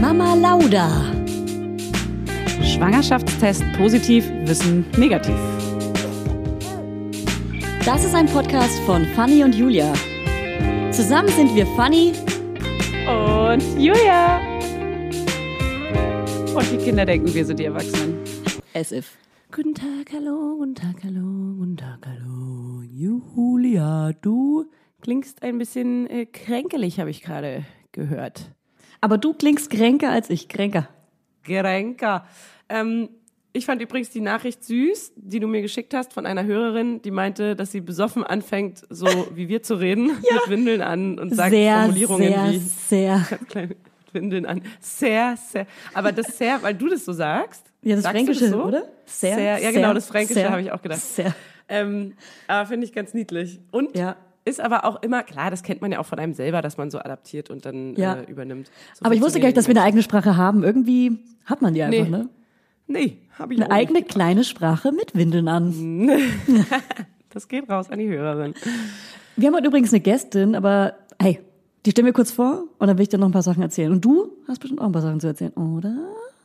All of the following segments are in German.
Mama Lauda. Schwangerschaftstest positiv, Wissen negativ. Das ist ein Podcast von Fanny und Julia. Zusammen sind wir Fanny und Julia. Und die Kinder denken, wir sind die Erwachsenen. As if. Guten Tag, hallo, guten Tag, hallo, guten Tag, hallo. Julia, du klingst ein bisschen äh, kränkelig, habe ich gerade gehört. Aber du klingst kränker als ich, kränker. Kränker. Ähm, ich fand übrigens die Nachricht süß, die du mir geschickt hast von einer Hörerin, die meinte, dass sie besoffen anfängt, so wie wir zu reden, ja. mit Windeln an und sagt sehr, Formulierungen sehr, wie sehr. kleine Windeln an. Sehr, sehr. Aber das sehr, weil du das so sagst. Ja, das sagst Fränkische, das so? oder? Sehr, sehr. Ja, genau, das Fränkische habe ich auch gedacht. Sehr. Ähm, aber finde ich ganz niedlich. Und Ja. Ist aber auch immer, klar, das kennt man ja auch von einem selber, dass man so adaptiert und dann Ja. äh, übernimmt. So Aber ich wusste gar nicht, dass wir eine eigene Sprache haben. Irgendwie hat man die einfach, Nee. ne? Nee, habe ich Eine eigene nicht. kleine Sprache mit Windeln an. Das geht raus an die Hörerin. Wir haben heute übrigens eine Gästin, aber hey, die stellen wir kurz vor und dann will ich dir noch ein paar Sachen erzählen. Und du hast bestimmt auch ein paar Sachen zu erzählen, oder?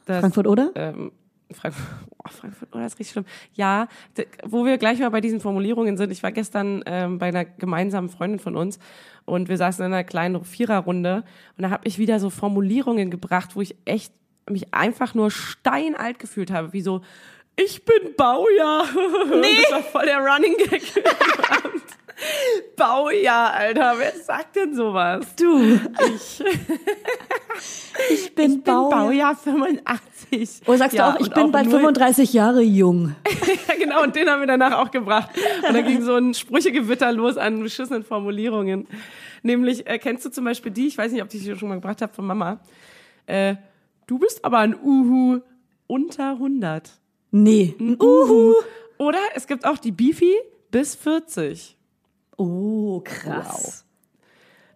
Das, Frankfurt, oder? Ähm, Frankfurt, oh, Frankfurt, oh, das ist richtig schlimm. Ja, wo wir gleich mal bei diesen Formulierungen sind. Ich war gestern ähm, bei einer gemeinsamen Freundin von uns und wir saßen in einer kleinen Viererrunde und da habe ich wieder so Formulierungen gebracht, wo ich echt mich einfach nur steinalt gefühlt habe, wie so, ich bin Baujahr. Nee. Das war voll der Running Gag. Baujahr, Alter. Wer sagt denn sowas? Du. Ich, Ich bin, ich bin Baujahr 85. Oder sagst Ja, du auch, ich bin bald null- 35 Jahre jung. Ja, genau, und den haben wir danach auch gebracht. Und da ging so ein Sprüchegewitter los an beschissenen Formulierungen. Nämlich, äh, kennst du zum Beispiel die, ich weiß nicht, ob ich die schon mal gebracht habe von Mama, äh, du bist aber ein Uhu unter 100. Nee. Ein Uhu. Oder es gibt auch die Beefy bis 40. Oh, krass.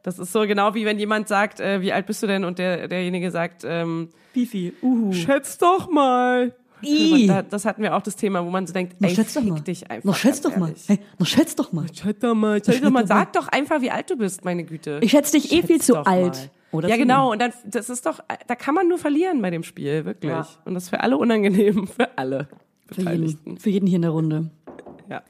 Das ist so genau wie wenn jemand sagt, äh, wie alt bist du denn? Und der, derjenige sagt, ähm, Bifi. Uhu. schätz doch mal. I. Da- Das hatten wir auch das Thema, wo man so denkt, ey, schätz doch mal. dich einfach. Noch schätz doch mal. Hey, noch schätz doch mal. Schätz doch mal, schätz doch mal. Sag doch einfach, wie alt du bist, meine Güte. Ich schätze dich eh Schätz viel zu alt. mal. Oder ja, zu genau. Und dann, das ist doch, da kann man nur verlieren bei dem Spiel, wirklich. Ja. Und das ist für alle unangenehm, für alle Für jeden, Beteiligten. für jeden hier in der Runde. Ja.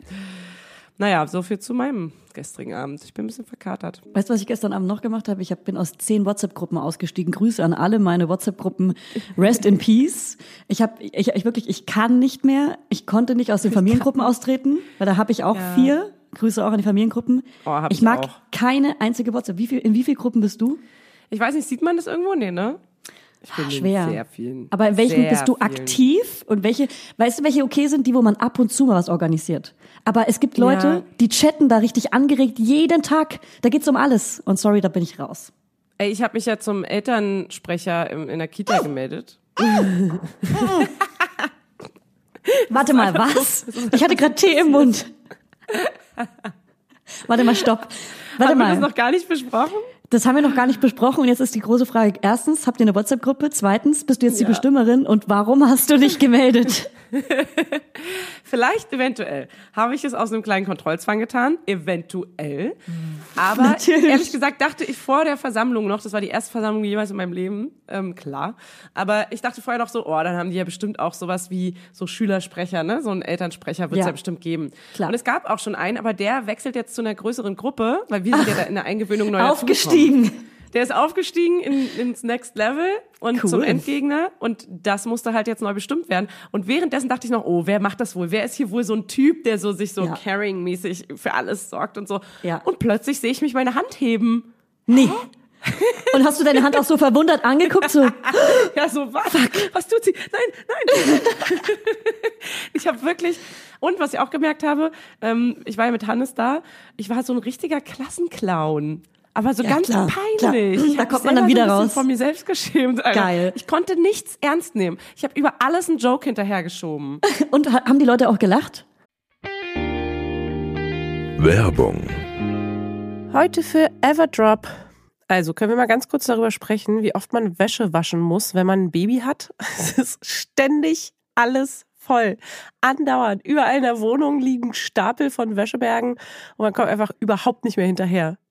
Naja, so viel zu meinem gestrigen Abend. Ich bin ein bisschen verkatert. Weißt du, was ich gestern Abend noch gemacht habe? Ich hab, bin aus zehn WhatsApp-Gruppen ausgestiegen. Grüße an alle meine WhatsApp-Gruppen. Rest in Peace. Ich habe, ich, ich wirklich, ich kann nicht mehr. Ich konnte nicht aus den Familiengruppen austreten, weil da habe ich auch Ja. vier. Grüße auch an die Familiengruppen. Oh, hab ich mag auch. keine einzige WhatsApp. Wie viel, in wie vielen Gruppen bist du? Ich weiß nicht, sieht man das irgendwo? Nee, ne? Ich bin in Schwer. sehr vielen. Aber in welchen bist du vielen. aktiv und welche, weißt du, welche okay sind, die, wo man ab und zu mal was organisiert? Aber es gibt Leute, Ja. die chatten da richtig angeregt jeden Tag. Da geht's um alles. Und sorry, da bin ich raus. Ey, ich habe mich ja zum Elternsprecher im, in der Kita gemeldet. Warte mal, was? Ich hatte gerade Tee im Mund. Warte mal, stopp. Warte Haben wir das mal. noch gar nicht besprochen? Das haben wir noch gar nicht besprochen und jetzt ist die große Frage. Erstens, habt ihr eine WhatsApp-Gruppe? Zweitens, bist du jetzt die Ja. Bestimmerin und warum hast du dich gemeldet? Vielleicht, eventuell. Habe ich es aus einem kleinen Kontrollzwang getan? Eventuell. Aber Natürlich. ehrlich gesagt dachte ich vor der Versammlung noch, das war die erste Versammlung jemals in meinem Leben, ähm, klar. Aber ich dachte vorher noch so, oh, dann haben die ja bestimmt auch sowas wie so Schülersprecher, ne? So ein Elternsprecher wird es Ja. ja. bestimmt geben. Klar. Und es gab auch schon einen, aber der wechselt jetzt zu einer größeren Gruppe, weil wir sind ja da in der Eingewöhnung neu Aufgestiegen. Der ist aufgestiegen in, ins Next Level und Cool. zum Endgegner und das musste halt jetzt neu bestimmt werden. Und währenddessen dachte ich noch, oh, wer macht das wohl? Wer ist hier wohl so ein Typ, der so sich so Ja. caring-mäßig für alles sorgt und so? Ja. Und plötzlich sehe ich mich meine Hand heben. Nee. Und hast du deine Hand auch so verwundert angeguckt? So, Ja, so, was? Was tut sie? Nein, nein. ich habe wirklich, und was ich auch gemerkt habe, ähm, ich war ja mit Hannes da, ich war so ein richtiger Klassenclown. Aber so Ja, ganz klar, peinlich. klar. Ich Da kommt man dann wieder so raus. Von mir selbst geschämt. Alter. Geil. Ich konnte nichts ernst nehmen. Ich habe über alles einen Joke hinterhergeschoben. und ha- haben die Leute auch gelacht? Werbung. Heute für Everdrop. Also können wir mal ganz kurz darüber sprechen, wie oft man Wäsche waschen muss, wenn man ein Baby hat. Es ist ständig alles voll. Andauernd. Überall in der Wohnung liegen Stapel von Wäschebergen und man kommt einfach überhaupt nicht mehr hinterher.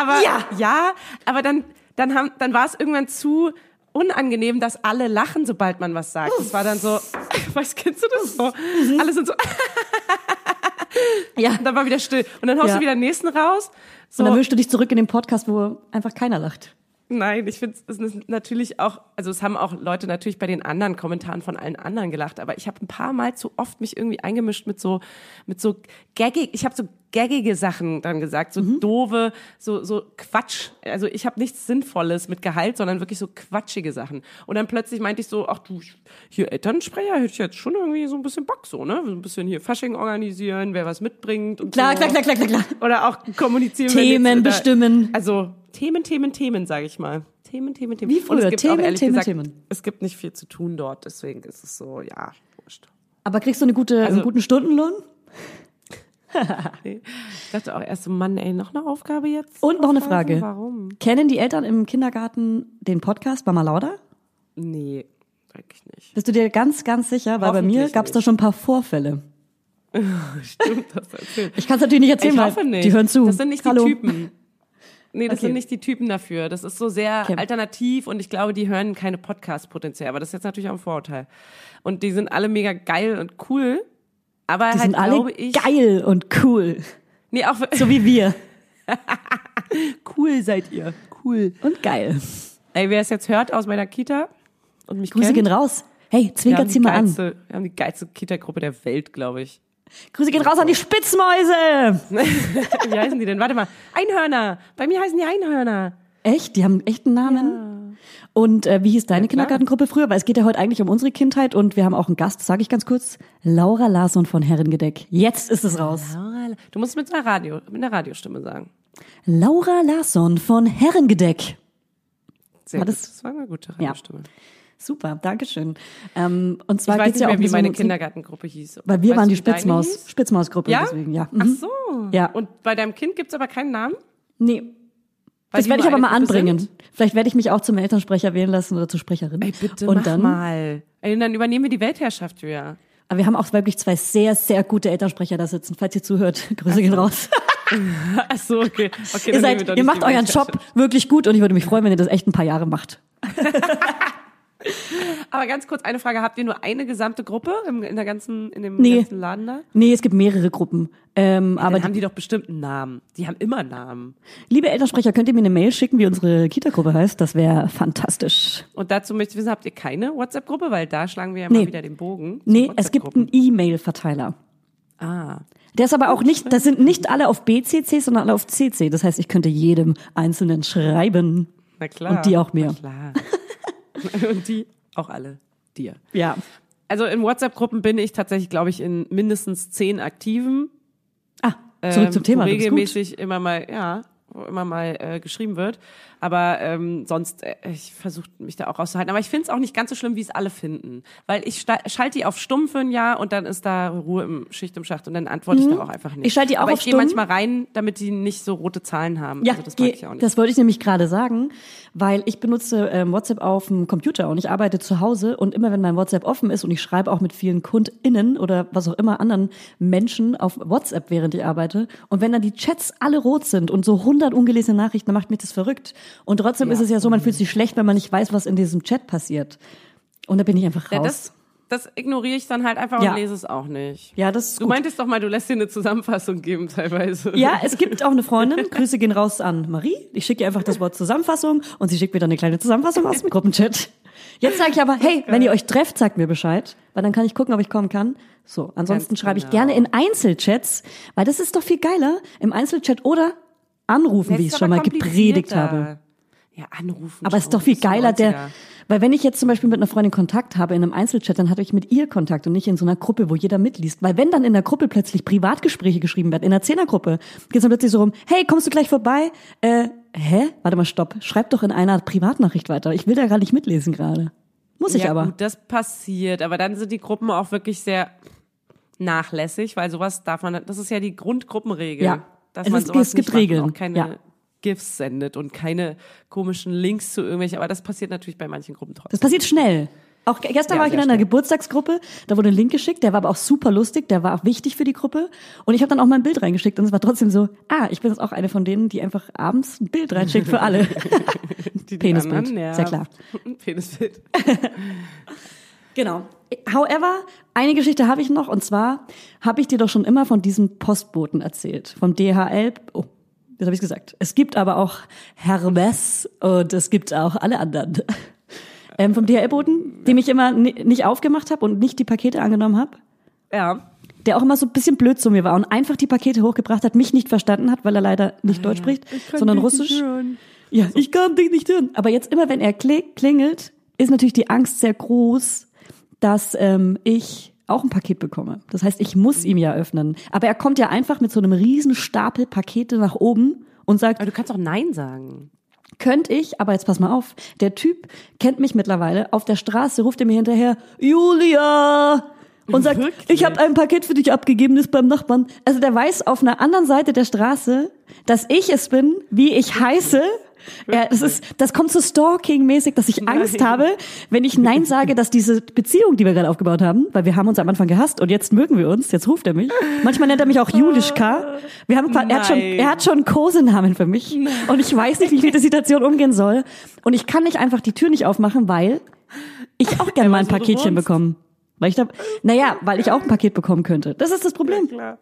aber Ja! ja, aber dann dann haben dann war es irgendwann zu unangenehm, dass alle lachen, sobald man was sagt. Das war dann so, was kennst du das so? Mhm. Alle sind so, Ja. und dann war wieder still. Und dann haust Ja. du wieder den nächsten raus. So, Und dann wünschst du dich zurück in den Podcast, wo einfach keiner lacht. Nein, ich finde es ist natürlich auch, also es haben auch Leute natürlich bei den anderen Kommentaren von allen anderen gelacht, aber ich habe ein paar Mal zu oft mich irgendwie eingemischt mit so, mit so gaggig, ich habe so gaggige Sachen dann gesagt, so doofe, so, so Quatsch. Also ich habe nichts Sinnvolles mit Gehalt, sondern wirklich so quatschige Sachen. Und dann plötzlich meinte ich so, ach du, hier Elternsprecher hätte ich jetzt schon irgendwie so ein bisschen Bock so, ne? So ein bisschen hier Fasching organisieren, wer was mitbringt und Klar, so. klar, klar, klar, klar, klar. Oder auch kommunizieren. Themen oder- bestimmen. Also Themen, Themen, Themen, sage ich mal. Themen, Themen, Themen. Wie früher, gibt Themen, auch, Themen, gesagt, Themen. Es gibt nicht viel zu tun dort, deswegen ist es so, ja, wurscht. Aber kriegst du eine gute, Also- einen guten Stundenlohn? Nee. Ich dachte auch erst so, Mann, ey, noch eine Aufgabe jetzt? Und noch eine? Frage. Warum? Kennen die Eltern im Kindergarten den Podcast Mama Lauda? Nee, eigentlich nicht. Bist du dir ganz, ganz sicher? Weil bei mir gab es da schon ein paar Vorfälle. Stimmt, das erzählt. Ich kann es natürlich nicht erzählen, Ich weil hoffe nicht. die hören zu. Das sind nicht Hallo. die Typen. Nee, das Okay. sind nicht die Typen dafür. Das ist so sehr Okay. alternativ und ich glaube, die hören keine Podcasts potenziell. Aber das ist jetzt natürlich auch ein Vorurteil. Und die sind alle mega geil und cool. Aber Die halt, sind alle glaube ich. geil und cool. Nee, auch So wie wir. cool seid ihr. Cool. Und geil. Ey, wer es jetzt hört aus meiner Kita und mich Grüße kennt, gehen raus. Hey, haben, sie mal an. geilste, wir haben die geilste Kita-Gruppe der Welt, glaube ich. Grüße gehen raus an die Spitzmäuse. Wie heißen die denn? Warte mal. Einhörner. Bei mir heißen die Einhörner. Echt? Die haben einen echten Namen? Und äh, wie hieß deine klar. Kindergartengruppe früher? Weil es geht ja heute eigentlich um unsere Kindheit und wir haben auch einen Gast, sage ich ganz kurz. Laura Larsson von Herrengedeck. Jetzt ist es raus. Du musst es mit einer Radio, mit einer Radiostimme sagen. Laura Larsson von Herrengedeck. Sehr War gut. das- Das war eine gute Ja. Super, Dankeschön. Ähm, und Ich zwar weiß geht's nicht ja mehr, auch wie um so meine eine- Kindergartengruppe hieß. Weil wir Weißt waren die wie Spitzmaus? Spitzmausgruppe, Ja? deswegen, ja. Ach Mhm. so. Ja. Und bei deinem Kind gibt's aber keinen Namen? Nee. Weil Das werde ich aber mal anbringen. sind? Vielleicht werde ich mich auch zum Elternsprecher wählen lassen oder zur Sprecherin. Ey, bitte und mach dann, mal. Ey, dann übernehmen wir die Weltherrschaft wieder. Aber wir haben auch wirklich zwei sehr, sehr gute Elternsprecher da sitzen. Falls ihr zuhört, Grüße gehen raus. Ach so, okay. okay ihr seid, ihr macht euren Job wirklich gut und ich würde mich freuen, wenn ihr das echt ein paar Jahre macht. Aber ganz kurz eine Frage: Habt ihr nur eine gesamte Gruppe im, in der ganzen, in dem Nee. ganzen Laden da? Nee, es gibt mehrere Gruppen. Ähm, aber Dann haben die doch bestimmt einen Namen. Die haben immer Namen. liebe Elternsprecher, könnt ihr mir eine Mail schicken, wie unsere Kita-Gruppe heißt? Das wäre fantastisch. Und dazu möchte ich wissen, habt ihr keine WhatsApp-Gruppe? Weil da schlagen wir ja mal Nee. wieder den Bogen. Nee, es gibt einen. E-Mail-Verteiler. Ah. Der ist aber auch nicht, das sind nicht alle auf BCC, sondern alle auf CC. Das heißt, ich könnte jedem Einzelnen schreiben. Na klar. Und die auch mir. Na klar. Und die auch alle dir. Ja. Also in WhatsApp-Gruppen bin ich tatsächlich, glaube ich, in mindestens zehn aktiven. Ah, zurück ähm, zum Thema. Regelmäßig immer mal, ja, wo immer mal äh, geschrieben wird. Aber ähm, sonst, äh, ich versuche mich da auch rauszuhalten. Aber ich finde es auch nicht ganz so schlimm, wie es alle finden. Weil ich schalte die auf stumm für ein Jahr und dann ist da Ruhe im Schicht im Schacht und dann antworte ich da auch einfach nicht. Mhm. Ich schalte die auch Aber auf ich gehe manchmal rein, damit die nicht so rote Zahlen haben. Ja, also das mag ich auch nicht. das wollte ich nämlich gerade sagen, weil ich benutze ähm, WhatsApp auf dem Computer und ich arbeite zu Hause und immer wenn mein WhatsApp offen ist und ich schreibe auch mit vielen KundInnen oder was auch immer anderen Menschen auf WhatsApp, während ich arbeite und wenn dann die Chats alle rot sind und so 100 ungelesene Nachrichten, dann macht mich das verrückt. Und trotzdem Ja. ist es ja so, man fühlt sich schlecht, wenn man nicht weiß, was in diesem Chat passiert. Und da bin ich einfach raus. ja, das, das ignoriere ich dann halt einfach Ja. und lese es auch nicht. ja, das ist Du gut. meintest doch mal, du lässt dir eine Zusammenfassung geben teilweise. Ja, es gibt auch eine Freundin, Grüße gehen raus an Marie. Ich schicke ihr einfach das Wort Zusammenfassung und sie schickt mir dann eine kleine Zusammenfassung aus dem Gruppenchat. Jetzt sage ich aber, hey, wenn ihr euch trefft, sagt mir Bescheid, weil dann kann ich gucken, ob ich kommen kann. So, ansonsten Ganz schreibe ich genau. gerne in Einzelchats, weil das ist doch viel geiler, im Einzelchat oder anrufen, wie ich es schon mal gepredigt habe. Ja, anrufen. Aber es ist doch viel geiler, der, weil wenn ich jetzt zum Beispiel mit einer Freundin Kontakt habe in einem Einzelchat, dann hatte ich mit ihr Kontakt und nicht in so einer Gruppe, wo jeder mitliest. Weil wenn dann in der Gruppe plötzlich Privatgespräche geschrieben werden, in einer Zehnergruppe, geht's dann plötzlich so rum, hey, kommst du gleich vorbei? Äh, hä? Warte mal, stopp. Schreib doch in einer Privatnachricht weiter. Ich will da gar nicht mitlesen gerade. Muss ich ja, aber. Gut, das passiert, aber dann sind die Gruppen auch wirklich sehr nachlässig, weil sowas darf man, das ist ja die Grundgruppenregel. Ja. Dass Es man ist- sowas es gibt nicht macht und Regeln. Auch keine Ja. GIFs sendet und keine komischen Links zu irgendwelchen, aber das passiert natürlich bei manchen Gruppen trotzdem. Das passiert schnell. Auch ge- gestern Ja, war ich in einer schnell. Geburtstagsgruppe, da wurde ein Link geschickt, der war aber auch super lustig, der war auch wichtig für die Gruppe. Und ich habe dann auch mal ein Bild reingeschickt und es war trotzdem so, ah, ich bin jetzt auch eine von denen, die einfach abends ein Bild reinschickt für alle. Die die Penisbild, anderen nervt. sehr klar. Penisbild. Genau. However, eine Geschichte habe ich noch und zwar habe ich dir doch schon immer von diesem Postboten erzählt, vom DHL. Oh, jetzt habe ich gesagt. Es gibt aber auch Hermes und es gibt auch alle anderen. Ähm, vom DHL-Boten, dem ich immer ni- nicht aufgemacht habe und nicht die Pakete angenommen habe. Ja. Der auch immer so ein bisschen blöd zu mir war und einfach die Pakete hochgebracht hat, mich nicht verstanden hat, weil er leider nicht Deutsch spricht, sondern Russisch. Ja, ich kann dich nicht hören. Aber jetzt immer, wenn er kli- klingelt, ist natürlich die Angst sehr groß, dass ähm, ich auch ein Paket bekomme. Das heißt, ich muss ihm ja öffnen. Aber er kommt ja einfach mit so einem riesen Stapel Pakete nach oben und sagt, Aber du kannst auch Nein sagen. könnte ich, aber jetzt pass mal auf, der Typ kennt mich mittlerweile. Auf der Straße ruft er mir hinterher, Julia! Und sagt, Wirklich? ich habe ein Paket für dich abgegeben, das ist beim Nachbarn. Also der weiß auf einer anderen Seite der Straße, dass ich es bin, wie ich heiße. Er, das, ist, das kommt so Stalking-mäßig, dass ich Angst Nein. habe, wenn ich Nein sage, dass diese Beziehung, die wir gerade aufgebaut haben, weil wir haben uns am Anfang gehasst und jetzt mögen wir uns, jetzt ruft er mich. Manchmal nennt er mich auch Julischka. Wir haben, er, hat schon, er hat schon Kosenamen für mich. Und ich weiß nicht, wie ich mit der Situation umgehen soll. Und ich kann nicht einfach die Tür nicht aufmachen, weil ich auch gerne mal ein Paketchen bekomme. Weil ich da, naja, weil ich auch ein Paket bekommen könnte. Das ist das Problem. Klar.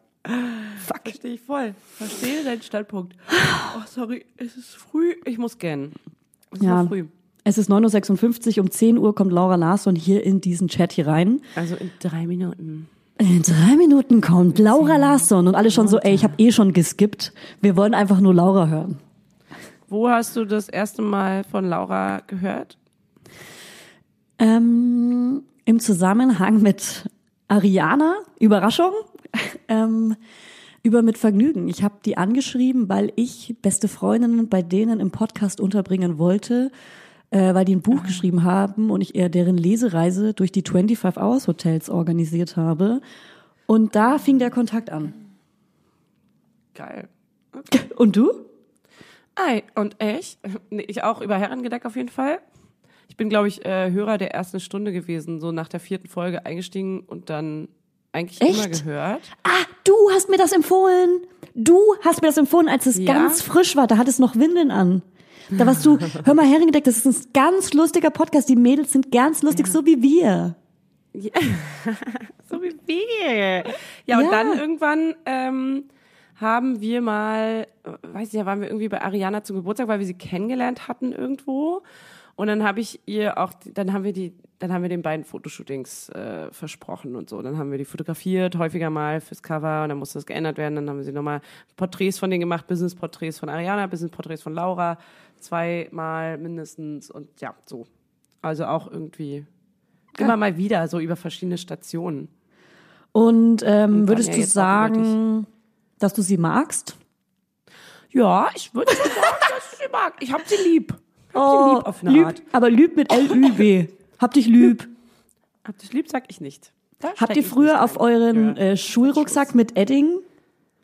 Fuck. Verstehe ich voll. Verstehe deinen Standpunkt. Oh, sorry, es ist früh. Ich muss scannen. Es ist Ja. noch früh. Es ist 9.56 Uhr, um 10 Uhr kommt Laura Larsson hier in diesen Chat hier rein. Also in drei Minuten. In drei Minuten kommt Laura Larsson und alle schon so, ey, ich habe eh schon geskippt. Wir wollen einfach nur Laura hören. Wo hast du das erste Mal von Laura gehört? Ähm, Im Zusammenhang mit Ariana, Überraschung, ähm, über mit Vergnügen. Ich habe die angeschrieben, weil ich beste Freundinnen bei denen im Podcast unterbringen wollte, äh, weil die ein Buch geschrieben haben und ich eher deren Lesereise durch die 25 Hours Hotels organisiert habe. Und da fing der Kontakt an. Geil. Und du? Ei, und ich? Ich auch über Herrengedeck auf jeden Fall. Ich bin, glaube ich, äh, Hörer der ersten Stunde gewesen, so nach der vierten Folge eingestiegen und dann eigentlich Echt? immer gehört. Ah, du hast mir das empfohlen. Du hast mir das empfohlen, als es Ja? ganz frisch war. Da hat es noch Windeln an. Da warst du, hör mal Heringedeck, das ist ein ganz lustiger Podcast. Die Mädels sind ganz lustig, so wie wir. So wie wir. Ja, und Ja. dann irgendwann ähm, haben wir mal, äh, weiß nicht, waren wir irgendwie bei Ariana zum Geburtstag, weil wir sie kennengelernt hatten irgendwo. Und dann habe ich ihr auch, dann haben wir die, dann haben wir den beiden Fotoshootings äh, versprochen und so. Dann haben wir die fotografiert, häufiger mal fürs Cover und dann musste das geändert werden. Dann haben wir sie nochmal Porträts von denen gemacht, Business-Porträts von Ariana, Business-Porträts von Laura, zweimal mindestens und ja, so. Also auch irgendwie immer mal wieder, so über verschiedene Stationen. Und ähm, Und würdest du sagen, dass du sie magst? Ja, ich würde sagen, dass ich sie mag. Ich hab sie lieb. Sie lieb auf eine Oh, lüb, Art. aber lüb mit L-Ü-B. Hab dich lüb. Hab dich lieb, sag ich nicht. Da Habt ihr früher auf euren Ja. äh, Schulrucksack mit Edding,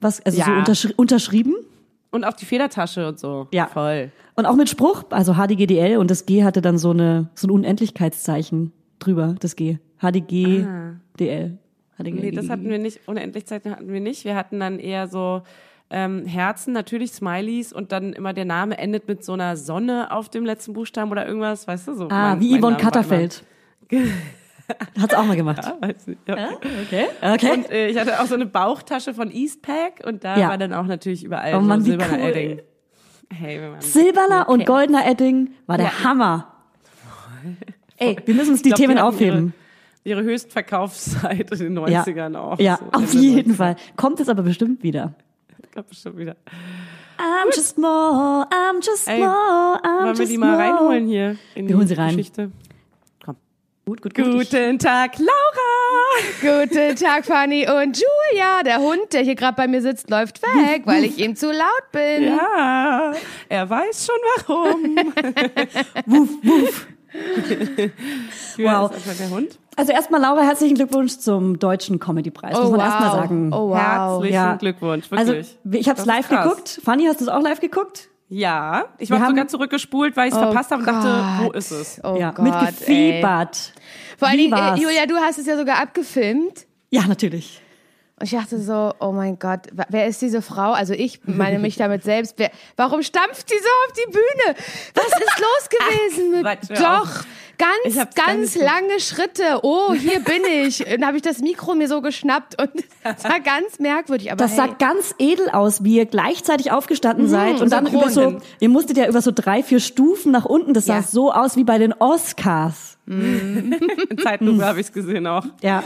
was, also so Ja. unterschri unterschrieben? Und auch die Federtasche und so. Ja. Voll. Und auch mit Spruch, also HDGDL und das G hatte dann so eine so ein Unendlichkeitszeichen drüber, das G. HDG DL. HDG, Ah. Nee, das hatten wir nicht. Unendlichkeit hatten wir nicht. Wir hatten dann eher so ähm, Herzen, natürlich Smileys und dann immer der Name endet mit so einer Sonne auf dem letzten Buchstaben oder irgendwas, weißt du so. Ah, Mein- wie Yvonne Katterfeld. Hat's auch mal gemacht. Immer, weiß nicht, ja. Okay. Okay. Und äh, ich hatte auch so eine Bauchtasche von Eastpak und da Ja. war dann auch natürlich überall Oh Mann, so silberner cool. Edding. Hey, Silberner und goldener Edding war der Ja. Hammer. Ey, wir müssen uns die glaub, Themen aufheben. Ihre, Höchstverkaufszeit in den Ja, 90ern auch. ja So auf Ende jeden 90er. Fall. Kommt es aber bestimmt wieder. Ich glaube bestimmt wieder. I'm just more, I'm just Ey, more, I'm Wollen wir just die mal more. reinholen hier in Wir holen sie rein. Geschichte? Komm. Gut, gut, gut. Ich- Guten Tag, Laura! Guten Tag, Fanny und Julia. Der Hund, der hier gerade bei mir sitzt, läuft weg, weil ich ihm zu laut bin. Ja, er weiß schon warum. Wuff, wuff. Wow. ist einfach der Hund. Also erstmal, Laura, herzlichen Glückwunsch zum Deutschen Comedy-Preis. Muss man erstmal sagen. Oh, wow. Herzlichen Ja. Glückwunsch, Also, wirklich. ich habe es live krass. geguckt. Fanny, hast du es auch live geguckt? Ja, ich war sogar zurückgespult, weil ich es verpasst habe und dachte, wo ist es? Oh ja, Gott, mit ey. gefiebert. Vor allen Dingen, äh? Julia, du hast es ja sogar abgefilmt. Ja, natürlich. Und ich dachte so, oh mein Gott, wer ist diese Frau? Also ich meine mich damit selbst. Wer, warum stampft die so auf die Bühne? Was ist los gewesen mit hör auf. Doch, ganz, ganz lange Schritte. Oh, hier bin ich. Und dann habe ich das Mikro mir so geschnappt und es war ganz merkwürdig. Aber Das hey, sah ganz edel aus, wie ihr gleichzeitig aufgestanden seid und dann über so, ihr musstet ja über so drei, vier Stufen nach unten. Das sah Ja. so aus wie bei den Oscars. In Zeitlupe habe ich es gesehen auch. Ja.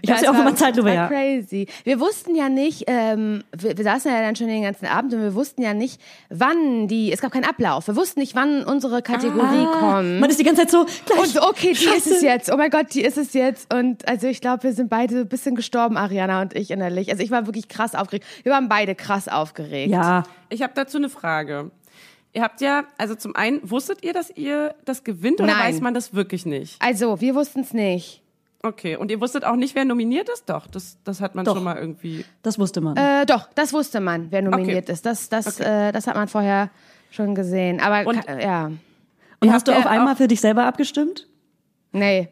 Ich habe sie auch immer Zeitlupe, ja. crazy. Wir wussten ja nicht, ähm, wir, wir saßen ja dann schon den ganzen Abend und wir wussten ja nicht, wann die, es gab keinen Ablauf. Wir wussten nicht, wann unsere Kategorie kommt. Man ist die ganze Zeit so, gleich. Und so, okay, die ist Scheiße. es jetzt. Oh mein Gott, die ist es jetzt. Und also ich glaube, wir sind beide ein bisschen gestorben, Ariana und ich innerlich. Also ich war wirklich krass aufgeregt. Wir waren beide krass aufgeregt. Ja, Ich habe dazu eine Frage. Ihr habt ja, also zum einen, wusstet ihr, dass ihr das gewinnt oder Nein. weiß man das wirklich nicht? Also, wir wussten es nicht. Okay, und ihr wusstet auch nicht, wer nominiert ist? Doch, das, das hat man Doch. schon mal irgendwie. das wusste man. Äh, doch, das wusste man, wer nominiert Okay. ist. Das, das, Okay. äh, das hat man vorher schon gesehen. Aber Und- ja, und hast du auf einmal auch- für dich selber abgestimmt? nee.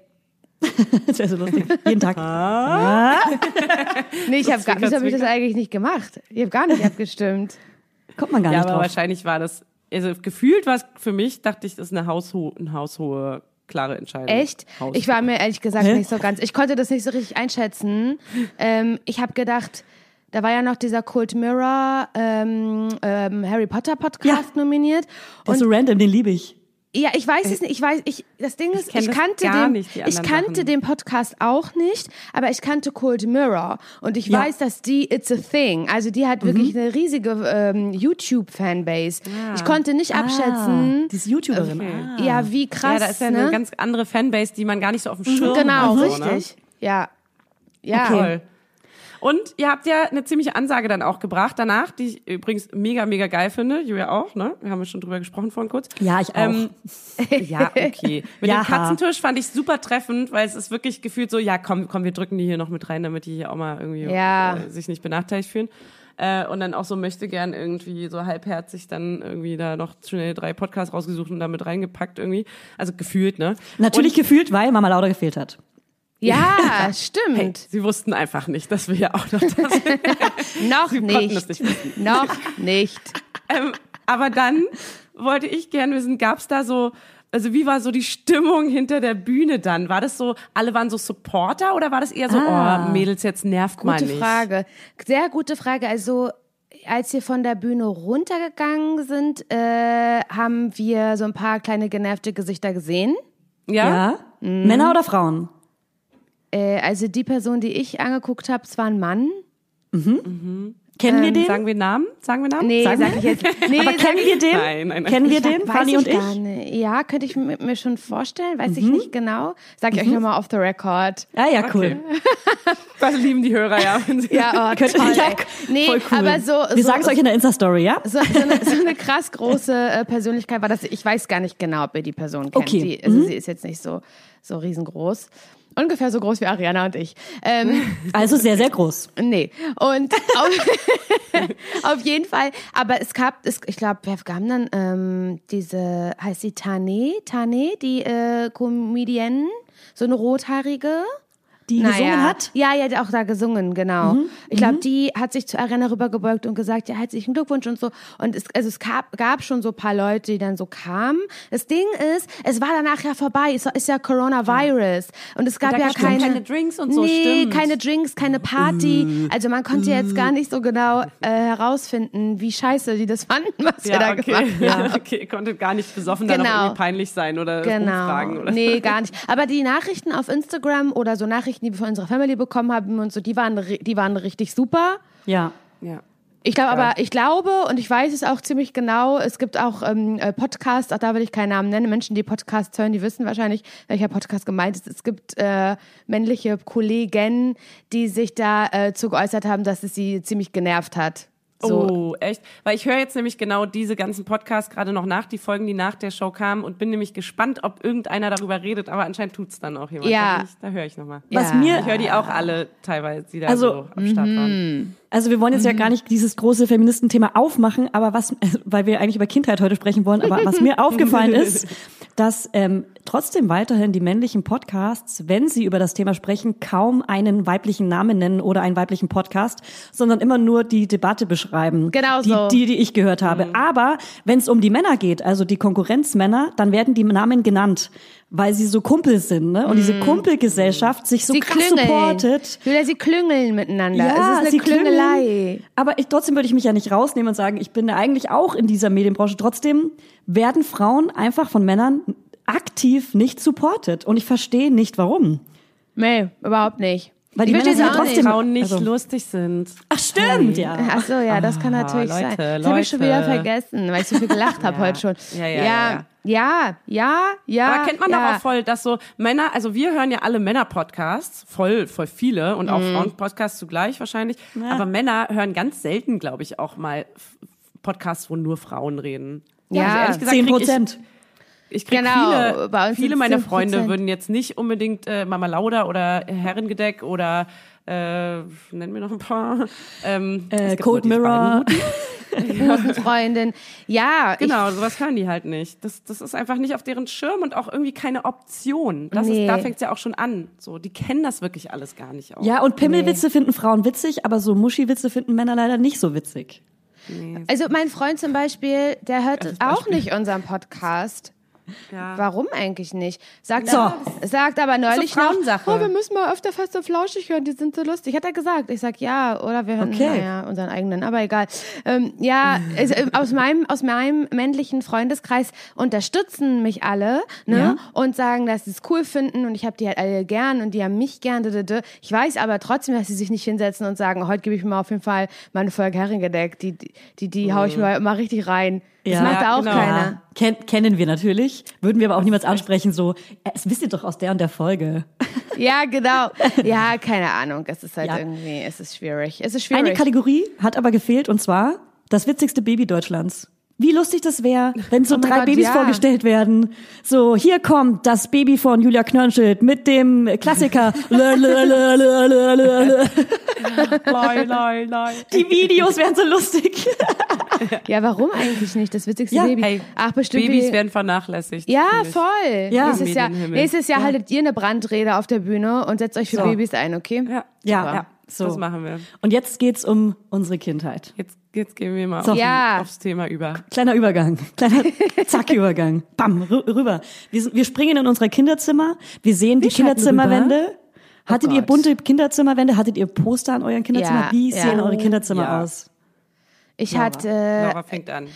Das wäre so lustig. Jeden Tag. Nee, ich habe gar, Zwinker, wieso habe ich das eigentlich nicht gemacht? Ich habe gar nicht abgestimmt. Kommt man gar Ja, nicht aber drauf. wahrscheinlich war das, also gefühlt war es für mich, dachte ich, das ist eine haushohe, eine haushohe, klare Entscheidung. Echt? Haus- Ich war mir ehrlich gesagt Hä? nicht so ganz. Ich konnte das nicht so richtig einschätzen. Ähm, ich habe gedacht, da war ja noch dieser Cold Mirror ähm, ähm, Harry Potter Podcast nominiert. Der ist so random, den liebe ich. Ja, ich weiß es nicht. Ich weiß, ich, das Ding ist, ich, das kannte den, nicht, ich kannte Sachen. den Podcast auch nicht, aber ich kannte Cold Mirror und ich Ja. weiß, dass die It's a Thing. Also die hat wirklich eine riesige ähm, YouTube-Fanbase. Ich konnte nicht abschätzen, Ah, die ist YouTuberin. Okay. Ah. ja, wie krass. ja, da ist ja ne? eine ganz andere Fanbase, die man gar nicht so auf dem Schirm genau, hat. so, ne? richtig. Ja, ja. Okay. Und ihr habt ja eine ziemliche Ansage dann auch gebracht danach, die ich übrigens mega, mega geil finde. Julia auch, ne? Wir haben ja schon drüber gesprochen vorhin kurz. Ja, ich auch. Ähm, ja, okay. Mit Ja. dem Katzentisch fand ich super treffend, weil es ist wirklich gefühlt so, ja, komm, komm, wir drücken die hier noch mit rein, damit die hier auch mal irgendwie Ja. äh, sich nicht benachteiligt fühlen. Äh, und dann auch so möchte gern irgendwie so halbherzig dann irgendwie da noch schnell drei Podcasts rausgesucht und damit reingepackt irgendwie. Also gefühlt, ne? Natürlich gefühlt, weil Mama Lauda gefehlt hat. Ja, stimmt. Sie wussten einfach nicht, dass wir ja auch noch das Noch konnten nicht. das nicht. Noch nicht. Ähm, aber dann wollte ich gerne wissen, gab's da so, also wie war so die Stimmung hinter der Bühne dann? War das so, alle waren so Supporter oder war das eher so, Ah. oh Mädels, jetzt nervt mal Gute nicht? Frage. Sehr gute Frage. Also, als wir von der Bühne runtergegangen sind, äh, haben wir so ein paar kleine genervte Gesichter gesehen. Ja? Ja? Mhm. Männer oder Frauen? Äh, also die Person, die ich angeguckt habe, es war ein Mann. Kennen wir den? Sagen wir Namen? Sagen wir Namen? Ähm, Nee, Sagen sag ich jetzt. Nee, Aber kennen wir den? Nein, nein, nein. Kennen wir Ich den, weiß Fanny ich und ich? gar nicht. Ja, könnte ich mir, schon vorstellen, weiß Mhm. ich nicht genau. Sag ich euch nochmal off the record. Ah ja, cool. Das lieben die Hörer ja. wenn sie- Ja, oh, Könnt- toll. ja. Nee, voll cool. aber so, Wir so, sagen es euch in der Insta-Story, ja? so, so, eine, so eine krass große äh, Persönlichkeit war das. Ich weiß gar nicht genau, ob ihr die Person kennt. Okay. Die, also sie ist jetzt nicht so, so riesengroß. Ungefähr so groß wie Ariana und ich. Ähm, Also sehr, sehr groß. nee. Und auf, auf jeden Fall. Aber es gab, es, ich glaube, wer kam dann ähm, diese, heißt sie Tane? Tane, die äh, Comedienne? So eine rothaarige? Die gesungen hat? Mhm. Ja, ja, auch da gesungen, genau. Ich glaube, die hat sich zu Arena rübergebeugt und gesagt, ja, herzlichen Glückwunsch und so. Und es, also es gab, gab schon so ein paar Leute, die dann so kamen. Das Ding ist, es war danach ja vorbei. Es ist ja Coronavirus. Und es gab da ja keine, keine Drinks und so, Nee, stimmt. keine Drinks, keine Party. Also man konnte jetzt gar nicht so genau äh, herausfinden, wie scheiße die das fanden, was wir Ja, da okay. gemacht haben. Ja, okay. Ihr konntet gar nicht besoffen dann auch Genau. irgendwie peinlich sein oder Genau. umfragen oder Nee, gar nicht. Aber die Nachrichten auf Instagram oder so Nachrichten, die wir von unserer Family bekommen haben und so, die waren, ri- die waren richtig super. Ja. Ja. Ich glaube aber, ich glaube und ich weiß es auch ziemlich genau, es gibt auch ähm, äh, Podcasts, auch da will ich keinen Namen nennen, Menschen, die Podcasts hören, die wissen wahrscheinlich, welcher Podcast gemeint ist. Es gibt äh, männliche Kollegen, die sich da äh, zu geäußert haben, dass es sie ziemlich genervt hat. So, Oh, echt? Weil ich höre jetzt nämlich genau diese ganzen Podcasts gerade noch nach, die Folgen, die nach der Show kamen und bin nämlich gespannt, ob irgendeiner darüber redet, aber anscheinend tut's dann auch jemand. Ja. Da, da höre ich nochmal. Was Ja. mir Ich höre die auch alle teilweise, die da Also, so am Start waren. Also wir wollen jetzt ja gar nicht dieses große Feministenthema aufmachen, aber was, weil wir eigentlich über Kindheit heute sprechen wollen, aber was mir aufgefallen ist, dass ähm, trotzdem weiterhin die männlichen Podcasts, wenn sie über das Thema sprechen, kaum einen weiblichen Namen nennen oder einen weiblichen Podcast, sondern immer nur die Debatte beschreiben. Genau die, so. Die, die ich gehört habe. Aber wenn es um die Männer geht, also die Konkurrenzmänner, dann werden die Namen genannt, weil sie so Kumpel sind, ne? Und diese Kumpelgesellschaft sich so sie krass klüngeln. supportet. Julia, sie klüngeln miteinander. Ja, es ist eine sie Klüngelei. klüngeln. Aber ich, trotzdem würde ich mich ja nicht rausnehmen und sagen, ich bin ja eigentlich auch in dieser Medienbranche. Trotzdem werden Frauen einfach von Männern aktiv nicht supported. Und ich verstehe nicht, warum. Nee, überhaupt nicht. Weil die Ich Männer sind ja trotzdem- Frauen nicht also- lustig sind. Ach, stimmt, ja. Ach so, ja, das kann Ah, natürlich Leute, sein. Das habe ich schon wieder vergessen, weil ich so viel gelacht habe Ja. heute schon. Ja, ja, ja, ja, ja, ja, ja. Aber kennt man ja. doch auch voll, dass so Männer, also wir hören ja alle Männer-Podcasts, voll, voll viele und auch Mhm. Frauen-Podcasts zugleich wahrscheinlich. Aber Männer hören ganz selten, glaube ich, auch mal Podcasts, wo nur Frauen reden. Ja, also ehrlich gesagt Zehn krieg Prozent. Ich, ich krieg Genau, viele, bei uns viele meiner 10%. Freunde würden jetzt nicht unbedingt äh, Mama Lauda oder Herrengedeck oder äh, nennen wir noch ein paar. Ähm, Äh, Cold Mirror. Busenfreundin. Ja, Genau, sowas hören die halt nicht. Das, das ist einfach nicht auf deren Schirm und auch irgendwie keine Option. Das Nee. ist, da fängt es ja auch schon an. So, die kennen das wirklich alles gar nicht auch. Ja, und Pimmelwitze finden Frauen witzig, aber so Muschiwitze finden Männer leider nicht so witzig. ich, also mein Freund zum Beispiel, der hört auch nicht unseren Podcast. Ja. Warum eigentlich nicht? Sagt, So. aber, sagt aber neulich noch, Frauensache. oh, wir müssen mal öfter fest und flauschig hören, die sind so lustig. Hat er gesagt. Ich sag ja, oder wir hören Okay. naja, unseren eigenen, aber egal. Ähm, ja, also, äh, aus meinem aus meinem männlichen Freundeskreis unterstützen mich alle ne? Ja. und sagen, dass sie es cool finden und ich habe die halt alle gern und die haben mich gern. Ich weiß aber trotzdem, dass sie sich nicht hinsetzen und sagen, heute gebe ich mir auf jeden Fall meine Folge Herrengedeck, die die die, die hau ich mir mal richtig rein. Das Ja. macht da auch genau. keiner. Ken kennen wir natürlich. Würden wir aber auch niemals ansprechen, so, äh, das wisst ihr doch aus der und der Folge. Ja, genau. Ja, keine Ahnung. Es ist halt Ja. irgendwie, es ist schwierig. Es ist schwierig. Eine Kategorie hat aber gefehlt und zwar das witzigste Baby Deutschlands. Wie lustig das wäre, wenn so Oh drei Gott, Babys ja. vorgestellt werden. So, hier kommt das Baby von Julia Knörnschild mit dem Klassiker. Lö, lö, lö, lö, lö, lö, lö. Loi, loi, loi. Die Videos wären so lustig. Ja, warum eigentlich nicht? Das witzigste Ja, Baby. Hey, Ach, bestimmt. Babys werden vernachlässigt. ja, voll. Ja. Nächstes, Jahr, nächstes Jahr haltet ihr eine Brandrede auf der Bühne und setzt euch für So. Babys ein, okay? Ja. Ja. So. Das machen wir. Und jetzt geht's um unsere Kindheit. Jetzt, jetzt gehen wir mal So. auf, Ja. aufs Thema über. Kleiner Übergang, kleiner Zack-Übergang. Bam, rü- rüber. Wir, wir springen in unser Kinderzimmer, wir sehen die schalten Kinderzimmerwände. Hattet ihr Gott. bunte Kinderzimmerwände? Hattet ihr Poster an euren Kinderzimmer? Ja, Wie ja. sehen eure Kinderzimmer Ja. aus? Ich Laura. hatte, äh, Laura fängt an.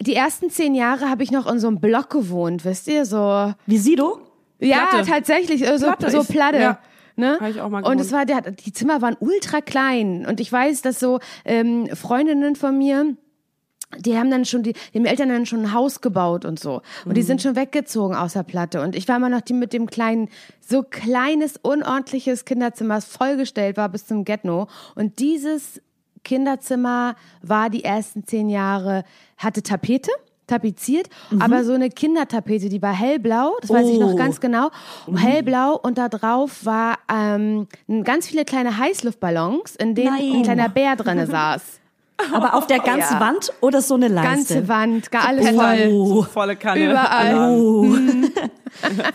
die ersten zehn Jahre habe ich noch in so einem Block gewohnt, wisst ihr, so. Wie Sido? Ja, Platte. tatsächlich, äh, so Platte, so ich- Platte. Ne? Hab ich auch mal und gewohnt. es war der, die Zimmer waren ultra klein und ich weiß, dass so ähm, Freundinnen von mir die haben dann schon, die, die haben Eltern dann schon ein Haus gebaut und so. Und die Mhm. sind schon weggezogen aus der Platte. Und ich war immer noch die mit dem kleinen, so kleines, unordentliches Kinderzimmer, das vollgestellt war bis zum Getno. Und dieses Kinderzimmer war die ersten zehn Jahre, hatte Tapete, tapeziert, aber so eine Kindertapete, die war hellblau, das weiß ich noch Oh. ganz genau, hellblau und da drauf war ähm, ganz viele kleine Heißluftballons, in denen Nein. ein kleiner Bär drinne saß. Aber auf der ganzen Ja. Wand oder so eine Leiste? Ganze Wand, gar alles Voll. Oh. volle Kanne. Überall. Oh.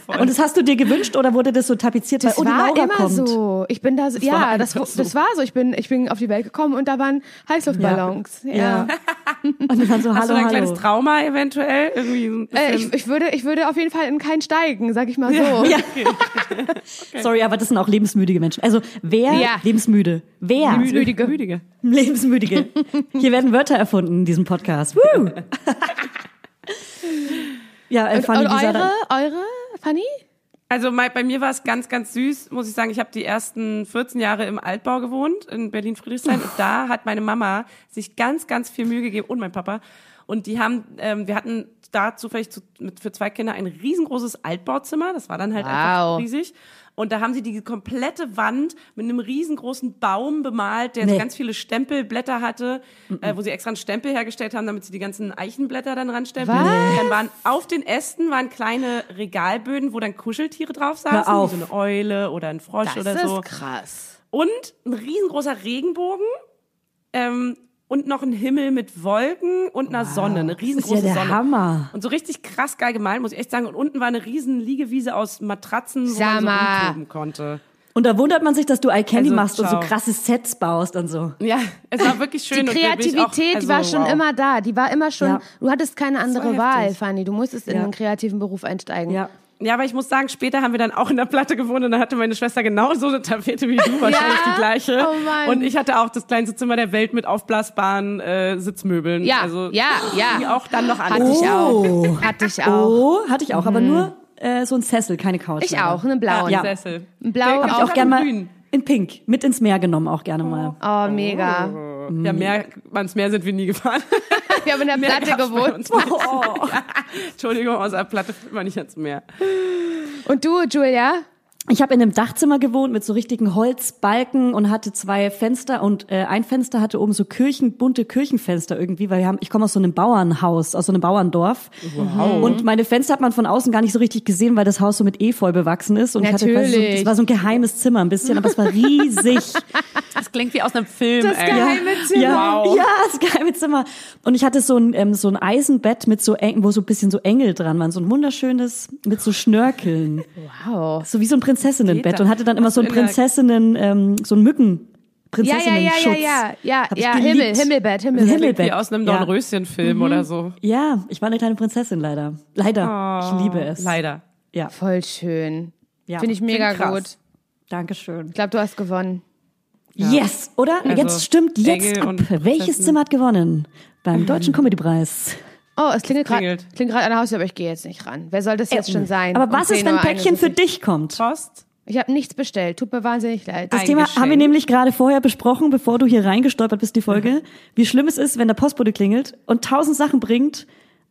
Und das hast du dir gewünscht oder wurde das so tapeziert? Das weil, oh, die war Laura immer kommt. so. Ich bin da so, ja, war das, so. das war so. Ich bin, ich bin auf die Welt gekommen und da waren Heißluftballons. Ja. Ja. Und die waren so, Hast hallo, du ein hallo. kleines Trauma eventuell? Irgendwie Äh, ich, ich, würde, ich würde auf jeden Fall in keinen steigen, sag ich mal so. Ja. Sorry, aber das sind auch lebensmüdige Menschen. Also wer Ja. lebensmüde? Wer? Müdige. Müdige. Lebensmüdige. Hier werden Wörter erfunden in diesem Podcast. Woo! Ja, äh, Und, Fanny, und wie sah eure, eure, Fanny? Also bei, bei mir war es ganz, ganz süß, muss ich sagen. Ich habe die ersten 14 Jahre im Altbau gewohnt, in Berlin-Friedrichshain. Und da hat meine Mama sich ganz, ganz viel Mühe gegeben und mein Papa. Und die haben, ähm, wir hatten da zufällig zu, mit, für zwei Kinder ein riesengroßes Altbauzimmer. Das war dann halt Wow. einfach riesig. Und da haben sie die komplette Wand mit einem riesengroßen Baum bemalt, der Nee. so ganz viele Stempelblätter hatte, äh, wo sie extra einen Stempel hergestellt haben, damit sie die ganzen Eichenblätter dann ranstempeln. Was? Dann waren auf den Ästen waren kleine Regalböden, wo dann Kuscheltiere drauf saßen, wie so eine Eule oder ein Frosch Das oder ist so. krass. Und ein riesengroßer Regenbogen ähm, und noch ein Himmel mit Wolken und einer Sonne, eine Das ist riesengroße ja der Sonne. Hammer. Und so richtig krass geil gemalt, muss ich echt sagen. Und unten war eine riesen Liegewiese aus Matratzen, wo Sag man so rumtoben konnte. Und da wundert man sich, dass du iCandy Also, machst und so ciao. krasse Sets baust und so. Ja, es war wirklich schön. Die ich auch- Kreativität also, war schon wow. immer da. Die war immer schon, Ja. du hattest keine andere Wahl, heftig. Fanny. Du musstest in Ja. einen kreativen Beruf einsteigen. Ja. Ja, aber ich muss sagen, später haben wir dann auch in der Platte gewohnt und dann hatte meine Schwester genau so eine Tapete wie du, wahrscheinlich Ja? die gleiche. Oh Mann. Und ich hatte auch das kleinste Zimmer der Welt mit aufblasbaren äh, Sitzmöbeln. Ja, also, ja, ja. Die auch dann noch alle. Hatte ich Oh. auch. Hatte ich auch. Oh, hatte ich auch, aber nur äh, so ein Sessel, keine Couch. Ich leider. auch, einen blauen. Ja. Sessel. Ein Blau ich auch. auch gerne mal grün. in Pink mit ins Meer genommen, auch gerne mal. Oh, mega. Ja, mehr, ans Meer sind wir nie gefahren. Wir haben in der Mehr Platte gewohnt. Ja, Entschuldigung, aus der Platte fährt man nicht ans Meer. Und du, Julia? Ich habe in einem Dachzimmer gewohnt mit so richtigen Holzbalken und hatte zwei Fenster und äh, ein Fenster hatte oben so Kirchen, bunte Kirchenfenster irgendwie, weil wir haben, ich komme aus so einem Bauernhaus, aus so einem Bauerndorf. Wow. Und meine Fenster hat man von außen gar nicht so richtig gesehen, weil das Haus so mit Efeu bewachsen ist. Und ich hatte quasi so, Natürlich. es war so ein geheimes Zimmer ein bisschen, aber es war riesig. Das klingt wie aus einem Film. Das ey. geheime Zimmer. Ja, Wow. ja, das geheime Zimmer. Und ich hatte so ein, ähm, so ein Eisenbett mit so eng, wo so ein bisschen so Engel dran waren, so ein wunderschönes mit so Schnörkeln. Wow. So wie so ein Prinzessinnenbett und hatte dann immer so ein Prinzessinnen, ähm, so ein Mücken. Ja, ja, ja, Prinzessinnen-Schutz. ja, ja, ja, ja. Himmel, Himmelbett, Himmelbett. Himmelbett. Wie aus einem Ja. Dornröschen-Film oder so. Ja, ich war eine kleine Prinzessin leider. Leider. ich liebe es. Leider. Ja, Voll schön. ja. Finde ich mega krass. gut. Dankeschön. Ich glaube, du hast gewonnen. Yes, oder? Also, jetzt stimmt jetzt Engel ab. Welches. Zimmer hat gewonnen? Beim Deutschen Comedypreis. Oh, es klingelt gerade klingelt. gerade an der Haustür, aber ich gehe jetzt nicht ran. Wer soll das jetzt schon sein? Aber Um was ist, 10 wenn ein Päckchen für 51? dich kommt? Post. Ich habe nichts bestellt. Tut mir wahnsinnig leid. Das Ein Thema Geschenk. haben wir nämlich gerade vorher besprochen, bevor du hier reingestolpert bist, die Folge. Wie schlimm es ist, wenn der Postbote klingelt und tausend Sachen bringt,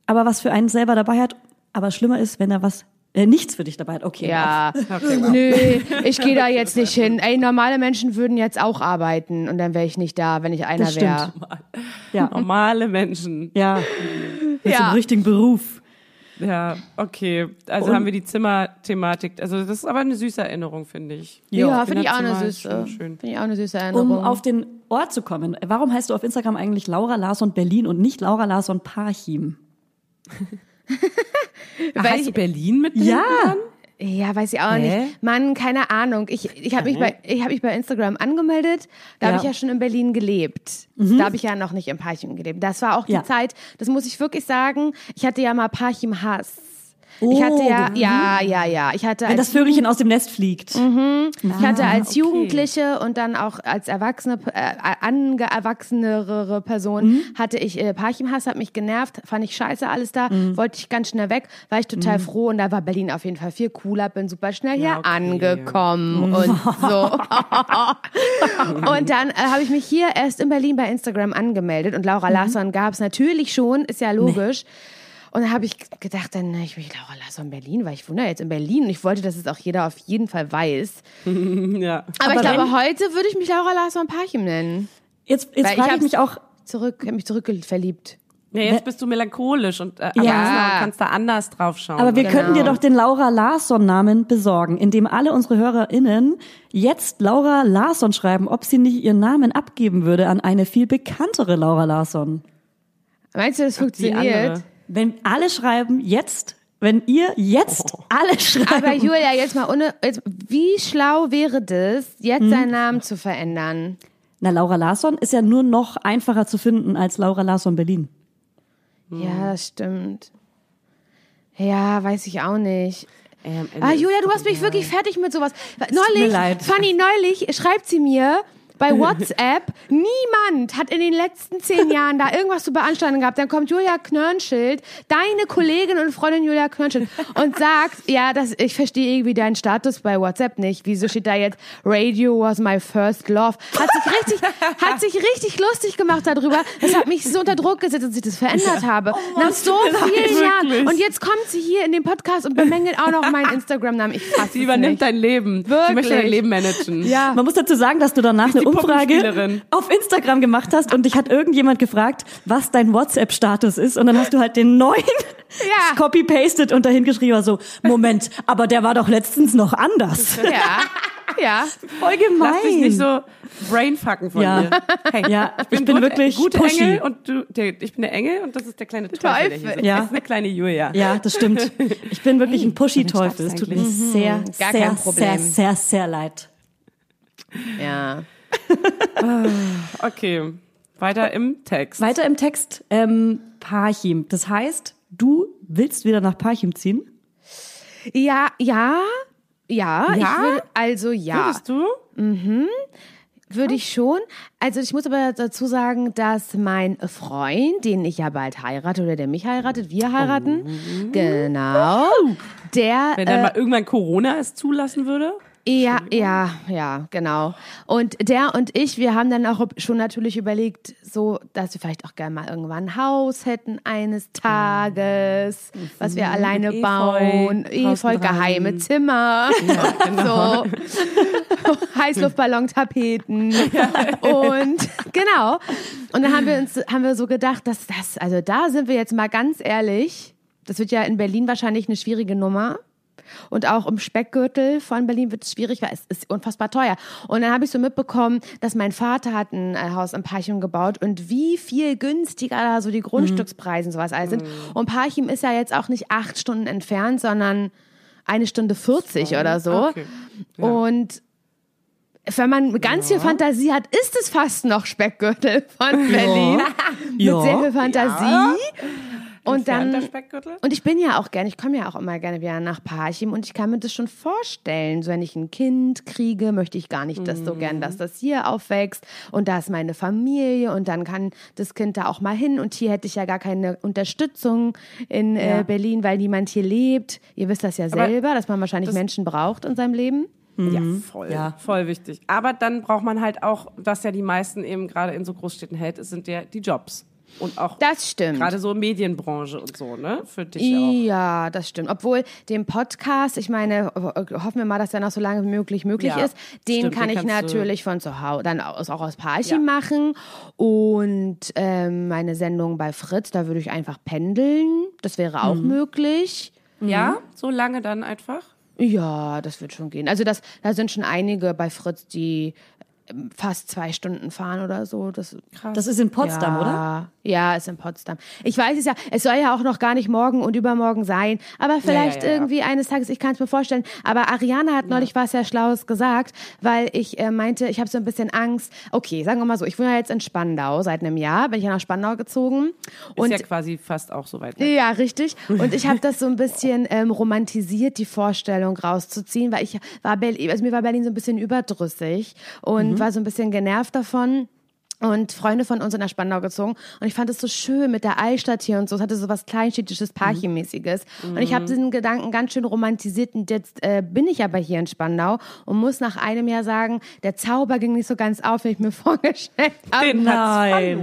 aber was für einen selber dabei hat. Aber schlimmer ist, wenn er was, äh, nichts für dich dabei hat. Okay. Ja, Okay, wow. nö, ich gehe da jetzt nicht hin. Ey, normale Menschen würden jetzt auch arbeiten und dann wäre ich nicht da, wenn ich einer Das wäre. Ja. Normale Menschen. Ja. Mit so Ja. einem richtigen Beruf. Ja, okay. Also Und- haben wir die Zimmerthematik. Also das ist aber eine süße Erinnerung, finde ich. Ja, finde ich auch eine süße. Finde ich auch eine süße Erinnerung. Um auf den Ort zu kommen. Warum heißt du auf Instagram eigentlich Laura Larsson Berlin und nicht Laura Larsson Parchim? Weil ich- du Berlin mit Ja. Berlin? Ja, weiß ich auch Hä? nicht. Mann, keine Ahnung. Ich, ich habe mich, bei- ich hab mich bei Instagram angemeldet. Da Ja. habe ich ja schon in Berlin gelebt. Da habe ich ja noch nicht in Parchim gelebt. Das war auch die Ja. Zeit, das muss ich wirklich sagen, ich hatte ja mal Parchim-Hass. Ich hatte ja, Oh. ja, ja, ja. Ich hatte Wenn das Vögelchen aus dem Nest fliegt. ich hatte als okay. Jugendliche und dann auch als erwachsene, äh, angeerwachsenere Person hatte ich äh, Parchim-Hass, hat mich genervt, fand ich scheiße alles da, wollte ich ganz schnell weg, war ich total froh und da war Berlin auf jeden Fall viel cooler, bin super schnell hier Ja, okay. angekommen und so. und dann äh, habe ich mich hier erst in Berlin bei Instagram angemeldet und Laura Larsson gab es natürlich schon, ist ja logisch. Und dann habe ich gedacht, dann ich will Laura Larsson Berlin, weil ich wohne jetzt in Berlin und ich wollte, dass es auch jeder auf jeden Fall weiß. Ja. Aber, Aber ich glaube, heute würde ich mich Laura Larsson Parchim nennen. Jetzt, jetzt ich frage ich hab's- mich auch, Zurück, ich habe mich zurückverliebt. ja, jetzt bist du melancholisch und äh, Ja. kannst da anders drauf schauen. aber wir Genau. könnten dir doch den Laura Larsson-Namen besorgen, indem alle unsere HörerInnen jetzt Laura Larsson schreiben, ob sie nicht ihren Namen abgeben würde an eine viel bekanntere Laura Larsson. Meinst du, das Die funktioniert? Wenn alle schreiben jetzt, wenn ihr jetzt alle schreiben. Aber Julia, jetzt mal ohne, jetzt, wie schlau wäre das, jetzt Hm? seinen Namen zu verändern? Na, Laura Larsson ist ja nur noch einfacher zu finden als Laura Larsson Berlin. Ja, das stimmt. Ja, weiß ich auch nicht. Ende Ah, Julia, du machst mich wirklich fertig mit sowas. Neulich. Fanny, neulich schreibt sie mir bei WhatsApp, niemand hat in den letzten zehn Jahren da irgendwas zu beanstanden gehabt. Dann kommt Julia Knörnschild, deine Kollegin und Freundin Julia Knörnschild und sagt, ja, das, ich verstehe irgendwie deinen Status bei WhatsApp nicht. Wieso steht da jetzt Radio was my first love? Hat sich richtig, hat sich richtig lustig gemacht darüber. Das hat mich so unter Druck gesetzt, dass ich das verändert habe. Nach so vielen Jahren. Und jetzt kommt sie hier in den Podcast und bemängelt auch noch meinen Instagram-Namen. Ich fasse Sie übernimmt nicht. dein Leben. Sie Wirklich? möchte dein Leben managen. Ja. Man muss dazu sagen, dass du danach eine die Umfrage auf Instagram gemacht hast und dich hat irgendjemand gefragt, was dein WhatsApp-Status ist und dann hast du halt den neuen Ja. copy-pasted und dahin geschrieben so, Moment, aber der war doch letztens noch anders. Ja, ja. Voll gemein. Lass dich nicht so brainfucken von Ja. mir. Hey, Ja, ich bin gut, wirklich gute pushy. Engel und du, der, ich bin der Engel und das ist der kleine Teufel, der Teufel. sitzt. Ja. Das ist eine kleine Julia. Ja, das stimmt. Ich bin wirklich ein Pushy-Teufel. Es Mensch, tut mir sehr. Gar sehr, sehr, sehr, sehr leid. Ja. Okay, weiter im Text. Weiter im Text, ähm, Parchim. Das heißt, du willst wieder nach Parchim ziehen? Ja, ja, ja. Ich Ja? würde, also ja, Würdest du? würde ich schon. Also ich muss aber dazu sagen, dass mein Freund, den ich ja bald heirate oder der mich heiratet, wir heiraten, genau, der Wenn dann äh, mal irgendwann Corona es zulassen würde? Ja, ja, ja, genau. Und der und ich, wir haben dann auch schon natürlich überlegt, so, dass wir vielleicht auch gerne mal irgendwann ein Haus hätten eines Tages, was wir alleine Efeu bauen, Efeu, geheime Zimmer, so. Heißluftballontapeten. Und genau. Und dann haben wir uns, haben wir so gedacht, dass das, also da sind wir jetzt mal ganz ehrlich, das wird ja in Berlin wahrscheinlich eine schwierige Nummer. Und auch im Speckgürtel von Berlin wird es schwierig, weil es ist unfassbar teuer. Und dann habe ich so mitbekommen, dass mein Vater hat ein äh, Haus in Parchim gebaut und wie viel günstiger da so die Grundstückspreise und sowas alles sind. Und Parchim ist ja jetzt auch nicht acht Stunden entfernt, sondern eine Stunde 40 oder so. Okay. Und wenn man ganz viel Fantasie hat, ist es fast noch Speckgürtel von Berlin. Ja. Mit sehr viel Fantasie. Und dann, Speckgürtel? und ich bin ja auch gerne, ich komme ja auch immer gerne wieder nach Parchim und ich kann mir das schon vorstellen. So, wenn ich ein Kind kriege, möchte ich gar nicht das so gern, dass das hier aufwächst und da ist meine Familie und dann kann das Kind da auch mal hin und hier hätte ich ja gar keine Unterstützung in Ja. äh, Berlin, weil niemand hier lebt. Ihr wisst das ja selber, dass man wahrscheinlich Menschen braucht in seinem Leben. Ja, voll. Ja. Voll wichtig. Aber dann braucht man halt auch, was ja die meisten eben gerade in so Großstädten hält, es sind ja die Jobs. Und auch Das stimmt. gerade so Medienbranche und so, ne? Für dich auch. Ja, das stimmt. Obwohl dem Podcast, ich meine, hoffen wir mal, dass der noch so lange wie möglich möglich Ja, ist. Den stimmt, kann den ich natürlich von zu Hause, dann aus, auch aus Parchim Ja. machen. Und ähm, meine Sendung bei Fritz, da würde ich einfach pendeln. Das wäre auch Mhm. möglich. Ja, so lange dann einfach? Ja, das wird schon gehen. Also das, da sind schon einige bei Fritz, die fast zwei Stunden fahren oder so. Das, Das ist in Potsdam, ja, oder? Ja, ist in Potsdam. Ich weiß es ja, es soll ja auch noch gar nicht morgen und übermorgen sein, aber vielleicht ja, ja. irgendwie eines Tages, ich kann es mir vorstellen. Aber Ariana hat neulich was sehr Schlaues gesagt, weil ich äh, meinte, ich habe so ein bisschen Angst. Okay, sagen wir mal so, ich wohne ja jetzt in Spandau seit einem Jahr, bin ich ja nach Spandau gezogen. Ist ja quasi fast auch so weit weg. Ja, richtig. Und ich habe das so ein bisschen ähm, romantisiert, die Vorstellung rauszuziehen, weil ich war Berlin, also mir war Berlin so ein bisschen überdrüssig und war so ein bisschen genervt davon. Und Freunde von uns sind nach Spandau gezogen. Und ich fand es so schön mit der Altstadt hier und so. Es hatte so was Kleinstädtisches, Parchim-mäßiges. Und ich habe diesen Gedanken ganz schön romantisiert. Und jetzt äh, bin ich aber hier in Spandau und muss nach einem Jahr sagen, der Zauber ging nicht so ganz auf, wie ich mir vorgestellt habe. Den Nein.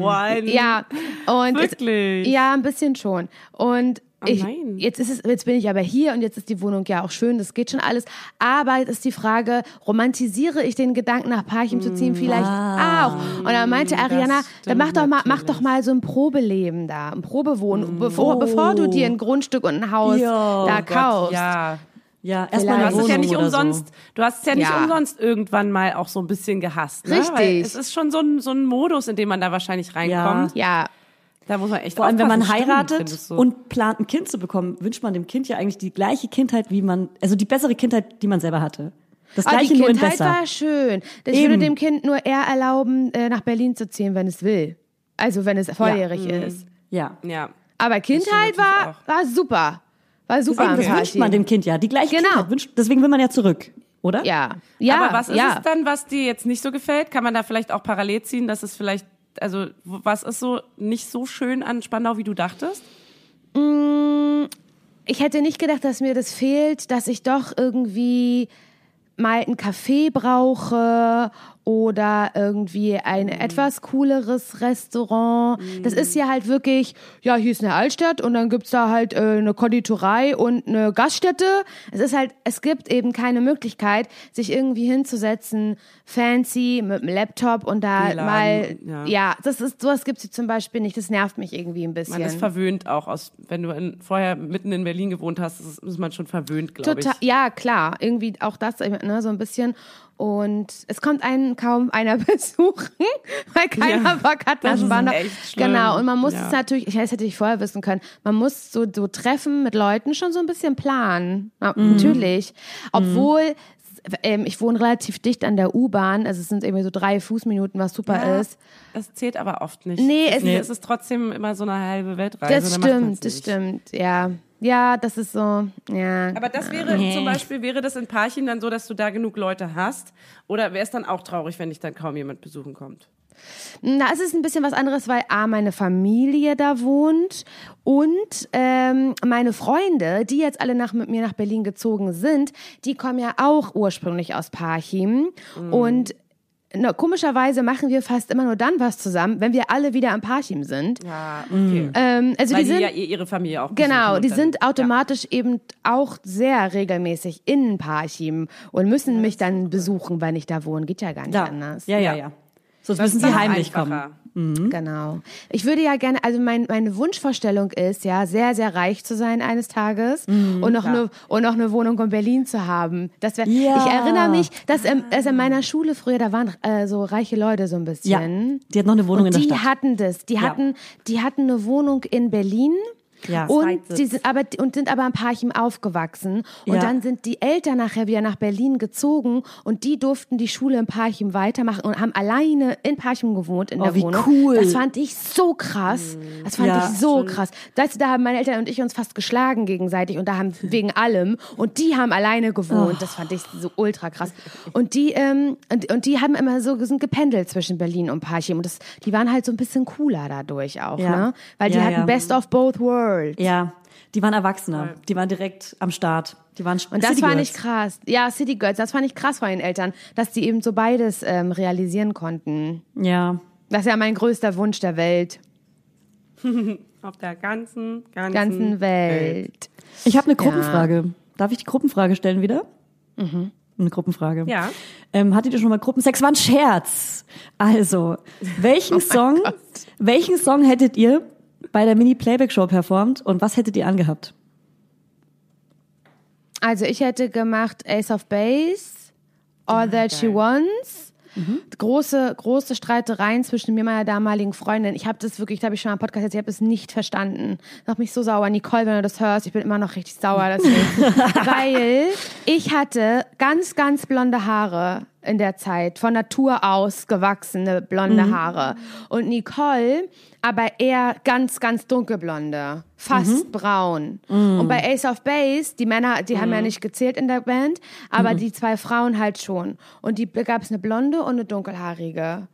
Ja, und Wirklich? Ja, ein bisschen schon. Und ich, nein. jetzt ist es, jetzt bin ich aber hier und jetzt ist die Wohnung ja auch schön, das geht schon alles. Aber jetzt ist die Frage, romantisiere ich den Gedanken nach Parchim zu ziehen vielleicht auch? Und dann meinte Ariana, dann mach doch mal, mach doch mal so ein Probeleben da, ein Probewohnen, bevor, bevor du dir ein Grundstück und ein Haus Ja, da oh Gott, kaufst. Ja. Ja, Du erstmal eine hast es ja nicht umsonst, So. du hast es ja nicht Ja. umsonst irgendwann mal auch so ein bisschen gehasst. Ne? Richtig. Weil es ist schon so ein, so ein Modus, in dem man da wahrscheinlich reinkommt. Ja, Da muss man echt Vor allem, wenn man. Stimmt, heiratet du? und plant, ein Kind zu bekommen, wünscht man dem Kind ja eigentlich die gleiche Kindheit, wie man, also die bessere Kindheit, die man selber hatte. Das aber gleiche die nur in Kindheit besser. war schön. Ich Eben. würde dem Kind nur eher erlauben, äh, nach Berlin zu ziehen, wenn es will. Also wenn es volljährig ist. Ja. ja. Aber Kindheit war, war super. War super Deswegen, das wünscht man dem Kind ja. Die gleiche Genau. Kindheit wünscht, deswegen will man ja zurück, oder? Ja. Ja, Aber was ist ja. es dann, was dir jetzt nicht so gefällt? Kann man da vielleicht auch parallel ziehen, dass es vielleicht, also was ist so nicht so schön an Spandau, wie du dachtest? Ich hätte nicht gedacht, dass mir das fehlt, dass ich doch irgendwie mal einen Kaffee brauche oder irgendwie ein etwas cooleres Restaurant. Das ist ja halt wirklich, ja, hier ist eine Altstadt und dann gibt's da halt äh, eine Konditorei und eine Gaststätte. Es ist halt, es gibt eben keine Möglichkeit, sich irgendwie hinzusetzen, fancy, mit einem Laptop und da WLAN, mal, ja. ja. das ist, sowas gibt's hier zum Beispiel nicht. Das nervt mich irgendwie ein bisschen. Man ist verwöhnt auch aus, wenn du in, vorher mitten in Berlin gewohnt hast, ist, ist man schon verwöhnt, glaube ich. Total, ja, klar. Irgendwie auch das, ne, so ein bisschen. Und es kommt einen kaum einer besuchen, weil keiner Ja, Bock hat nach das ist Spandau. Genau. Und man muss Ja. es natürlich, ich das hätte ich vorher wissen können, man muss so, so Treffen mit Leuten schon so ein bisschen planen. Ja, Mhm. Natürlich. Obwohl, ähm, ich wohne relativ dicht an der U-Bahn, also es sind irgendwie so drei Fußminuten, was super Ja, ist. Das zählt aber oft nicht. Nee, es, es- es ist trotzdem immer so eine halbe Weltreise. Das stimmt, das stimmt, ja. Ja, das ist so, ja. Aber das wäre zum Beispiel, wäre das in Parchim dann so, dass du da genug Leute hast? Oder wäre es dann auch traurig, wenn dich dann kaum jemand besuchen kommt? Na, es ist ein bisschen was anderes, weil A, meine Familie da wohnt und ähm, meine Freunde, die jetzt alle nach, mit mir nach Berlin gezogen sind, die kommen ja auch ursprünglich aus Parchim. Und na, komischerweise machen wir fast immer nur dann was zusammen, wenn wir alle wieder am Parchim sind. Ja, okay. Ähm, also Weil die die, sind, ja eh ihre Familie auch Genau, die dann- sind automatisch eben auch sehr regelmäßig in Parchim und müssen mich dann besuchen, wenn ich da wohne. Geht ja gar nicht Ja. anders. ja, ja, Ja. ja. Sonst müssen sie heimlich einfacher. kommen. Genau. Ich würde ja gerne, also mein, meine Wunschvorstellung ist ja, sehr, sehr reich zu sein eines Tages und, noch eine, und noch eine Wohnung in Berlin zu haben. Das wär, Ja. Ich erinnere mich, dass, ähm, dass in meiner Schule früher, da waren äh, so reiche Leute so ein Ja. bisschen. Die hat noch eine Wohnung und in die der Stadt. hatten das. Die Ja. hatten, die hatten eine Wohnung in Berlin. Ja. Und sie sind aber und sind aber ein Parchim aufgewachsen und Ja. dann sind die Eltern nachher wieder nach Berlin gezogen und die durften die Schule in Parchim weitermachen und haben alleine in Parchim gewohnt in Oh, der wie Wohnung. cool. Das fand ich so krass. Das fand Ja, ich so krass. Weißt du, da haben meine Eltern und ich uns fast geschlagen gegenseitig und da haben wegen allem und die haben alleine gewohnt. Das fand ich so ultra krass. Und die ähm, und, und die haben immer so sind gependelt zwischen Berlin und Parchim und das, die waren halt so ein bisschen cooler dadurch auch, Ja. ne? Weil die hatten. Best of both worlds. Ja, die waren Erwachsene. Die waren direkt am Start. Die waren Und das City fand Girls. ich krass. Ja, City Girls, das fand ich krass von den Eltern, dass die eben so beides ähm, realisieren konnten. Ja. Das ist ja mein größter Wunsch der Welt. Auf der ganzen, ganzen, Ganzen Welt. Ich habe eine Gruppenfrage. Darf ich die Gruppenfrage stellen wieder? Mhm. Eine Gruppenfrage. Ja. Ähm, hattet ihr schon mal Gruppensex? War ein Scherz. Also, welchen Song, Gott. welchen Song hättet ihr bei der Mini-Playback-Show performt und was hättet ihr angehabt? Also ich hätte gemacht Ace of Base, All That She Wants Große, große Streitereien zwischen mir und meiner damaligen Freundin. Ich habe das wirklich, da habe ich schon am Podcast jetzt, ich habe es nicht verstanden. Das macht mich so sauer. Nicole, wenn du das hörst, ich bin immer noch richtig sauer deswegen. Weil ich hatte ganz, ganz blonde Haare in der Zeit, von Natur aus gewachsene blonde Haare. Und Nicole aber eher ganz, ganz dunkelblonde, fast braun. Und bei Ace of Base, die Männer, die haben ja nicht gezählt in der Band, aber die zwei Frauen halt schon. Und die gab es eine blonde und eine dunkelhaarige.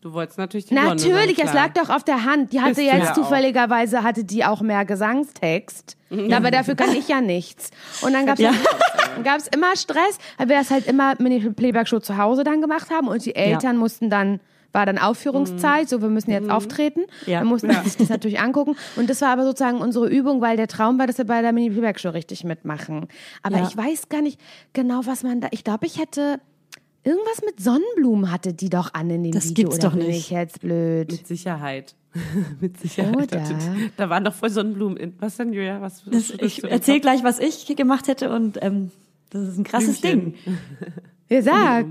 Du wolltest natürlich die Blonde Natürlich, sein, es lag doch auf der Hand. Die hatte Ist jetzt ja zufälligerweise, hatte die auch mehr Gesangstext. Aber dafür kann ich ja nichts. Und dann gab's Ja. dann gab's immer Stress, weil wir das halt immer mit der Playback-Show zu Hause dann gemacht haben und die Eltern mussten dann war dann Aufführungszeit, so wir müssen jetzt auftreten. Ja. Dann mussten wir sich das natürlich angucken. Und das war aber sozusagen unsere Übung, weil der Traum war, dass wir bei der Mini-Playback-Show richtig mitmachen. Aber Ja. ich weiß gar nicht genau, was man da. Ich glaube, ich hätte. Irgendwas mit Sonnenblumen hatte die doch an in dem Das Video. gibt's oder doch bin nicht. Ich jetzt blöd. Mit Sicherheit. Mit Sicherheit. Oder? Da waren doch voll Sonnenblumen. in- Was denn, Julia? Was, was Das, was ich Kopf? gleich, was ich gemacht hätte und ähm, das ist ein krasses Blümchen. Ding. Ja, sag.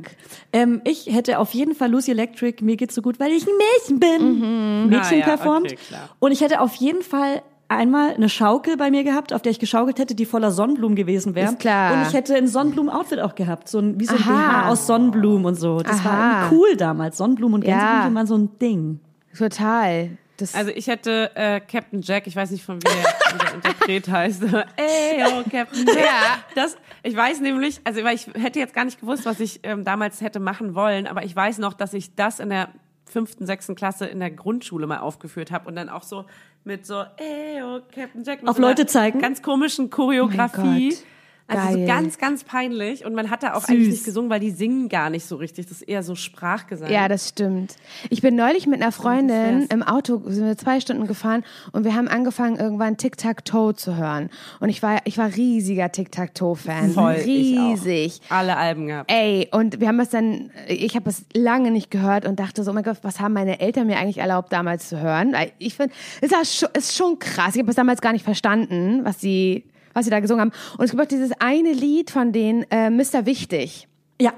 Ähm, ich hätte auf jeden Fall Lucy Electric, mir geht's so gut, weil ich ein Mädchen bin, Mädchen Ah, ja, performt. okay, und ich hätte auf jeden Fall einmal eine Schaukel bei mir gehabt, auf der ich geschaukelt hätte, die voller Sonnenblumen gewesen wäre. Ist klar. Und ich hätte ein Sonnenblumen-Outfit auch gehabt, so ein, wie so ein Aha. BH aus Sonnenblumen und so. Das war Aha. irgendwie cool damals. Sonnenblumen und Ja. Gänseblümchen waren so ein Ding. Total. Das, Also ich hätte äh, Captain Jack, ich weiß nicht von wie der, Interpret heißt. Ey, oh, Captain Jack. Ja. Das, ich weiß nämlich, also weil ich hätte jetzt gar nicht gewusst, was ich ähm, damals hätte machen wollen, aber ich weiß noch, dass ich das in der fünften, sechsten Klasse in der Grundschule mal aufgeführt habe und dann auch so mit so, ey, oh, Captain Jack. Auf so Leute zeigen? Ganz komischen Choreografie. Gott. Also so ganz, ganz peinlich. Und man hat da auch Süß. eigentlich nicht gesungen, weil die singen gar nicht so richtig. Das ist eher so Sprachgesang. ja, das stimmt. Ich bin neulich mit einer Freundin wär's. im Auto, sind wir zwei Stunden gefahren und wir haben angefangen, irgendwann Tic-Tac-Toe zu hören. Und ich war, ich war riesiger Tic-Tac-Toe-Fan. Voll. Riesig. Alle Alben gehabt. Ey, und wir haben es dann, ich habe es lange nicht gehört und dachte so, oh mein Gott, was haben meine Eltern mir eigentlich erlaubt, damals zu hören? Weil Ich finde, es ist schon, ist schon krass. Ich habe es damals gar nicht verstanden, was sie, was sie da gesungen haben. Und es gibt auch dieses eine Lied von denen, äh, Mr. Wichtig. Ja.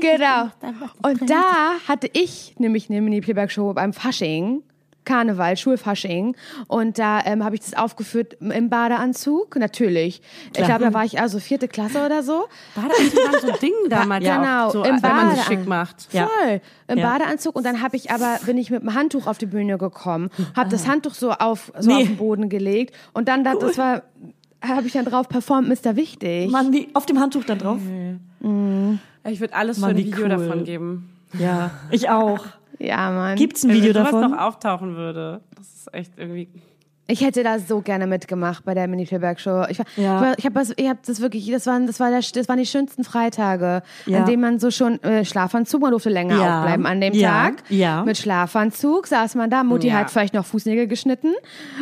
Genau. Und da hatte ich nämlich eine Mini-Playback-Show beim Fasching. Karneval, Schulfasching. Und da ähm, habe ich das aufgeführt im Badeanzug, natürlich. Ich glaube, da war ich also vierte Klasse oder so. Badeanzug waren so ein Ding damals. Ja, auch genau, So, im wenn man sich schick macht. Ja. Voll. Im Ja. Badeanzug. Und dann habe ich aber, bin ich mit dem Handtuch auf die Bühne gekommen, habe das Handtuch so auf, so Nee. auf den Boden gelegt. Und dann, da- das war, habe ich dann drauf performt, Mr. Wichtig. Mann, wie auf dem Handtuch dann drauf. Ich würde alles Mann, für ein Video cool. davon geben. Ja, ich auch. Ja, Mann. Gibt's ein Wenn Video davon? noch auftauchen würde. Das ist echt irgendwie. Ich hätte da so gerne mitgemacht bei der mini playback show Ich, war, Ja. ich, ich habe das, ich hab das wirklich, das waren, das, war der, das waren die schönsten Freitage, Ja. an denen man so schon äh, Schlafanzug, man durfte länger Ja. aufbleiben an dem Ja. Tag. Ja. Mit Schlafanzug saß man da, Mutti Ja. hat vielleicht noch Fußnägel geschnitten.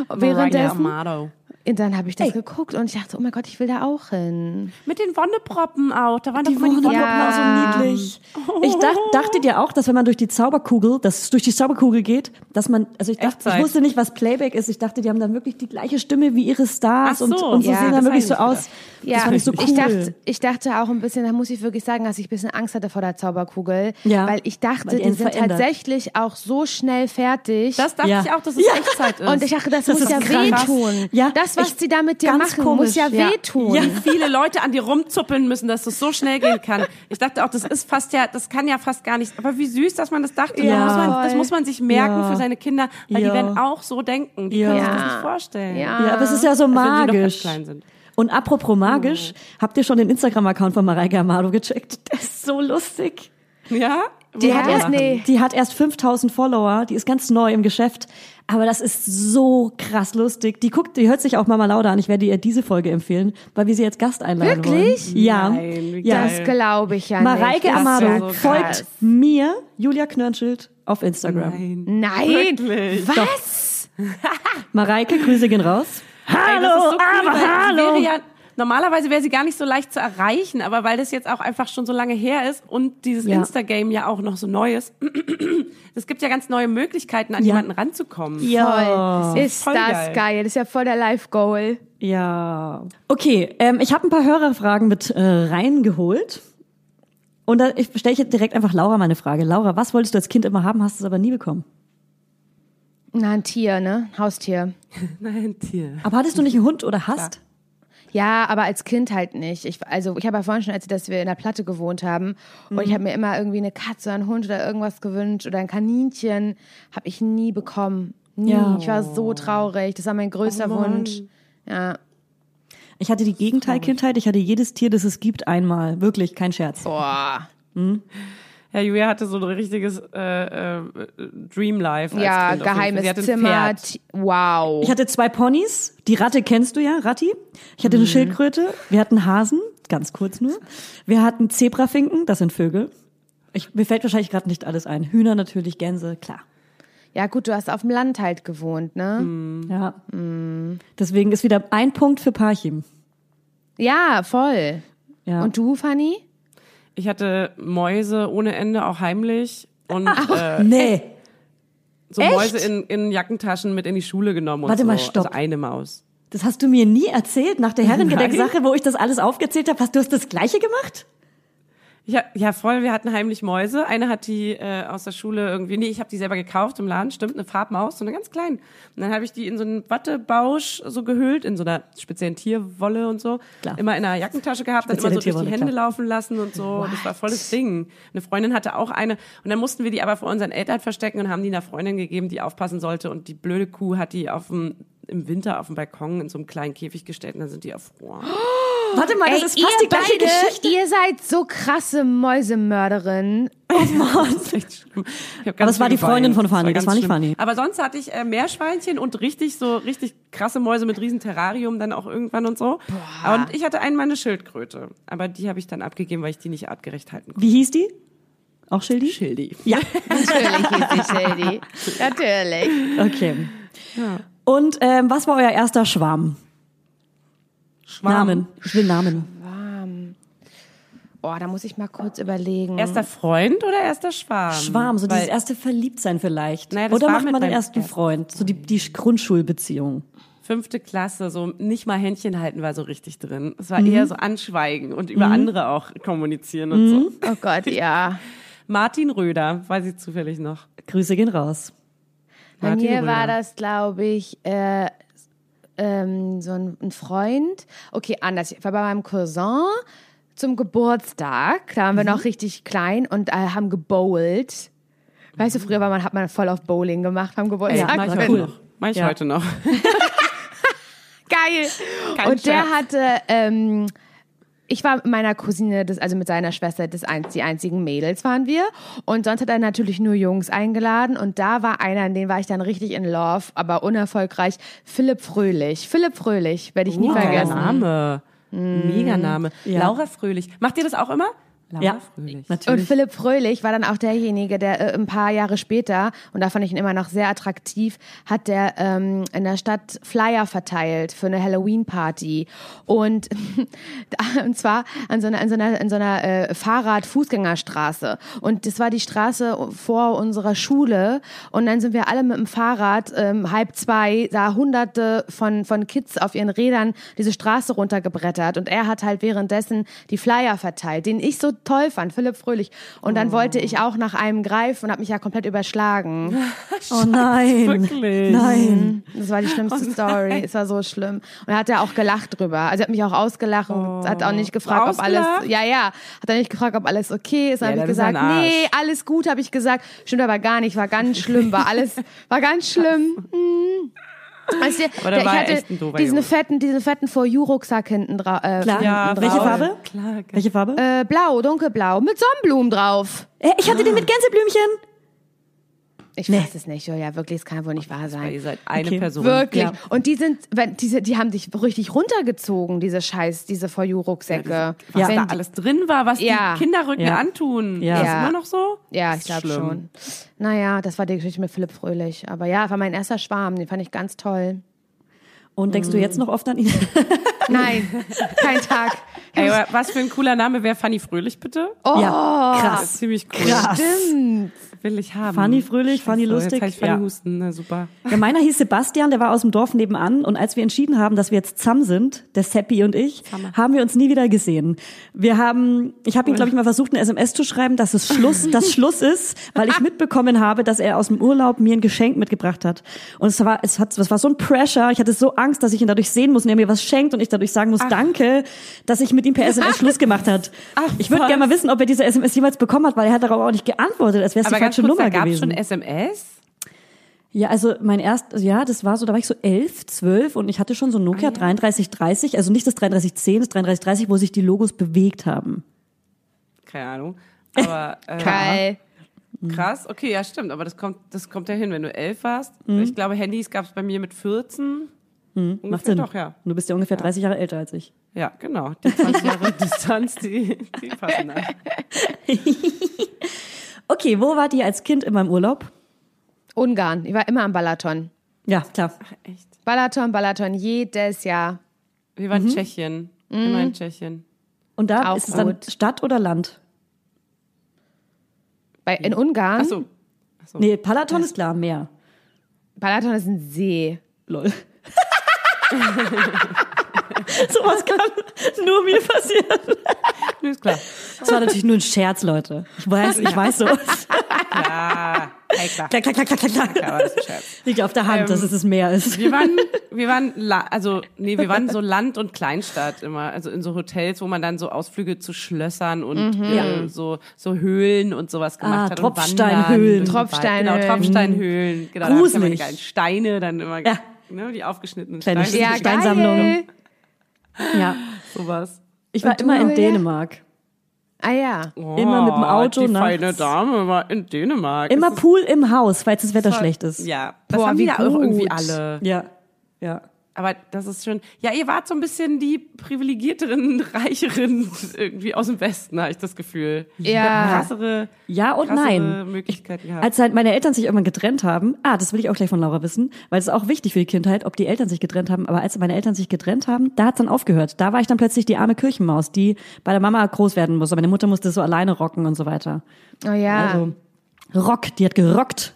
Mariah Währenddessen. Amado. Und dann habe ich das geguckt und ich dachte, oh mein Gott, ich will da auch hin. Mit den Wonneproppen auch. Da waren Die doch immer die Wunderpuppen Ja. so niedlich. Ich dacht, dachte dir auch, dass wenn man durch die Zauberkugel, dass es durch die Zauberkugel geht, dass man, also ich dachte, Echtzeit. ich wusste nicht, was Playback ist. Ich dachte, die haben dann wirklich die gleiche Stimme wie ihre Stars Ach und, so. und so Ja, sehen dann wirklich so aus. Das fand ich so cool. ich dachte, ich dachte auch ein bisschen, da muss ich wirklich sagen, dass ich ein bisschen Angst hatte vor der Zauberkugel, Ja, weil ich dachte, weil die die, sind verändert. tatsächlich auch so schnell fertig. Das dachte Ja. ich auch, dass es Echtzeit ist. und ich dachte, das, Das muss ist ja krass. wehtun. Ja, das, was ich- sie da mit dir machen, komisch. muss ja, Ja. wehtun. ja, viele Leute an dir rumzuppeln müssen, dass es so schnell gehen kann. Ich dachte auch, das ist fast ja, das kann ja fast gar nicht. Aber wie süß, dass man das dachte. Ja. Das, muss man, das muss man sich merken Ja. für seine Kinder, weil Ja. die werden auch so denken. Die Ja. können sich das Ja. nicht vorstellen. Ja. Ja, aber es ist ja so Als wenn sie noch ganz magisch. klein sind. Und apropos magisch, habt ihr schon den Instagram-Account von Mareike Amado gecheckt? Der ist so lustig. Ja? Die hat erst, nee. Die hat erst 5000 Follower, die ist ganz neu im Geschäft, aber das ist so krass lustig. Die guckt, die hört sich auch Mama Lauda an. Ich werde ihr diese Folge empfehlen, weil wir sie als Gast einladen Wirklich? wollen. Ja. Nein, ja. Das glaube ich ja Mareike nicht. Das Amado so folgt mir, Julia Knörnschild, auf Instagram. Nein. Nein. Wirklich? Was? Mareike, Grüße gehen raus. Ey, Hallo, ist so cool, aber hallo. Wäre ja, normalerweise wäre sie gar nicht so leicht zu erreichen, aber weil das jetzt auch einfach schon so lange her ist und dieses Ja. Insta-Game ja auch noch so neu ist, es gibt ja ganz neue Möglichkeiten, an Ja. jemanden ranzukommen. Ja. Voll. Ist voll das geil. geil. Das ist ja voll der Live-Goal. Ja. Okay, ähm, ich habe ein paar Hörerfragen mit äh, reingeholt. Und da ich stelle ich jetzt direkt einfach Laura meine Frage. Laura, was wolltest du als Kind immer haben, hast es aber nie bekommen? Na, ein Tier, ne? Haustier. Nein, Tier. Aber hattest du nicht einen Hund oder hast? Ja, aber als Kind halt nicht. Ich, also ich habe ja vorhin schon erzählt, dass wir in der Platte gewohnt haben und ich habe mir immer irgendwie eine Katze, einen Hund oder irgendwas gewünscht oder ein Kaninchen. Habe ich nie bekommen. Nie. Ja. Ich war so traurig. Das war mein größter Wunsch. Ja. Ich hatte die Gegenteilkindheit. Ich hatte jedes Tier, das es gibt, einmal. Wirklich, kein Scherz. Boah. Ja, Julia hatte so ein richtiges äh, äh, Dream Life. Als Ja, kind geheimes Zimmer. Wow. Ich hatte zwei Ponys. Die Ratte kennst du ja, Ratti. Ich hatte eine Schildkröte. Wir hatten Hasen, ganz kurz nur. Wir hatten Zebrafinken, das sind Vögel. Ich, mir fällt wahrscheinlich gerade nicht alles ein. Hühner natürlich, Gänse, klar. Ja, gut, du hast auf dem Land halt gewohnt, ne? Ja. Deswegen ist wieder ein Punkt für Parchim. Ja, voll. Ja. Und du, Fanny? Ich hatte Mäuse ohne Ende, auch heimlich. Und äh, nee. so echt? Mäuse in, in Jackentaschen mit in die Schule genommen. Und Warte so. mal, stopp. Also eine Maus. Das hast du mir nie erzählt nach der Herrengedecksache, Nein. wo ich das alles aufgezählt habe. Was, du hast das Gleiche gemacht? Ja, ja, voll. Wir hatten heimlich Mäuse. Eine hat die äh, aus der Schule irgendwie, nee, ich habe die selber gekauft im Laden, stimmt, eine Farbmaus, so eine ganz kleine. Und dann habe ich die in so einen Wattebausch so gehüllt, in so einer speziellen Tierwolle und so. Klar. Immer in einer Jackentasche gehabt, dann immer so durch die Tierwolle, Hände klar. laufen lassen und so. Das war volles Ding. Eine Freundin hatte auch eine. Und dann mussten wir die aber vor unseren Eltern verstecken und haben die einer Freundin gegeben, die aufpassen sollte. Und die blöde Kuh hat die auf dem, im Winter auf dem Balkon in so einem kleinen Käfig gestellt und dann sind die erfroren. Warte mal, das Ey, ist ihr fast die gleiche beide, Geschichte. ihr seid so krasse Mäusemörderin. Das ist echt schlimm. Ich hab ganz Aber es war die Freundin von Fanny, das ganz war nicht. Fanny. Aber sonst hatte ich äh, Meerschweinchen und richtig so richtig krasse Mäuse mit riesen Terrarium dann auch irgendwann und so. Und ich hatte einmal eine Schildkröte, aber die habe ich dann abgegeben, weil ich die nicht artgerecht halten konnte. Wie hieß die? Auch Schildi? Schildi. Ja. Natürlich hieß die Shady. Natürlich. Okay. Und ähm, was war euer erster Schwarm? Namen. Ich will Namen. Oh, da muss ich mal kurz überlegen. Erster Freund oder erster Schwarm? Schwarm, so Weil dieses erste Verliebtsein vielleicht. Naja, Oder war macht man den ersten. Freund? So die, die Grundschulbeziehung. fünfte Klasse, so nicht mal Händchen halten war so richtig drin. Es Mhm. war eher so anschweigen und über andere auch kommunizieren und so. oh Gott, ja. Martin Röder, weiß ich zufällig noch. Grüße gehen raus. Bei Martin mir war Röder. das, glaube ich, äh, ähm, so ein, ein Freund. Okay, anders. Ich war bei meinem Cousin zum Geburtstag. Da waren wir noch richtig klein und äh, haben gebowlt. Weißt du, früher war man, hat man voll auf Bowling gemacht beim Geburtstag. Mach ich war heute cool. noch. Mach ich Ja. heute noch. Geil. Kein und der Scherz. hatte, ähm, ich war mit meiner Cousine, das, also mit seiner Schwester, das ein, die einzigen Mädels waren wir. Und sonst hat er natürlich nur Jungs eingeladen. Und da war einer, in den war ich dann richtig in Love, aber unerfolgreich. Philipp Fröhlich. Philipp Fröhlich, werde ich nie geiler vergessen. Name. Mega Name. Ja. Laura Fröhlich. Macht ihr das auch immer? Laura Ja, Fröhlich. Und natürlich. Philipp Fröhlich war dann auch derjenige, der äh, ein paar Jahre später, und da fand ich ihn immer noch sehr attraktiv, hat der ähm, in der Stadt Flyer verteilt für eine Halloween-Party. Und, und zwar an so einer, an so einer, an so einer äh, Fahrrad-Fußgängerstraße. Und das war die Straße vor unserer Schule. Und dann sind wir alle mit dem Fahrrad ähm, halb zwei, da hunderte von, von Kids auf ihren Rädern diese Straße runtergebrettert. Und er hat halt währenddessen die Flyer verteilt, den ich so toll fand, Philipp Fröhlich. Und dann wollte ich auch nach einem greifen und habe mich ja komplett überschlagen. Oh nein. Wirklich? Nein. Das war die schlimmste Story. Es war so schlimm. Und da hat er auch gelacht drüber. Also er hat mich auch ausgelacht und hat auch nicht gefragt, ob alles. Ja, ja. Hat er nicht gefragt, ob alles okay ist. Dann Ja, habe ich gesagt, nee, alles gut, habe ich gesagt. Stimmt aber gar nicht, war ganz schlimm, war alles, war ganz schlimm. Weißt du, Aber der ich war hatte echt ein doofer diesen Junge. fetten, diesen fetten For You Rucksack hinten drauf. Äh, Klar. Ja, hinten Welche drauf. Farbe? Klar. Welche Farbe? Äh, blau, dunkelblau, mit Sonnenblumen drauf. Äh, ich hatte den mit Gänseblümchen. Ich weiß es nicht, Julia, wirklich, es kann wohl nicht wahr sein. Ihr seid eine Okay. Person. Wirklich. Ja. Und die sind, wenn, diese, die haben dich richtig runtergezogen, diese Scheiß, diese For You Rucksäcke. Was Wenn da die- alles drin war, was Ja. die Kinderrücken Ja. antun. Ja. Ist das Ja. immer noch so? Ja, Das ich glaube schon. Naja, das war die Geschichte mit Philipp Fröhlich. Aber ja, war mein erster Schwarm, den fand ich ganz toll. Und denkst du jetzt noch oft an ihn? Nein, kein Tag. Ey, was für ein cooler Name wäre Fanny Fröhlich, bitte? Oh, Ja, Das krass. ist ziemlich cool. Krass. stimmt. Will ich haben. Funny fröhlich, funny So, lustig. Jetzt Fanny Ja. Husten, na super. Ja, meiner hieß Sebastian, der war aus dem Dorf nebenan. Und als wir entschieden haben, dass wir jetzt zusammen sind, der Seppi und ich, haben wir uns nie wieder gesehen. Wir haben, ich habe ihm, glaube ich, mal versucht, eine SMS zu schreiben, dass es Schluss, dass Schluss ist, weil ich mitbekommen habe, dass er aus dem Urlaub mir ein Geschenk mitgebracht hat. Und es war, es hat, es war so ein Pressure. Ich hatte so Angst, dass ich ihn dadurch sehen muss und er mir was schenkt und ich dadurch sagen muss, danke, dass ich mit ihm per SMS Schluss gemacht hat. ich würde gerne mal wissen, ob er diese SMS jemals bekommen hat, weil er hat darauf auch nicht geantwortet, als wäre es die falsche Nummer da gab es gewesen. schon SMS? Ja, also mein erst, also ja, das war so, da war ich so elf, zwölf und ich hatte schon so ein Nokia 3330, also nicht das 3310, das 3330, wo sich die Logos bewegt haben. Keine Ahnung. Aber äh, Geil. krass, okay, ja stimmt, aber das kommt, das kommt ja hin, wenn du elf warst. Mhm. Ich glaube, Handys gab es bei mir mit 14. Ungefähr Macht Sinn. Doch, ja. Du bist ja ungefähr 30 Jahre älter als ich. Ja, genau. Die 20 Jahre Distanz, die, die passen dann. Okay, wo wart ihr als Kind immer im Urlaub? Ungarn. Ich war immer am Balaton. Ja, klar. Echt. Balaton, Balaton, jedes Jahr. Wir Mhm. waren in Tschechien. Immer in Tschechien. Und da Auch ist es dann gut. Stadt oder Land? Bei, in Ungarn. Ach so. Ach so. Nee, Palaton ist klar, Meer. Balaton ist ein See. Lol. Sowas kann nur mir passieren. Nee, ist klar. Das war natürlich nur ein Scherz, Leute. Ich weiß, ich weiß sowas. Klar. Hey, klar. Klack, klack, klack, klack, Ja, aber klack. das ein Scherz. Liegt auf der Hand, dass es das Meer ist. Wir waren, wir waren, also nee, wir waren so Land- und Kleinstadt immer, also in so Hotels, wo man dann so Ausflüge zu Schlössern und äh, so so Höhlen und sowas gemacht Ah, hat. und Tropfsteinhöhlen. Tropfsteinhöhlen. Genau, Tropfsteinhöhlen. Genau, da ich immer die Gruselig. geilen Steine dann immer, Ja. ne, die aufgeschnittenen Kleine Steine. Ja, Ja, Steinsammlung. geil. Ja. sowas. Ich war immer in? Dänemark. Ah ja. Immer mit dem Auto Oh, Die nachts. feine Dame war in Dänemark. Immer Pool im Haus, falls das Wetter voll- schlecht ist. Ja, das Boah, haben wie wir ja auch irgendwie alle. Ja. Ja. Aber das ist schon, ja, ihr wart so ein bisschen die privilegierteren, reicheren irgendwie aus dem Westen, habe ich das Gefühl. Ja. Krassere, Ja und krassere nein. Möglichkeiten gehabt. Als halt meine Eltern sich irgendwann getrennt haben, ah, das will ich auch gleich von Laura wissen, weil es ist auch wichtig für die Kindheit, ob die Eltern sich getrennt haben, aber als meine Eltern sich getrennt haben, da hat's dann aufgehört. Da war ich dann plötzlich die arme Kirchenmaus, die bei der Mama groß werden muss. Meine Mutter musste so alleine rocken und so weiter. Oh ja. Also, Rock, die hat gerockt.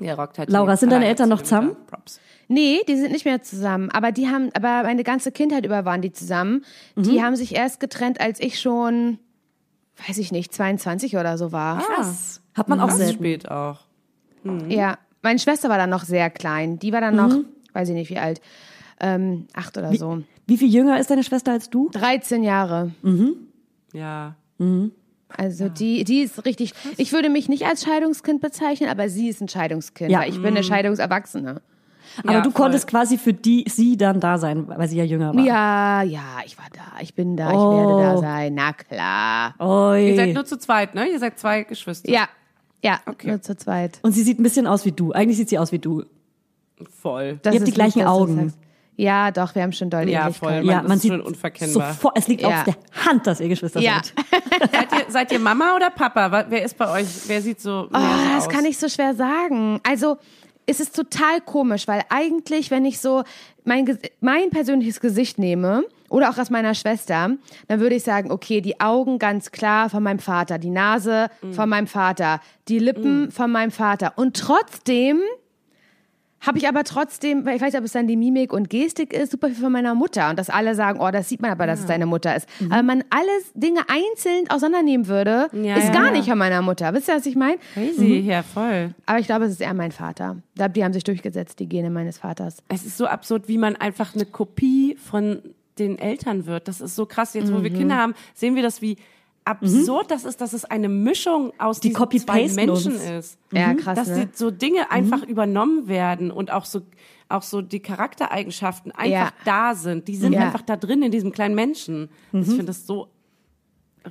ja, rockt halt Laura, sind deine Eltern noch zusammen? Props. Nee, die sind nicht mehr zusammen. Aber die haben, aber meine ganze Kindheit über waren die zusammen. Mhm. Die haben sich erst getrennt, als ich schon, weiß ich nicht, 22 oder so war. Krass. Hat man auch Ganz selten. spät auch. Ja. Meine Schwester war dann noch sehr klein. Die war dann noch, weiß ich nicht wie alt, ähm, acht oder so. Wie viel jünger ist deine Schwester als du? 13 Jahre. Ja. Also die, die ist richtig. Ich würde mich nicht als Scheidungskind bezeichnen, aber sie ist ein Scheidungskind. Ja. Weil ich bin eine Scheidungserwachsene. Aber Ja, du voll. konntest quasi für die, sie dann da sein, weil sie ja jünger war. Ja, ja, ich war da, ich bin da, ich Oh. werde da sein. Na klar. Oi. Ihr seid nur zu zweit, ne? Ihr seid zwei Geschwister. Ja, ja, Okay. nur zu zweit. und sie sieht ein bisschen aus wie du. Eigentlich sieht sie aus wie du. Voll. Das Ihr habt die gleichen du Augen. Ja, doch, wir haben schon doll Ja, voll. ja, das man ist sieht schon unverkennbar. Sofort, es liegt Ja. auf der Hand, dass ihr Geschwister Ja. seid. seid, ihr, seid ihr Mama oder Papa? Wer ist bei euch? Wer sieht so mehr Oh, das aus? kann ich so schwer sagen. Also, es ist total komisch, weil eigentlich, wenn ich so mein, mein persönliches Gesicht nehme oder auch aus meiner Schwester, dann würde ich sagen, okay, die Augen ganz klar von meinem Vater, die Nase von meinem Vater, die Lippen von meinem Vater. Und trotzdem habe ich aber trotzdem, weil ich weiß nicht, ob es dann die Mimik und Gestik ist, super viel von meiner Mutter. Und dass alle sagen, oh, das sieht man aber, dass es deine Mutter ist. Aber wenn man alles Dinge einzeln auseinandernehmen würde, Ja, ist ja, gar ja. nicht von meiner Mutter. Wisst ihr, was ich meine? Crazy, ja, voll. Aber ich glaube, es ist eher mein Vater. Die haben sich durchgesetzt, die Gene meines Vaters. Es ist so absurd, wie man einfach eine Kopie von den Eltern wird. Das ist so krass. Jetzt, wo wir Kinder haben, sehen wir das, wie absurd das ist, dass es eine Mischung aus Die diesen zwei Menschen uns. ist. Ja, krass, dass ne? die, so Dinge einfach übernommen werden und auch so auch so die Charaktereigenschaften einfach Ja. da sind. Die sind Ja. einfach da drin in diesem kleinen Menschen. Ich finde das so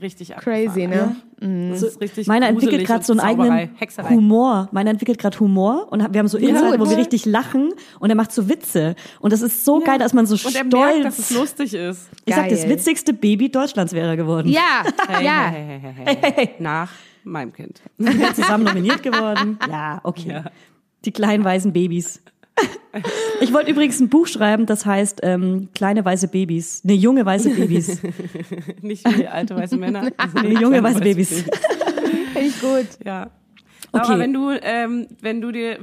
richtig Crazy, abgefahren. ne? Das ist richtig Meiner entwickelt gerade und so einen eigenen Hexerei. Humor. Meiner entwickelt gerade Humor und wir haben so Inhalte, gut. wo wir richtig lachen und er macht so Witze. Und das ist so geil, dass man so Und er stolz. merkt, dass es lustig ist. ich sag, das Geil. witzigste Baby Deutschlands wäre er geworden. Ja, Hey, ja. hey, hey, hey, hey, hey. Nach meinem Kind. Wir sind zusammen nominiert geworden. Ja, okay. Die kleinen weißen Babys. Ich wollte übrigens ein Buch schreiben, das heißt ähm, Kleine weiße Babys. Nee, junge weiße Babys. Nicht wie alte weiße Männer. Nee, junge weiße Babys. Finde ich gut. Ja. Okay. Aber wenn du, ähm, wenn du dir,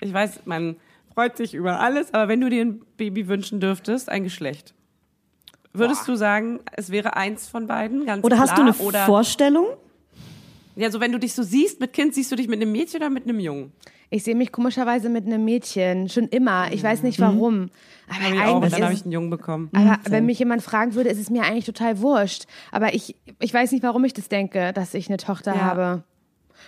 ich weiß, man freut sich über alles, aber wenn du dir ein Baby wünschen dürftest, ein Geschlecht, würdest du sagen, es wäre eins von beiden? Ganz Oder klar, hast du eine oder, Vorstellung? Ja, so wenn du dich so siehst mit Kind, siehst du dich mit einem Mädchen oder mit einem Jungen? Ich sehe mich komischerweise mit einem Mädchen. Schon immer. Ich weiß nicht warum. Aber Hab ich auch, und dann habe ich einen Jungen bekommen. aber wenn mich jemand fragen würde, ist es mir eigentlich total wurscht. Aber ich, ich weiß nicht, warum ich das denke, dass ich eine Tochter Ja. habe.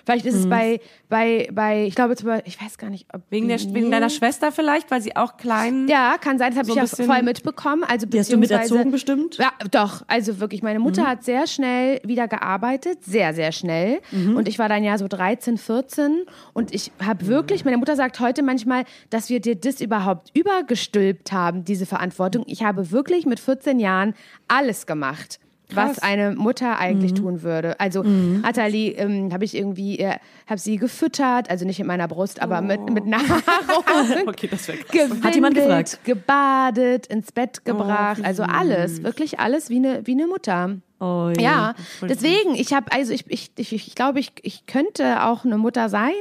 Vielleicht ist es bei, bei, bei, ich glaube, zum Beispiel- ich weiß gar nicht, ob. Wegen, der, wegen deiner Schwester vielleicht, weil sie auch klein. Ja, kann sein, das habe So ich ja voll mitbekommen. Also Die hast du miterzogen bestimmt? Ja, doch. Also wirklich, meine Mutter hat sehr schnell wieder gearbeitet, sehr, sehr schnell. Und ich war dann ja so 13, 14 und ich habe wirklich, meine Mutter sagt heute manchmal, dass wir dir das überhaupt übergestülpt haben, diese Verantwortung. Ich habe wirklich mit 14 Jahren alles gemacht. Was eine Mutter eigentlich tun würde. Also Atali ähm, habe ich irgendwie, äh, habe sie gefüttert, also nicht mit meiner Brust, aber mit, mit Nahrung. Okay, das wäre krass. gewindelt, Hat jemand gefragt? gebadet, ins Oh, Bett gebracht, also alles, wirklich alles wie eine wie eine Mutter. Oh, je. Ja, deswegen, ich habe also ich ich ich, ich glaube, ich ich könnte auch eine Mutter sein.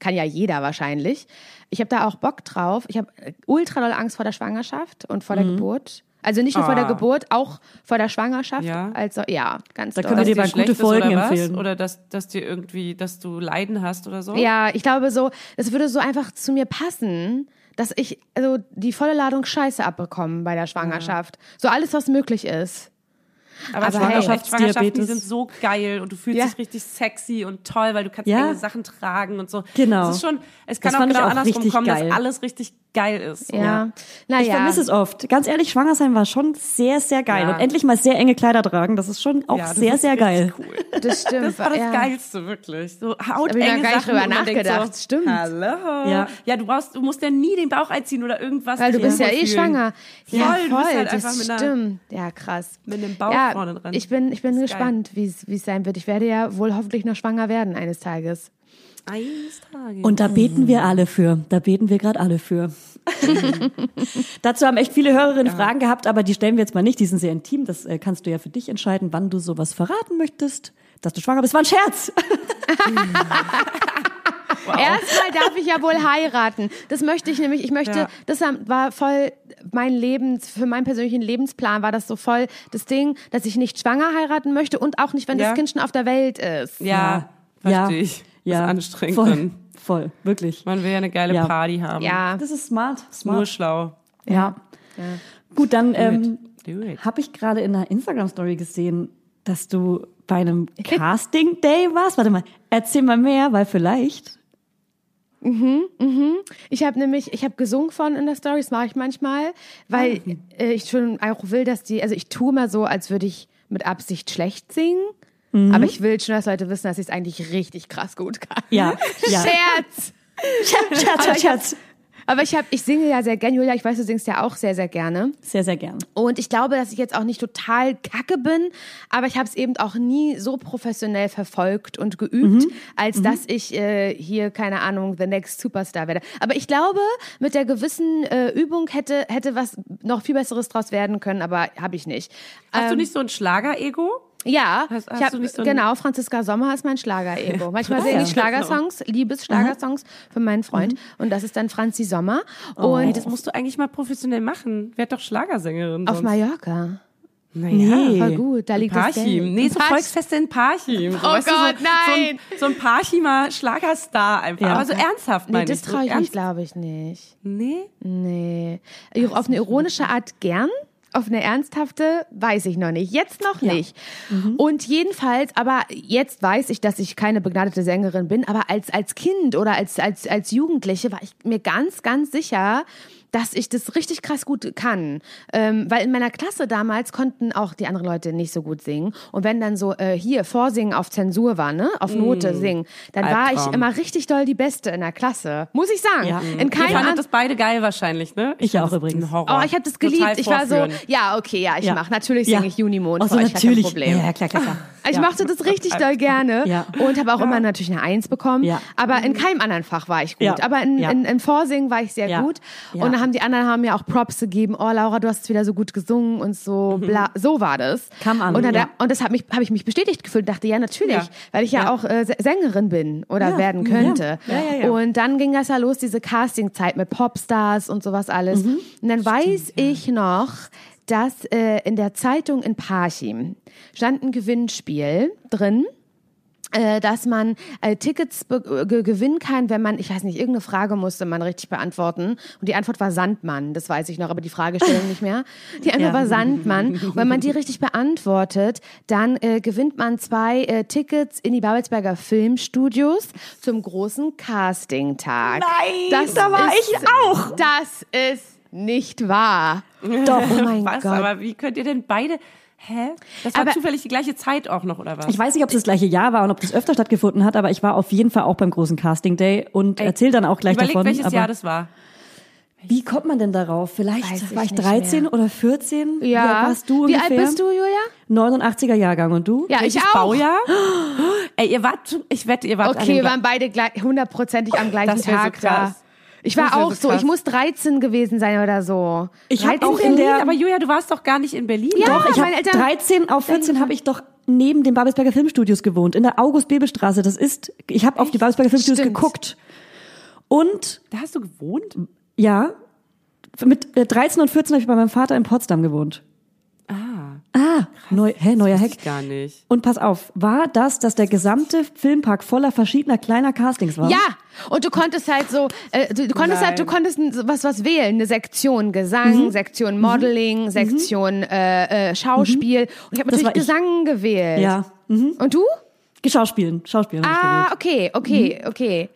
Kann ja jeder wahrscheinlich. Ich habe da auch Bock drauf. Ich habe ultra doll Angst vor der Schwangerschaft und vor der Geburt. Also nicht nur vor der Ah. Geburt, auch vor der Schwangerschaft. Ja. Also ja, ganz Da doll. können wir dir mal gute Folgen oder empfehlen. Oder dass, dass dir irgendwie, dass du Leiden hast oder so? Ja, ich glaube so, es würde so einfach zu mir passen, dass ich also die volle Ladung Scheiße abbekomme bei der Schwangerschaft. So alles, was möglich ist. Aber, Aber Schwangerschaft, hey. Schwangerschaften, die sind so geil und du fühlst Ja. dich richtig sexy und toll, weil du kannst Ja. enge Sachen tragen und so. Genau. Es ist schon, es Das kann auch fand ich genau auch andersrum kommen, geil. dass alles richtig geil ist. Ja. Ja. Naja. Ich vermisse es oft. Ganz ehrlich, schwanger sein war schon sehr, sehr geil. Ja. Und endlich mal sehr enge Kleider tragen, das ist schon auch Ja, das sehr, sehr geil. Cool. Das stimmt. Das war das ja. Geilste, wirklich. So hautenge hab ich gar nicht Sachen drüber nachgedacht. So, Stimmt. Hallo. Ja. ja, du brauchst, du musst ja nie den Bauch einziehen oder irgendwas. Weil du dich bist ja eh schwanger. Voll, Ja, du voll. bist halt das einfach mit einer- stimmt. Ja, krass. Mit einem Bauch ja, vorne dran. Ich bin, ich bin gespannt, wie es wie es sein wird. Ich werde ja wohl hoffentlich noch schwanger werden eines Tages. Eines Tages. Und da beten wir alle für. Da beten wir gerade alle für. Dazu haben echt viele Hörerinnen Fragen gehabt, aber die stellen wir jetzt mal nicht. Die sind sehr intim. Das äh, kannst du ja für dich entscheiden, wann du sowas verraten möchtest. Dass du schwanger bist, war ein Scherz. Erstmal darf ich ja wohl heiraten. Das möchte ich nämlich. Ich möchte, Ja. das war voll mein Lebens, für meinen persönlichen Lebensplan war das so voll das Ding, dass ich nicht schwanger heiraten möchte und auch nicht, wenn Ja. das Kind schon auf der Welt ist. ja, Ja. verstehe ich. Ja, ist anstrengend. Voll, voll, wirklich. Man will ja eine geile Ja. Party haben. Ja. Das ist smart. Nur smart. schlau. Ja. Gut, dann ähm, habe ich gerade in einer Instagram-Story gesehen, dass du bei einem Casting-Day warst. Warte mal, erzähl mal mehr, weil vielleicht. Ich habe nämlich, ich habe gesungen von in der Story, das mache ich manchmal, weil äh, ich schon auch will, dass die, also ich tue mal so, als würde ich mit Absicht schlecht singen. Aber ich will schon, dass Leute wissen, dass ich es eigentlich richtig krass gut kann. Ja, ja. Scherz! Scherz, Scherz, Scherz. Aber ich, hab, ich singe ja sehr gerne, Julia, ich weiß, du singst ja auch sehr, sehr gerne. Sehr, sehr gern. Und ich glaube, dass ich jetzt auch nicht total kacke bin, aber ich habe es eben auch nie so professionell verfolgt und geübt, als dass ich äh, hier, keine Ahnung, the next Superstar werde. Aber ich glaube, mit der gewissen äh, Übung hätte, hätte was noch viel Besseres draus werden können, aber habe ich nicht. Hast du Ähm, nicht so ein Schlager-Ego? Ja, Hast- hast ich hab, nicht so genau, Franziska Sommer ist mein Schlager-Ego. Manchmal singe ich ja. Schlagersongs, Liebes-Schlagersongs für meinen Freund und das ist dann Franzi Sommer. Ey, Und das musst du eigentlich mal professionell machen. Werd doch Schlagersängerin. auf sonst. Mallorca. Naja. Nee. Voll gut, da liegt das Parchim. Geld. Nee, so Parch- Volksfeste in Parchim. So, Oh weißt du, Gott, so, nein. So ein, so ein Parchimer Schlagerstar einfach. Ja. Aber so ernsthaft, Nee, meine das ich. So traue ich mich, ernst- glaube ich, nicht. Nee? Nee. Auf eine ironische Art gern. Auf eine ernsthafte weiß ich noch nicht. Jetzt noch nicht. Und jedenfalls, aber jetzt weiß ich, dass ich keine begnadete Sängerin bin. Aber als, als Kind oder als, als, als Jugendliche war ich mir ganz, ganz sicher, dass ich das richtig krass gut kann. Ähm, weil in meiner Klasse damals konnten auch die anderen Leute nicht so gut singen. Und wenn dann so äh, hier Vorsingen auf Zensur war, ne, auf Note singen, dann war ich Albtraum. immer richtig doll die Beste in der Klasse. Muss ich sagen. Ja. In Ihr keinem fandet an- das beide geil wahrscheinlich, ne? Ich fand auch das übrigens. Ein Horror. Oh, ich habe das geliebt. Ich war so, ja, okay, ja, ich Ja. mach. Natürlich Ja. singe ich Junimond. Also für euch, gar kein natürlich. Problem. Ja, ja, klar, klar, klar. Ich Ja. mochte das richtig doll gerne Ja. und habe auch immer natürlich eine Eins bekommen. Ja. Aber in keinem anderen Fach war ich gut. Aber in, in, in Vorsingen war ich sehr gut. Ja. Und dann haben die anderen haben mir auch Props gegeben. Oh, Laura, du hast es wieder so gut gesungen und so bla. So war das. Kam an, Und, ja. und das hat mich, habe ich mich bestätigt gefühlt. Dachte, ja, natürlich, weil ich ja, auch äh, Sängerin bin oder werden könnte. Ja. Ja, ja, ja. Und dann ging das ja los, diese Castingzeit mit Popstars und sowas alles. Mhm. Und dann weiß ich noch, dass äh, in der Zeitung in Parchim stand ein Gewinnspiel drin äh, dass man äh, Tickets ge gewinnen kann, wenn man, ich weiß nicht, irgendeine Frage musste man richtig beantworten. Und die Antwort war Sandmann, das weiß ich noch, aber die Fragestellung nicht mehr. Die Antwort Ja. war Sandmann. Und wenn man die richtig beantwortet, dann äh, gewinnt man zwei äh, Tickets in die Babelsberger Filmstudios zum großen Castingtag. Nein, da war ich auch. Das ist nicht wahr. Doch. Oh mein Was? Gott. Aber wie könnt ihr denn beide? Hä? Das war Aber- zufällig die gleiche Zeit auch noch, oder was? Ich weiß nicht, ob es das gleiche Jahr war und ob das öfter stattgefunden hat, aber ich war auf jeden Fall auch beim großen Casting Day und erzähl dann auch gleich Überleg, davon. welches aber Jahr das war. wie kommt man denn darauf? Vielleicht Weiß ich war ich nicht 13 mehr. oder 14? Wie ja. alt warst du Wie ungefähr? alt bist du, Julia? 89er Jahrgang und du? Ja, Welches ich auch. Baujahr? Ey, ihr wart, ich wette, ihr wart Okay, wir waren beide gleich, hundertprozentig am gleichen Das wär so Tag da. Ich war auch so krass. ich muss 13 gewesen sein oder so. Ich hab 13? auch in der- aber Julia, du warst doch gar nicht in Berlin. Ja. Doch, ich meine habe Eltern- 13 auf 14 habe ich doch neben den Babelsberger Filmstudios gewohnt, in der August-Bebel-Straße. Das ist, ich habe auf die Babelsberger Filmstudios Stimmt. geguckt. Und Da hast du gewohnt? ja, mit äh, 13 und 14 habe ich bei meinem Vater in Potsdam gewohnt. Ah, neu, hä, neuer Hack. gar nicht. Und pass auf, war das, dass der gesamte Filmpark voller verschiedener kleiner Castings war? Ja, und du konntest halt so, äh, du, du konntest halt, du Nein. konntest was was wählen, eine Sektion Gesang, Mhm. Sektion Modeling, Sektion äh, äh, Schauspiel. Und ich habe natürlich war ich. Gesang gewählt. Ja. Mhm. Und du? Schauspielen, Schauspielen. hab ich Ah, okay, okay, okay.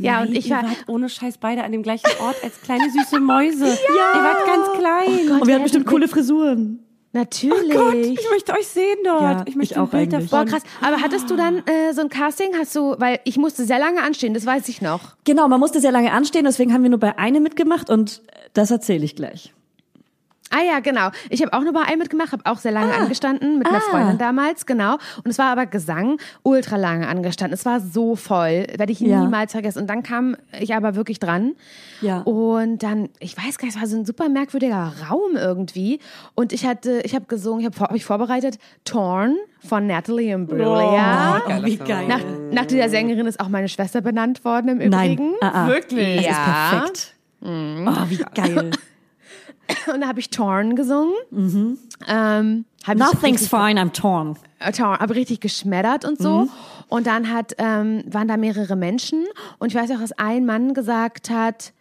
Ja, und ich war, wart ohne Scheiß beide an dem gleichen Ort als kleine süße Mäuse. ja. Ihr wart ganz klein. Und wir hatten bestimmt coole Frisuren. Natürlich. Oh Gott, ich möchte euch sehen dort. Ja, ich möchte ich ein auch Bild eigentlich. Boah, davon. krass. Aber hattest du dann äh, so ein Casting? Hast du, weil ich musste sehr lange anstehen, das weiß ich noch. Genau, man musste sehr lange anstehen, deswegen haben wir nur bei einem mitgemacht und das erzähle ich gleich. Ah ja, genau. Ich habe auch nur bei einem mitgemacht, habe auch sehr lange angestanden mit einer Ah. Freundin damals, genau. Und es war aber Gesang, ultra lange angestanden. Es war so voll, werde ich Ja. niemals vergessen. Und dann kam ich aber wirklich dran. Ja. Und dann, ich weiß gar nicht, es war so ein super merkwürdiger Raum irgendwie. Und ich hatte, ich habe gesungen, ich habe hab ich vorbereitet, Torn von Natalie Imbruglia. geil, wie geil. Nach, nach dieser Sängerin ist auch meine Schwester benannt worden im Nein, Übrigen. ah, ah. Wirklich? Das Ja. ist perfekt. Oh, wie geil. Und da habe ich Torn gesungen. Ähm, hab ich Nothing's richtig- fine, I'm torn. äh, Torn, aber richtig geschmettert und so. Mhm. Und dann hat, ähm, waren da mehrere Menschen. Und ich weiß auch, dass ein Mann gesagt hat,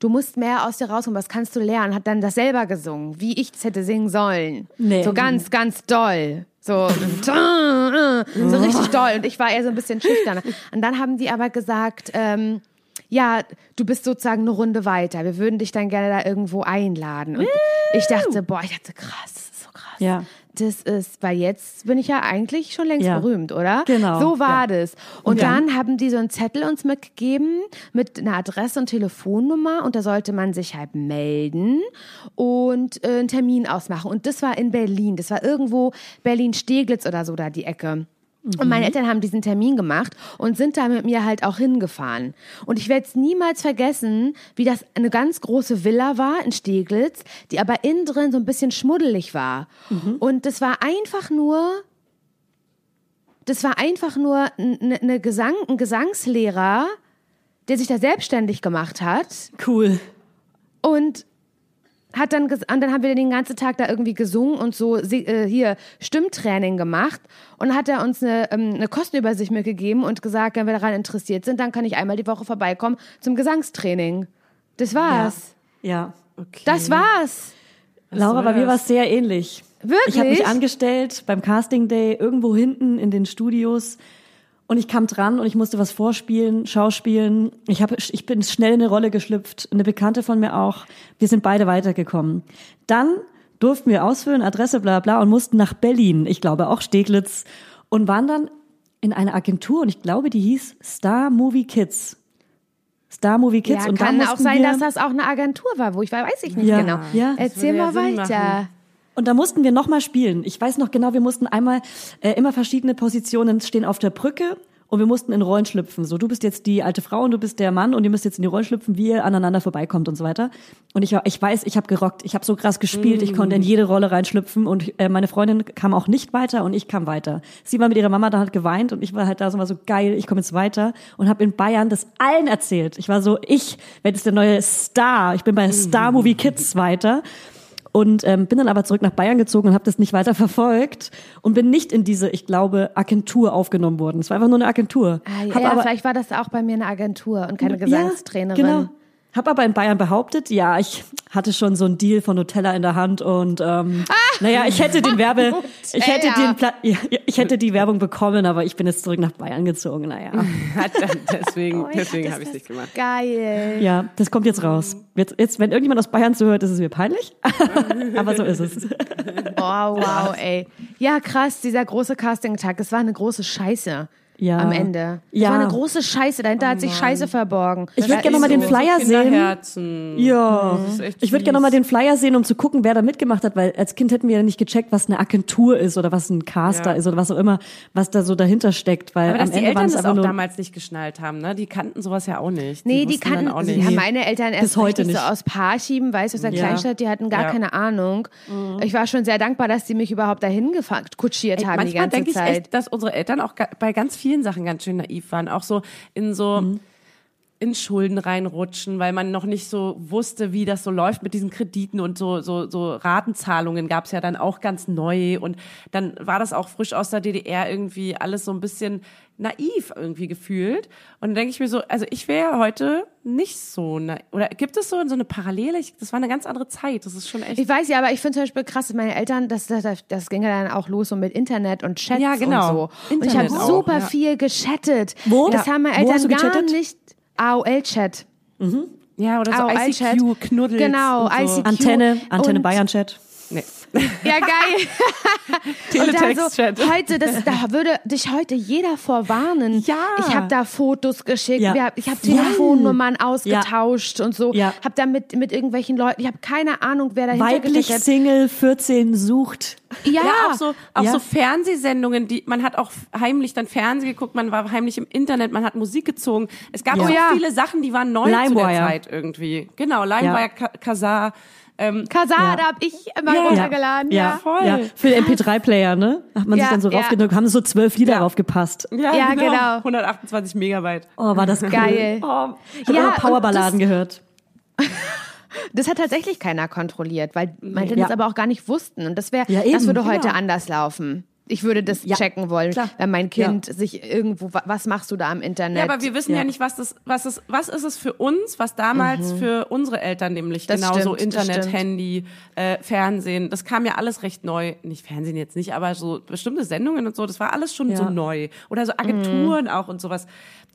du musst mehr aus dir rauskommen, was kannst du lernen? Hat dann das selber gesungen, wie ich es hätte singen sollen. Nee. So ganz, ganz doll. So, so richtig doll. Und ich war eher so ein bisschen schüchtern. Und dann haben die aber gesagt, ähm, ja, du bist sozusagen eine Runde weiter. Wir würden dich dann gerne da irgendwo einladen. Und ich dachte, boah, ich dachte, krass, das ist so krass. Ja. Das ist, weil jetzt bin ich ja eigentlich schon längst Ja. berühmt, oder? Genau, So war ja. das. Und Ja. dann haben die so einen Zettel uns mitgegeben mit einer Adresse und Telefonnummer und da sollte man sich halt melden und äh, einen Termin ausmachen. Und das war in Berlin. Das war irgendwo Berlin-Steglitz oder so da die Ecke. Und meine Eltern haben diesen Termin gemacht und sind da mit mir halt auch hingefahren. Und ich werde es niemals vergessen, wie das eine ganz große Villa war in Steglitz, die aber innen drin so ein bisschen schmuddelig war. Und das war einfach nur, das war einfach nur eine, eine Gesang, ein Gesangslehrer, der sich da selbstständig gemacht hat Cool. und hat dann ges- und dann haben wir den ganzen Tag da irgendwie gesungen und so äh, hier Stimmtraining gemacht und hat er uns eine, ähm, eine Kostenübersicht mitgegeben und gesagt, wenn wir daran interessiert sind, dann kann ich einmal die Woche vorbeikommen zum Gesangstraining. Das war's. Ja. Okay. Das war's. Laura, soll bei mir war es sehr ähnlich. Wirklich? Ich habe mich angestellt beim Casting Day irgendwo hinten in den Studios und ich kam dran und ich musste was vorspielen, schauspielen. Ich, hab, ich bin schnell in eine Rolle geschlüpft, eine Bekannte von mir auch. Wir sind beide weitergekommen. Dann durften wir ausfüllen, Adresse, bla bla, und mussten nach Berlin, ich glaube auch Steglitz, und waren dann in einer Agentur und ich glaube, die hieß Star Movie Kids. Star Movie Kids. ja, und kann auch mussten sein, dass das auch eine Agentur war, wo ich war, weiß ich nicht Ja, genau. ja. Erzähl mal ja weiter. Und da mussten wir nochmal spielen. Ich weiß noch genau, wir mussten einmal äh, immer verschiedene Positionen stehen auf der Brücke und wir mussten in Rollen schlüpfen. So, du bist jetzt die alte Frau und du bist der Mann und ihr müsst jetzt in die Rollen schlüpfen, wie ihr aneinander vorbeikommt und so weiter. Und ich, ich weiß, ich habe gerockt. Ich habe so krass gespielt. Ich konnte in jede Rolle reinschlüpfen und äh, meine Freundin kam auch nicht weiter und ich kam weiter. Sie war mit ihrer Mama da, hat geweint und ich war halt da so mal so geil, ich komme jetzt weiter und habe in Bayern das allen erzählt. Ich war so, ich werde jetzt der neue Star. Ich bin bei Star Movie Kids weiter und ähm, bin dann aber zurück nach Bayern gezogen und habe das nicht weiter verfolgt und bin nicht in diese, ich glaube, Agentur aufgenommen worden. Es war einfach nur eine Agentur. Ah, Hab ja, aber, vielleicht war das auch bei mir eine Agentur und keine Ja, Gesangstrainerin. genau. Hab aber in Bayern behauptet, ja, ich hatte schon so einen Deal von Nutella in der Hand und ähm, naja, ich hätte den Werbe, ich hätte den Pla ja, ich hätte die Werbung bekommen, aber ich bin jetzt zurück nach Bayern gezogen. Naja, deswegen, Oh, deswegen habe ich es nicht gemacht. Geil. ja, das kommt jetzt raus. Jetzt, jetzt, wenn irgendjemand aus Bayern zuhört, ist es mir peinlich, aber so ist es. Oh, wow, ey. Ja, krass, dieser große Casting-Tag. Es war eine große Scheiße. Ja. Am Ende. Es Ja. war eine große Scheiße. Dahinter hat sich Scheiße verborgen. Ich würde gerne noch ist mal den so- Flyer sehen. Ja, Das ist echt ich würde gerne noch mal den Flyer sehen, um zu gucken, wer da mitgemacht hat, weil als Kind hätten wir ja nicht gecheckt, was eine Agentur ist oder was ein Caster Ja. ist oder was auch immer, was da so dahinter steckt, weil Aber am dass die Ende waren Eltern es das auch damals nicht geschnallt haben, ne? Die kannten sowas ja auch nicht. Nee, die kannten, auch nicht. die haben meine Eltern erst Bis heute richtig so nicht. aus Parchim, weißt du, aus der Ja. Kleinstadt, die hatten gar Ja. keine Ahnung. Ich war schon sehr dankbar, dass die mich überhaupt dahin gefahren, kutschiert haben die Manchmal ganze denke ich Zeit. echt, dass unsere Eltern auch bei ganz vielen Sachen ganz schön naiv waren. Auch so in so Mhm. In Schulden reinrutschen, weil man noch nicht so wusste, wie das so läuft mit diesen Krediten und so so so Ratenzahlungen gab es ja dann auch ganz neu und dann war das auch frisch aus der DDR irgendwie alles so ein bisschen naiv irgendwie gefühlt und dann denke ich mir so, also ich wäre heute nicht so na oder gibt es so so eine Parallele? Ich, das war eine ganz andere Zeit. Das ist schon echt Ich weiß ja, aber ich finde zum Beispiel krass, dass meine Eltern, das, das, das ging ja dann auch los so mit Internet und Chats Ja, genau. und so. Und ich Internet habe super ja. viel gechattet. Wo? Das haben meine Wo hast Eltern du gar nicht. AOL-Chat. ja oder so AOL-Chat. ICQ Knuddels Genau, so. ICQ. Antenne, Antenne Und- Bayern Chat. Nee. Ja, geil. Teletext-Chat. so, heute, das, da würde dich heute jeder vorwarnen. Ja. Ich habe da Fotos geschickt, Ja. hab, ich habe Telefonnummern Ja. ausgetauscht und so. Ja. Habe da mit, mit irgendwelchen Leuten, ich habe keine Ahnung, wer dahinter Weiblich hat. Single 14 sucht. Ja, Ja, auch so, auch Ja. so Fernsehsendungen, die man hat auch heimlich dann Fernsehen geguckt, man war heimlich im Internet, man hat Musik gezogen. Es gab Ja. so ja. viele Sachen, die waren neu zu LimeWire. der Zeit irgendwie. Genau, LimeWire, Ja. Ka- Kazaa. Ähm, Kasar, Ja. da habe ich immer Ja. runtergeladen. Ja. voll. Ja, für den MP3-Player, ne? Hat man sich Ja, dann so ja. raufgedrückt, haben so zwölf Lieder Ja. raufgepasst. Ja, genau. 128 Megabyte. Oh, war das cool. Geil. Oh, ich habe Ja, Powerballaden gehört. Das hat tatsächlich keiner kontrolliert, weil Ja. das aber auch gar nicht wussten. Und das wäre, Ja, das würde heute genau. anders laufen. Ich würde das Ja, checken wollen, klar. wenn mein Kind sich irgendwo, wa- was machst du da am Internet? Ja, aber wir wissen ja, Ja. nicht, was das, was ist, was ist es für uns, was damals für unsere Eltern nämlich Mhm. Das genauso stimmt, das Internet, stimmt. Handy, äh, Fernsehen, das kam ja alles recht neu. Nicht Fernsehen jetzt nicht, aber so bestimmte Sendungen und so, das war alles schon so Ja. neu. Oder so Agenturen auch und sowas.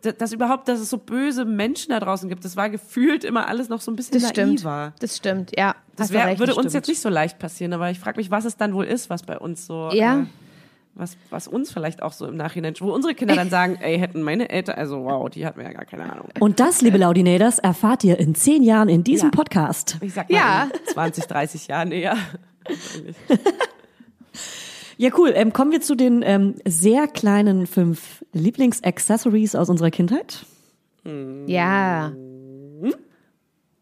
Dass, dass überhaupt, dass es so böse Menschen da draußen gibt, das war gefühlt immer alles noch so ein bisschen das stimmt. naiver. Das stimmt, ja. Das wär, recht, würde das uns stimmt. jetzt nicht so leicht passieren, aber ich frage mich, was es dann wohl ist, was bei uns so, Ja. äh, was, was uns vielleicht auch so im Nachhinein, wo unsere Kinder dann sagen, ey, hätten meine Eltern, also wow, die hatten wir ja gar keine Ahnung. Und das, liebe Laudinators, erfahrt ihr in zehn Jahren in diesem Ja. Podcast. Ich sag mal Ja. in 20, 30 Jahren eher. Ja, cool. Ähm, kommen wir zu den ähm, sehr kleinen fünf Lieblingsaccessories aus unserer Kindheit. Ja.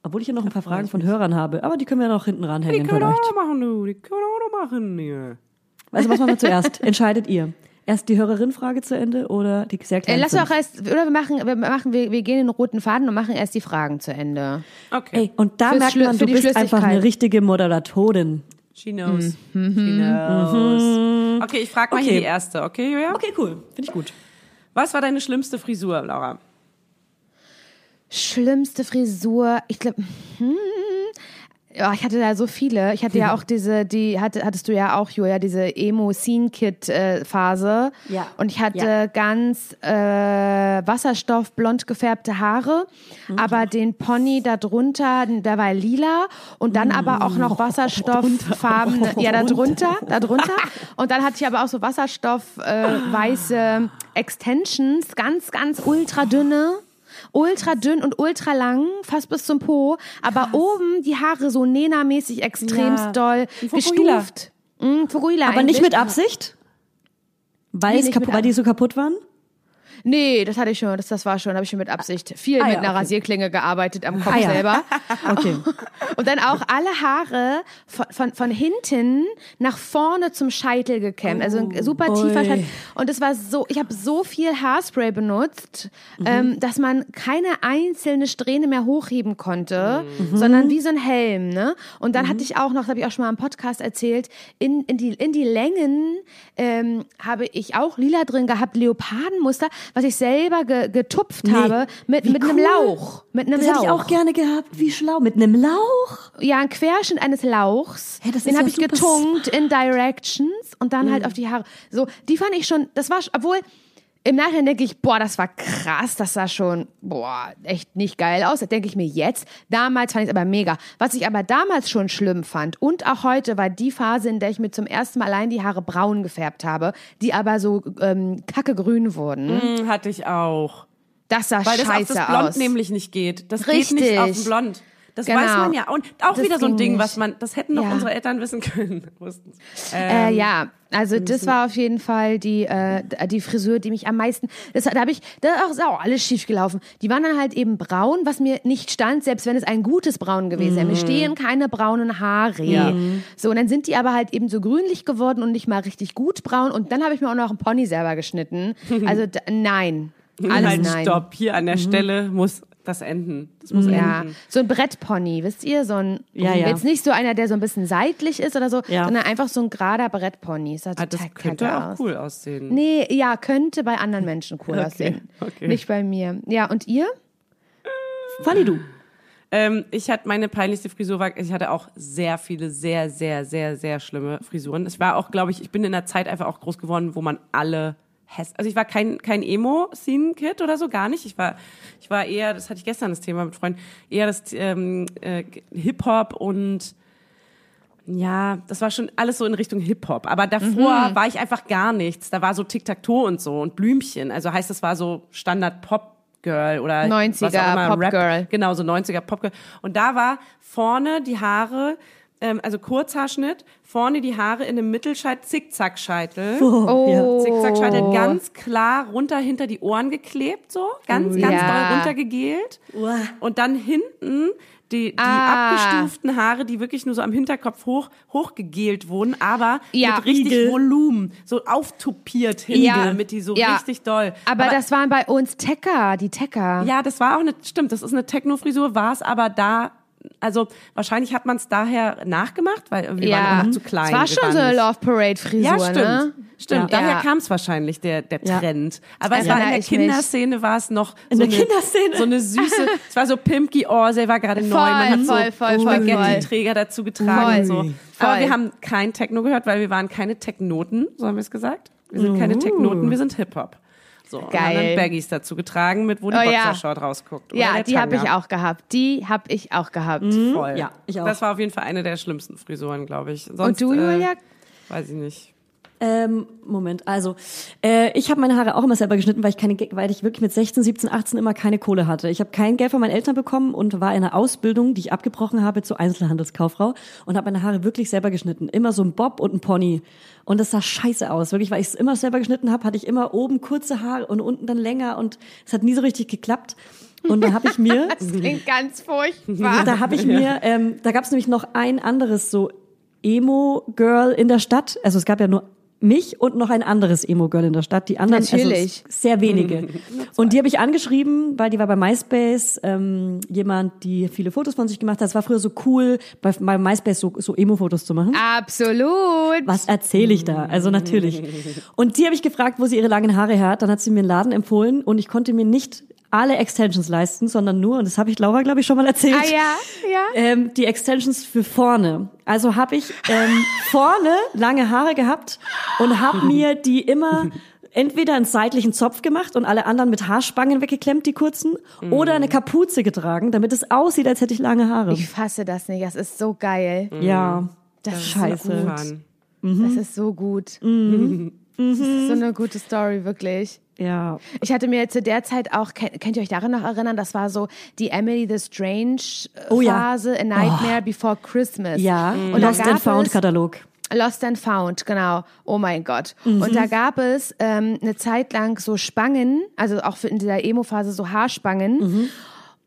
Obwohl ich hier noch ein paar Fragen von Hörern habe, aber die können wir noch hinten Die ranhängen können wir vielleicht. auch noch machen, du. Die können wir auch noch machen, hier. Also was machen wir zuerst? Entscheidet ihr. Erst die Hörerin-Frage zu Ende oder die sehr Äh, kleinen lass doch erst, oder wir machen, wir machen, wir, wir gehen den roten Faden und machen erst die Fragen zu Ende. Okay. Ey, und da Fürs merkt man, für du die bist einfach eine richtige Moderatorin. She knows. She knows. Okay, ich frage mal hier Okay. die erste, okay, Julia? Okay, cool. Finde ich gut. Was war deine schlimmste Frisur, Laura? Schlimmste Frisur, ich glaube, hm, ja, ich hatte da so viele. Ich hatte ja auch diese, die hatte, hattest du ja auch, Julia, diese emo scene kit äh, phase Ja. Und ich hatte Ja. ganz äh, Wasserstoff blond gefärbte Haare, aber den Pony da drunter, der war lila und dann aber auch noch Wasserstofffarben, ja, da drunter, da drunter. Und dann hatte ich aber auch so Wasserstoff äh, weiße Extensions, ganz, ganz ultra dünne. Ultra dünn und ultra lang, fast bis zum Po, aber oben die Haare so Nena-mäßig extremst Ja. doll gestuft. Fukuhila Aber nicht eigentlich. mit Absicht? Weil, Nee, nicht kaputt, weil die so kaputt waren? Nee, das hatte ich schon, das, das war schon, habe ich schon mit Absicht. Viel Ah, mit ja, einer okay. Rasierklinge gearbeitet am Kopf Ah, ja. selber. Okay. Und dann auch alle Haare von, von, von hinten nach vorne zum Scheitel gekämmt. Also ein super tiefer Ui. Scheitel. Und es war so, ich habe so viel Haarspray benutzt, ähm, dass man keine einzelne Strähne mehr hochheben konnte, sondern wie so ein Helm. Ne? Und dann hatte ich auch noch, das habe ich auch schon mal im Podcast erzählt, in, in, die, in die Längen ähm, habe ich auch lila drin gehabt, Leopardenmuster, was ich selber ge, getupft Nee. habe mit, Wie mit einem cool. Lauch. Mit einem Das Lauch. hätte ich auch gerne gehabt. Wie schlau. Mit einem Lauch? Ja, ein Querschnitt eines Lauchs. Hey, das den habe ja ich getunkt in Directions und dann halt auf die Haare. So, die fand ich schon, das war, obwohl im Nachhinein denke ich, boah, das war krass, das sah schon, boah, echt nicht geil aus. Das denke ich mir jetzt. Damals fand ich es aber mega. Was ich aber damals schon schlimm fand und auch heute war die Phase, in der ich mir zum ersten Mal allein die Haare braun gefärbt habe, die aber so ähm, kackegrün wurden. Hm, hatte ich auch. Das sah Weil das auf scheiße das Blond aus. nämlich nicht geht. Das geht nicht Richtig. auf den Blond. Das Genau. weiß man ja. Und auch Das wieder so ein Ding, nicht. was man, das hätten doch Ja. unsere Eltern wissen können. Äh, Ähm, ja, also das war auf jeden Fall die, äh, die Frisur, die mich am meisten. Das, da habe ich, da ist auch alles schief gelaufen. Die waren dann halt eben braun, was mir nicht stand, selbst wenn es ein gutes Braun gewesen wäre. Mir stehen keine braunen Haare. So, und dann sind die aber halt eben so grünlich geworden und nicht mal richtig gut braun. Und dann habe ich mir auch noch einen Pony selber geschnitten. Also nein. Alles halt, nein. stopp. Hier an der Stelle muss das enden. Das muss Ja, enden. so ein Brettpony, wisst ihr? So ein, Ja, ja. jetzt nicht so einer, der so ein bisschen seitlich ist oder so, Ja. sondern einfach so ein gerader Brettpony. Sah Ah, das könnte auch aus. cool aussehen. Nee, ja, könnte bei anderen Menschen cool Okay, aussehen. okay. Nicht bei mir. Ja, und ihr? Fanny, du. Ähm, ich hatte meine peinlichste Frisur, war, ich hatte auch sehr viele, sehr, sehr, sehr, sehr schlimme Frisuren. Es war auch, glaube ich, ich bin in einer Zeit einfach auch groß geworden, wo man alle häss also ich war kein kein emo scene kid oder so gar nicht ich war ich war eher das hatte ich gestern das Thema mit Freunden eher das ähm, äh, Hip Hop und ja, das war schon alles so in Richtung Hip-Hop. Aber davor war ich einfach gar nichts. Da war so Tic-Tac-Toe und so und Blümchen. Also heißt, es war so Standard-Pop-Girl oder 90er was auch immer, Pop-Girl. Genau, so 90er Popgirl. Und da war vorne die Haare, ähm, also Kurzhaarschnitt, vorne die Haare in einem Mittelscheitel, Zickzackscheitel. Oh. Zickzackscheitel ganz klar runter hinter die Ohren geklebt, so ganz, ganz Ja. doll runtergegelt. Uah. Und dann hinten die, die Ah. abgestuften Haare, die wirklich nur so am Hinterkopf hoch, hochgegelt wurden, aber Ja. mit richtig Igel. Volumen, so auftupiert hinten, Ja. damit die so Ja. richtig doll. Aber, das waren bei uns Tecker, die Tecker. Ja, das war auch eine, stimmt, das ist eine Techno-Frisur, war es aber da, also wahrscheinlich hat man es daher nachgemacht, weil wir waren einfach zu klein. Es war schon so eine Love Parade Frisur, Ja, stimmt. ne? Stimmt, Ja. daher Ja. kam es wahrscheinlich, der, der Ja. Trend. Aber es war in der. Kinderszene war es noch In so der eine, Kinderszene? so eine süße, es war so Pimpky Orsay war gerade neu, man hat voll, so voll, voll, voll. Spaghetti-Träger dazu getragen Voll. und so. Voll. Aber wir haben kein Techno gehört, weil wir waren keine Technoten, so haben wir es gesagt. Wir sind keine Technoten, wir sind Hip-Hop. So, und Geil. dann Baggies dazu getragen, mit wo die Oh ja. Boxershort rausguckt. Oder Ja, die habe ich auch gehabt. Die habe ich auch gehabt. Voll. Ja, ich auch. Das war auf jeden Fall eine der schlimmsten Frisuren, glaube ich. Sonst, Und du, Julia? Äh, weiß ich nicht. Ähm, Moment, also äh, ich habe meine Haare auch immer selber geschnitten, weil ich keine, weil ich wirklich mit 16, 17, 18 immer keine Kohle hatte. Ich habe kein Geld von meinen Eltern bekommen und war in einer Ausbildung, die ich abgebrochen habe zur Einzelhandelskauffrau und habe meine Haare wirklich selber geschnitten, immer so ein Bob und ein Pony und das sah scheiße aus, wirklich, weil ich es immer selber geschnitten habe, hatte ich immer oben kurze Haare und unten dann länger und es hat nie so richtig geklappt. Und da habe ich mir Das klingt ganz furchtbar. da habe ich mir, ähm, da gab es nämlich noch ein anderes so Emo-Girl in der Stadt. Also es gab ja nur mich und noch ein anderes Emo-Girl in der Stadt. Die anderen, Natürlich. also sehr wenige. und die habe ich angeschrieben, weil die war bei MySpace ähm, jemand, die viele Fotos von sich gemacht hat. Es war früher so cool, bei, bei MySpace so, so Emo-Fotos zu machen. Absolut. Was erzähle ich da? Also natürlich. Und die habe ich gefragt, wo sie ihre langen Haare her hat. Dann hat sie mir einen Laden empfohlen und ich konnte mir nicht alle Extensions leisten, sondern nur, und das habe ich Laura, glaube ich, schon mal erzählt, Ah ja, ja. ähm, die Extensions für vorne. Also habe ich ähm, vorne lange Haare gehabt und habe mir die immer entweder einen seitlichen Zopf gemacht und alle anderen mit Haarspangen weggeklemmt, die kurzen, oder eine Kapuze getragen, damit es aussieht, als hätte ich lange Haare. Ich fasse das nicht. Das ist so geil. ja, Das ist scheiße. Fahren. Das ist so gut. Das ist so eine gute Story, wirklich. Ja. Ich hatte mir zu der Zeit auch, kennt, könnt ihr euch daran noch erinnern, das war so die Emily the Strange äh, Oh ja. Phase, A Nightmare Before Christmas. Ja, Und da Lost and Found Katalog. Lost and Found, genau. Oh mein Gott. Und da gab es ähm, eine Zeit lang so Spangen, also auch in dieser Emo-Phase so Haarspangen.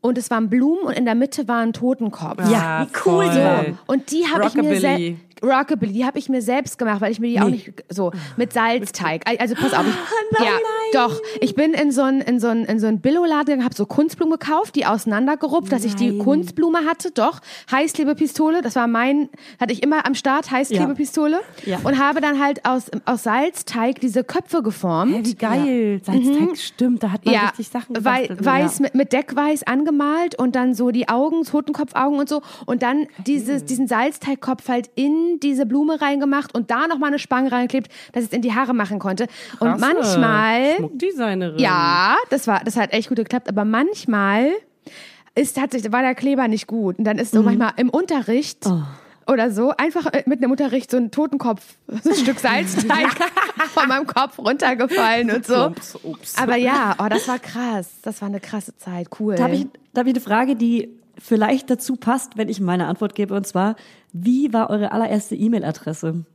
Und es waren Blumen und in der Mitte war ein Totenkopf. Ja, wie cool voll. so. Und die habe ich mir Rockabilly. die habe ich mir selbst gemacht, weil ich mir die auch nicht so mit Salzteig. Also pass auf, ich, ja, doch. Ich bin in so ein in so ein in so ein Billoladen gegangen, habe so Kunstblumen gekauft, die auseinandergerupft, dass ich die Kunstblume hatte, doch Heißklebepistole, das war mein, hatte ich immer am Start Heißklebepistole Ja. und habe dann halt aus aus Salzteig diese Köpfe geformt. Hey, wie geil. Salzteig, stimmt, da hat man Ja, richtig Sachen wei gebastelt. weiß mit, mit Deckweiß angemalt und dann so die Augen, Totenkopfaugen und so und dann dieses, diesen Salzteigkopf halt in diese Blume reingemacht und da nochmal eine Spange reingeklebt, dass ich es in die Haare machen konnte. Und Klasse. manchmal, Schmuckdesignerin. ja, das war, das hat echt gut geklappt, aber manchmal ist, hat sich, war der Kleber nicht gut und dann ist so Mhm. manchmal im Unterricht Oh. oder so, einfach äh, mit einem Unterricht so ein Totenkopf, so ein Stück Salzteig von meinem Kopf runtergefallen und so. Ups, ups. Aber ja, oh, das war krass. Das war eine krasse Zeit. Cool. Da habe ich, da hab ich eine Frage, die vielleicht dazu passt, wenn ich meine Antwort gebe. Und zwar, wie war eure allererste E-Mail-Adresse?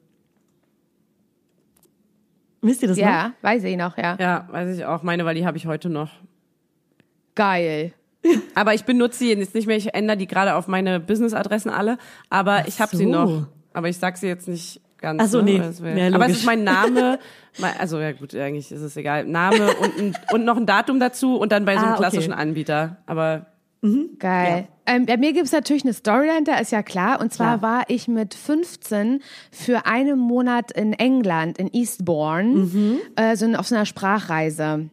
Wisst ihr das noch? ja, weiß ich noch, ja. Ja, weiß ich auch. Meine, weil die habe ich heute noch. Geil. Aber ich benutze sie jetzt nicht mehr. Ich ändere die gerade auf meine Business-Adressen alle. Aber ich habe sie so. noch. Aber ich sag sie jetzt nicht ganz. Ach so, ne, nee. Ja, aber es ist mein Name. mein- Also ja gut, eigentlich ist es egal. Name und, ein, und noch ein Datum dazu und dann bei so einem Ah, okay. klassischen Anbieter. Aber Geil. Ähm, bei mir gibt's natürlich eine Story dahinter, ist ja klar. Und zwar Klar. war ich mit 15 für einen Monat in England, in Eastbourne, Mhm. äh, so auf so einer Sprachreise.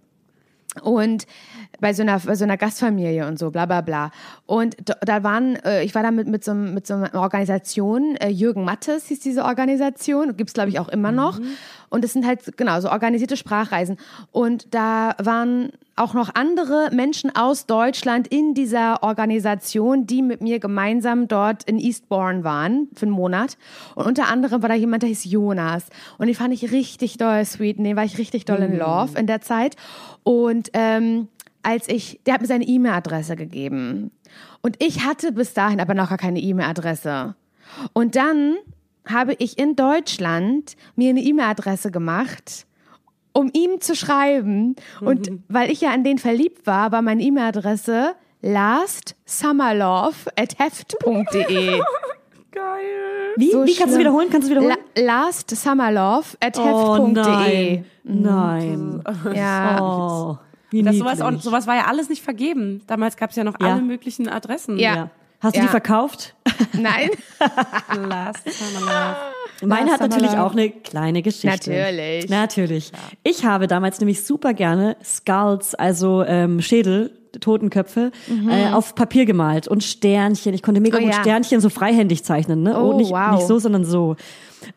Und bei so einer, bei so einer Gastfamilie und so, bla bla bla. Und da, waren, äh, ich war da mit, mit, so, mit so einer Organisation, äh, Jürgen Mattes hieß diese Organisation, gibt's glaube ich auch immer noch. Und es sind halt, genau, so organisierte Sprachreisen. Und da waren auch noch andere Menschen aus Deutschland in dieser Organisation, die mit mir gemeinsam dort in Eastbourne waren für einen Monat. Und unter anderem war da jemand, der hieß Jonas. Und den fand ich richtig doll sweet. Nee, war ich richtig doll in Love in der Zeit. Und ähm, als ich, der hat mir seine E-Mail-Adresse gegeben. Und ich hatte bis dahin aber noch gar keine E-Mail-Adresse. Und dann habe ich in Deutschland mir eine E-Mail-Adresse gemacht, um ihm zu schreiben. Und weil ich ja an den verliebt war, war meine E-Mail-Adresse lastsummerlove at heft.de. geil. Wie, So wie kannst du wiederholen? Kannst du wiederholen? La lastsummerlove at oh heft.de. nein. Nein. Ja. Oh, wie Das sowas, auch, sowas war ja alles nicht vergeben. Damals gab es ja noch Ja. alle möglichen Adressen. Ja. Ja. Hast du die verkauft? Nein. Last. Meine hat natürlich auch eine kleine Geschichte. Natürlich. Natürlich. Ich habe damals nämlich super gerne Skulls, also ähm, Schädel, Totenköpfe, äh, auf Papier gemalt und Sternchen. Ich konnte mega Mhm. Oh gut ja. Sternchen so freihändig zeichnen, ne? Oh, und nicht, wow. nicht so, sondern so.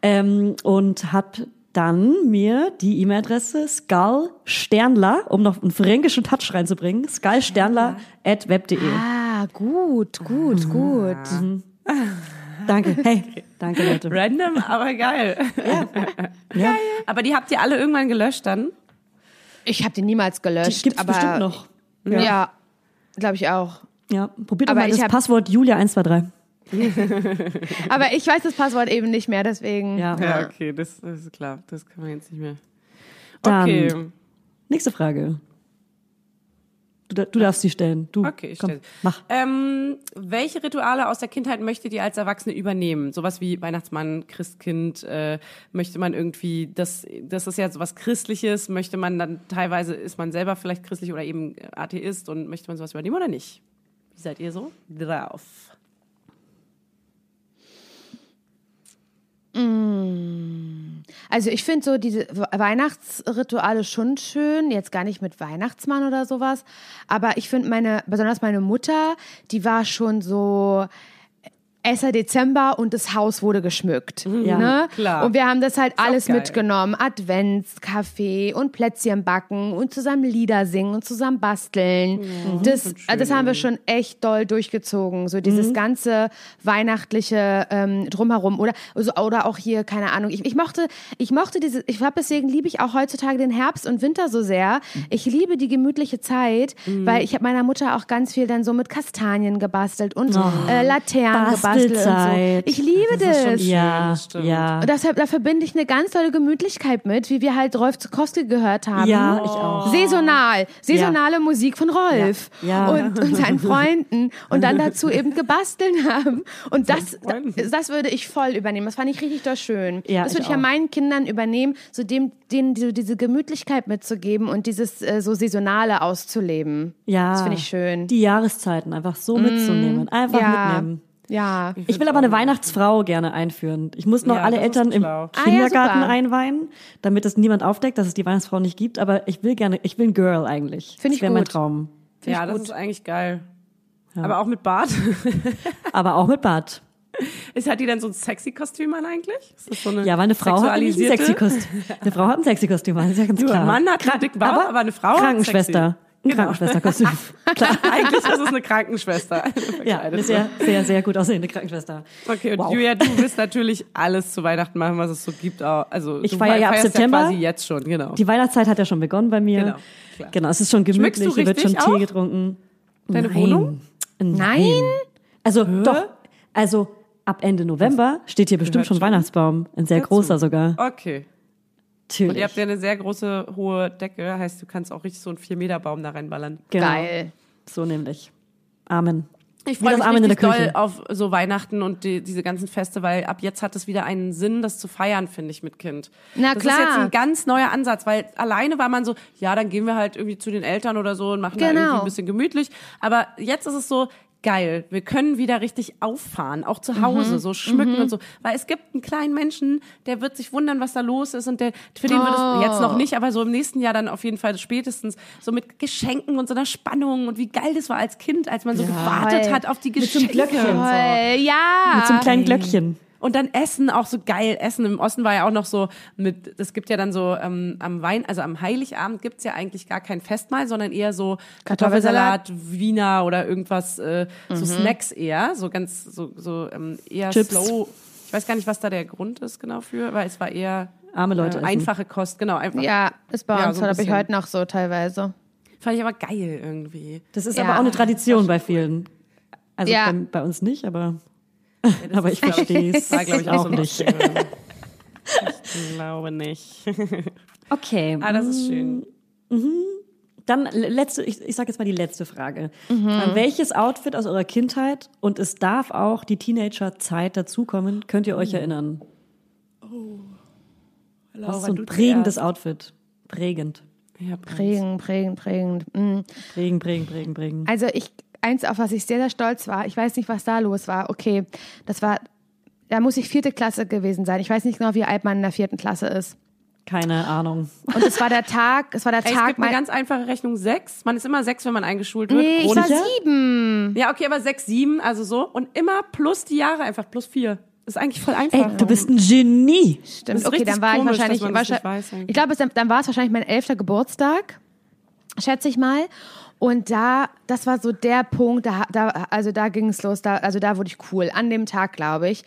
Ähm, und habe dann mir die E-Mail-Adresse Skull Sternler, um noch einen fränkischen Touch reinzubringen, skullsternler at web.de. Ah, gut, gut, gut. Danke. Hey, danke Leute. Random, aber geil. Ja. Aber die habt ihr alle irgendwann gelöscht dann? Ich habe die niemals gelöscht. Die gibt's aber, bestimmt noch. Ja, glaube ich auch. Ja, probiert Aber mal ich das Passwort Julia123. Aber ich weiß das Passwort eben nicht mehr, deswegen. Ja. Ja, okay, das, das ist klar. Das kann man jetzt nicht mehr. Dann- Okay, Nächste Frage. Du, du darfst sie stellen. Du, okay, ich komm, stelle. mach. Ähm, welche Rituale aus der Kindheit möchtet ihr als Erwachsene übernehmen? Sowas wie Weihnachtsmann, Christkind, äh, möchte man irgendwie, das, das ist ja sowas Christliches, möchte man dann teilweise, ist man selber vielleicht christlich oder eben Atheist und möchte man sowas übernehmen oder nicht? Wie seid ihr so drauf? Also ich finde so diese Weihnachtsrituale schon schön, jetzt gar nicht mit Weihnachtsmann oder sowas, aber ich finde meine, besonders meine Mutter, die war schon so es Dezember und das Haus wurde geschmückt. Ja, ne? klar. Und wir haben das halt alles mitgenommen. Adventskaffee und Plätzchen backen und zusammen Lieder singen und zusammen basteln. das, also das haben wir schon echt doll durchgezogen. So dieses ganze weihnachtliche ähm, drumherum oder also, oder auch hier keine Ahnung. Ich, ich mochte ich mochte diese. Ich habe deswegen liebe ich auch heutzutage den Herbst und Winter so sehr. Ich liebe die gemütliche Zeit, weil ich habe meiner Mutter auch ganz viel dann so mit Kastanien gebastelt und äh, Laternen gebastelt und so. Bastelzeit. Ich liebe Das ist schon das. schön, Ja, das stimmt. ja. Und deshalb, da verbinde ich eine ganz tolle Gemütlichkeit mit, wie wir halt Rolf Zukowski gehört haben. Ja, ich auch. Saisonal. Saisonale Musik von Rolf. Ja. Ja. Und, und seinen Freunden. Und dann dazu eben gebastelt haben. Und das, Freunden. das würde ich voll übernehmen. Das fand ich richtig doll schön. Ja, das würde ich ja meinen Kindern übernehmen, so dem, denen so diese Gemütlichkeit mitzugeben und dieses äh, so Saisonale auszuleben. Ja. Das finde ich schön. Die Jahreszeiten einfach so mitzunehmen. Einfach ja. mitnehmen. Ja. Ich will aber eine Weihnachtsfrau gerne einführen. Ich muss noch Ja, alle das Eltern im. Ah, ja, Kindergarten super. einweihen, damit es niemand aufdeckt, dass es die Weihnachtsfrau nicht gibt. Aber ich will gerne, ich will ein Girl eigentlich. Find das ich mein gut. Traum. Ja, das ist eigentlich geil. Aber auch mit Bart. Aber auch mit Bart. Ist, hat die denn so ein sexy Kostüm an eigentlich? Ist das so eine Ja, weil eine Frau hat ein sexualisierte? sexy Kostüm. Eine Frau hat ein sexy Kostüm, das ist ja ganz Nur klar. ein Mann hat einen dicken Bauch, aber eine Frau hat Krankenschwester. sexy. Genau. Krankenschwesterkostüm. Klar. Eigentlich ist es eine Krankenschwester. Ja, eine sehr, sehr, sehr gut aussehende Krankenschwester. Okay, und Wow. Julia, du willst natürlich alles zu Weihnachten machen, was es so gibt. Also Ich du feier ja ab September. Ja quasi jetzt schon, genau. Die Weihnachtszeit hat ja schon begonnen bei mir. Genau, klar. Genau, es ist schon gemütlich, hier wird schon Tee auch? getrunken. Deine Nein. Wohnung? Nein? Also doch, also ab Ende November steht hier bestimmt schon Weihnachtsbaum. Ein sehr dazu. großer sogar. Okay. Natürlich. Und ihr habt ja eine sehr große, hohe Decke. Heißt, du kannst auch richtig so einen 4-Meter-Baum da reinballern. genau. Geil. So nämlich. Amen. Ich freue das mich Amen in der richtig doll auf so Weihnachten und die, diese ganzen Feste, weil ab jetzt hat es wieder einen Sinn, das zu feiern, finde ich, mit Kind. Na das klar. ist jetzt ein ganz neuer Ansatz, weil alleine war man so, ja, dann gehen wir halt irgendwie zu den Eltern oder so und machen da Genau. irgendwie ein bisschen gemütlich. Aber jetzt ist es so, geil, wir können wieder richtig auffahren, auch zu Hause, Mhm. so schmücken und so. Weil es gibt einen kleinen Menschen, der wird sich wundern, was da los ist und der, für den wird Oh. es jetzt noch nicht, aber so im nächsten Jahr dann auf jeden Fall spätestens so mit Geschenken und so einer Spannung und wie geil das war als Kind, als man so gewartet Voll. hat auf die so einem Geschenke. Glöckchen. Toll. Ja. Mit so einem kleinen Glöckchen. Und dann Essen, auch so geil. Essen im Osten war ja auch noch so mit, es gibt ja dann so ähm, am Wein, also am Heiligabend gibt's ja eigentlich gar kein Festmahl, sondern eher so Kartoffelsalat. Kartoffelsalat, Wiener oder irgendwas, äh, so Snacks eher, so ganz, so, so ähm, eher Chips. slow. Ich weiß gar nicht, was da der Grund ist genau für, weil es war eher Arme Leute äh, einfache Kost, genau, einfach. Ja, ist bei Ja, uns, so glaube ich, heute noch so teilweise. Fand ich aber geil irgendwie. Das ist Ja. aber auch eine Tradition bei vielen. Also Ja. bei, bei uns nicht, aber, aber ich verstehe es War, glaube ich, auch so nicht. nicht. Ich glaube nicht. Okay. Ah, das ist schön. Dann le- letzte, ich, ich sage jetzt mal die letzte Frage. Mhm. An welches Outfit aus eurer Kindheit und es darf auch die Teenagerzeit dazukommen, könnt ihr Mhm. euch erinnern? Was ist so du ein prägendes zuerst. Outfit? Prägend. Ja, Prägen, prägen, prägen. Mm. Prägen, prägen, prägen, prägen. Also ich, eins, auf was ich sehr, sehr stolz war, ich weiß nicht, was da los war. Okay, das war, da muss ich vierte Klasse gewesen sein. Ich weiß nicht genau, wie alt man in der vierten Klasse ist. Keine Ahnung. Und es war der Tag, es war der Ey, es Tag gibt eine ganz einfache Rechnung sechs. Man ist immer sechs, wenn man eingeschult wird. Nee, ich Grund- war sieben. ja, okay, aber sechs, sieben, also so. Und immer plus die Jahre einfach, plus vier. Das ist eigentlich voll Ey, einfach. du bist ein Genie. Stimmt, Das ist okay, richtig dann war ich komisch, wahrscheinlich, das nicht wahrscheinlich weiß ich glaube, es- dann war es wahrscheinlich mein elfter Geburtstag, schätze ich mal. Und da, das war so der Punkt, da, da also da ging es los, da, also da wurde ich cool, an dem Tag, glaube ich,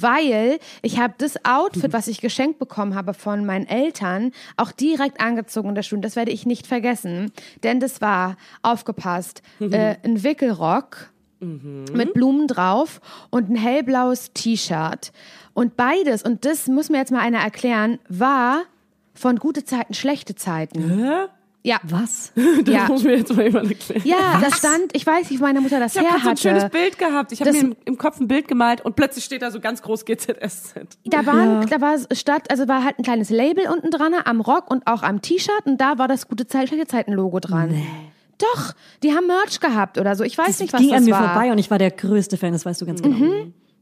weil ich habe das Outfit, was ich geschenkt bekommen habe von meinen Eltern, auch direkt angezogen in der Schule. Das werde ich nicht vergessen, denn das war, aufgepasst, äh, ein Wickelrock, mit Blumen drauf und ein hellblaues T-Shirt. Und beides, und das muss mir jetzt mal einer erklären, war von gute Zeiten, schlechte Zeiten. Hä? Ja, Was? Das ja. muss mir jetzt mal jemand erklären. Ja, da stand, ich weiß nicht, wo meine Mutter das Ich habe her gerade so ein schönes hatte. Bild gehabt. Ich habe Das- mir im, im Kopf ein Bild gemalt und plötzlich steht da so ganz groß GZSZ. Da waren, da war statt, also war halt ein kleines Label unten dran am Rock und auch am T-Shirt und da war das gute Zeit, schlechte Zeiten Logo dran. Doch, die haben Merch gehabt oder so. Ich weiß Das nicht, was ging das an mir war. Mhm. vorbei und ich war der größte Fan, das weißt du ganz genau.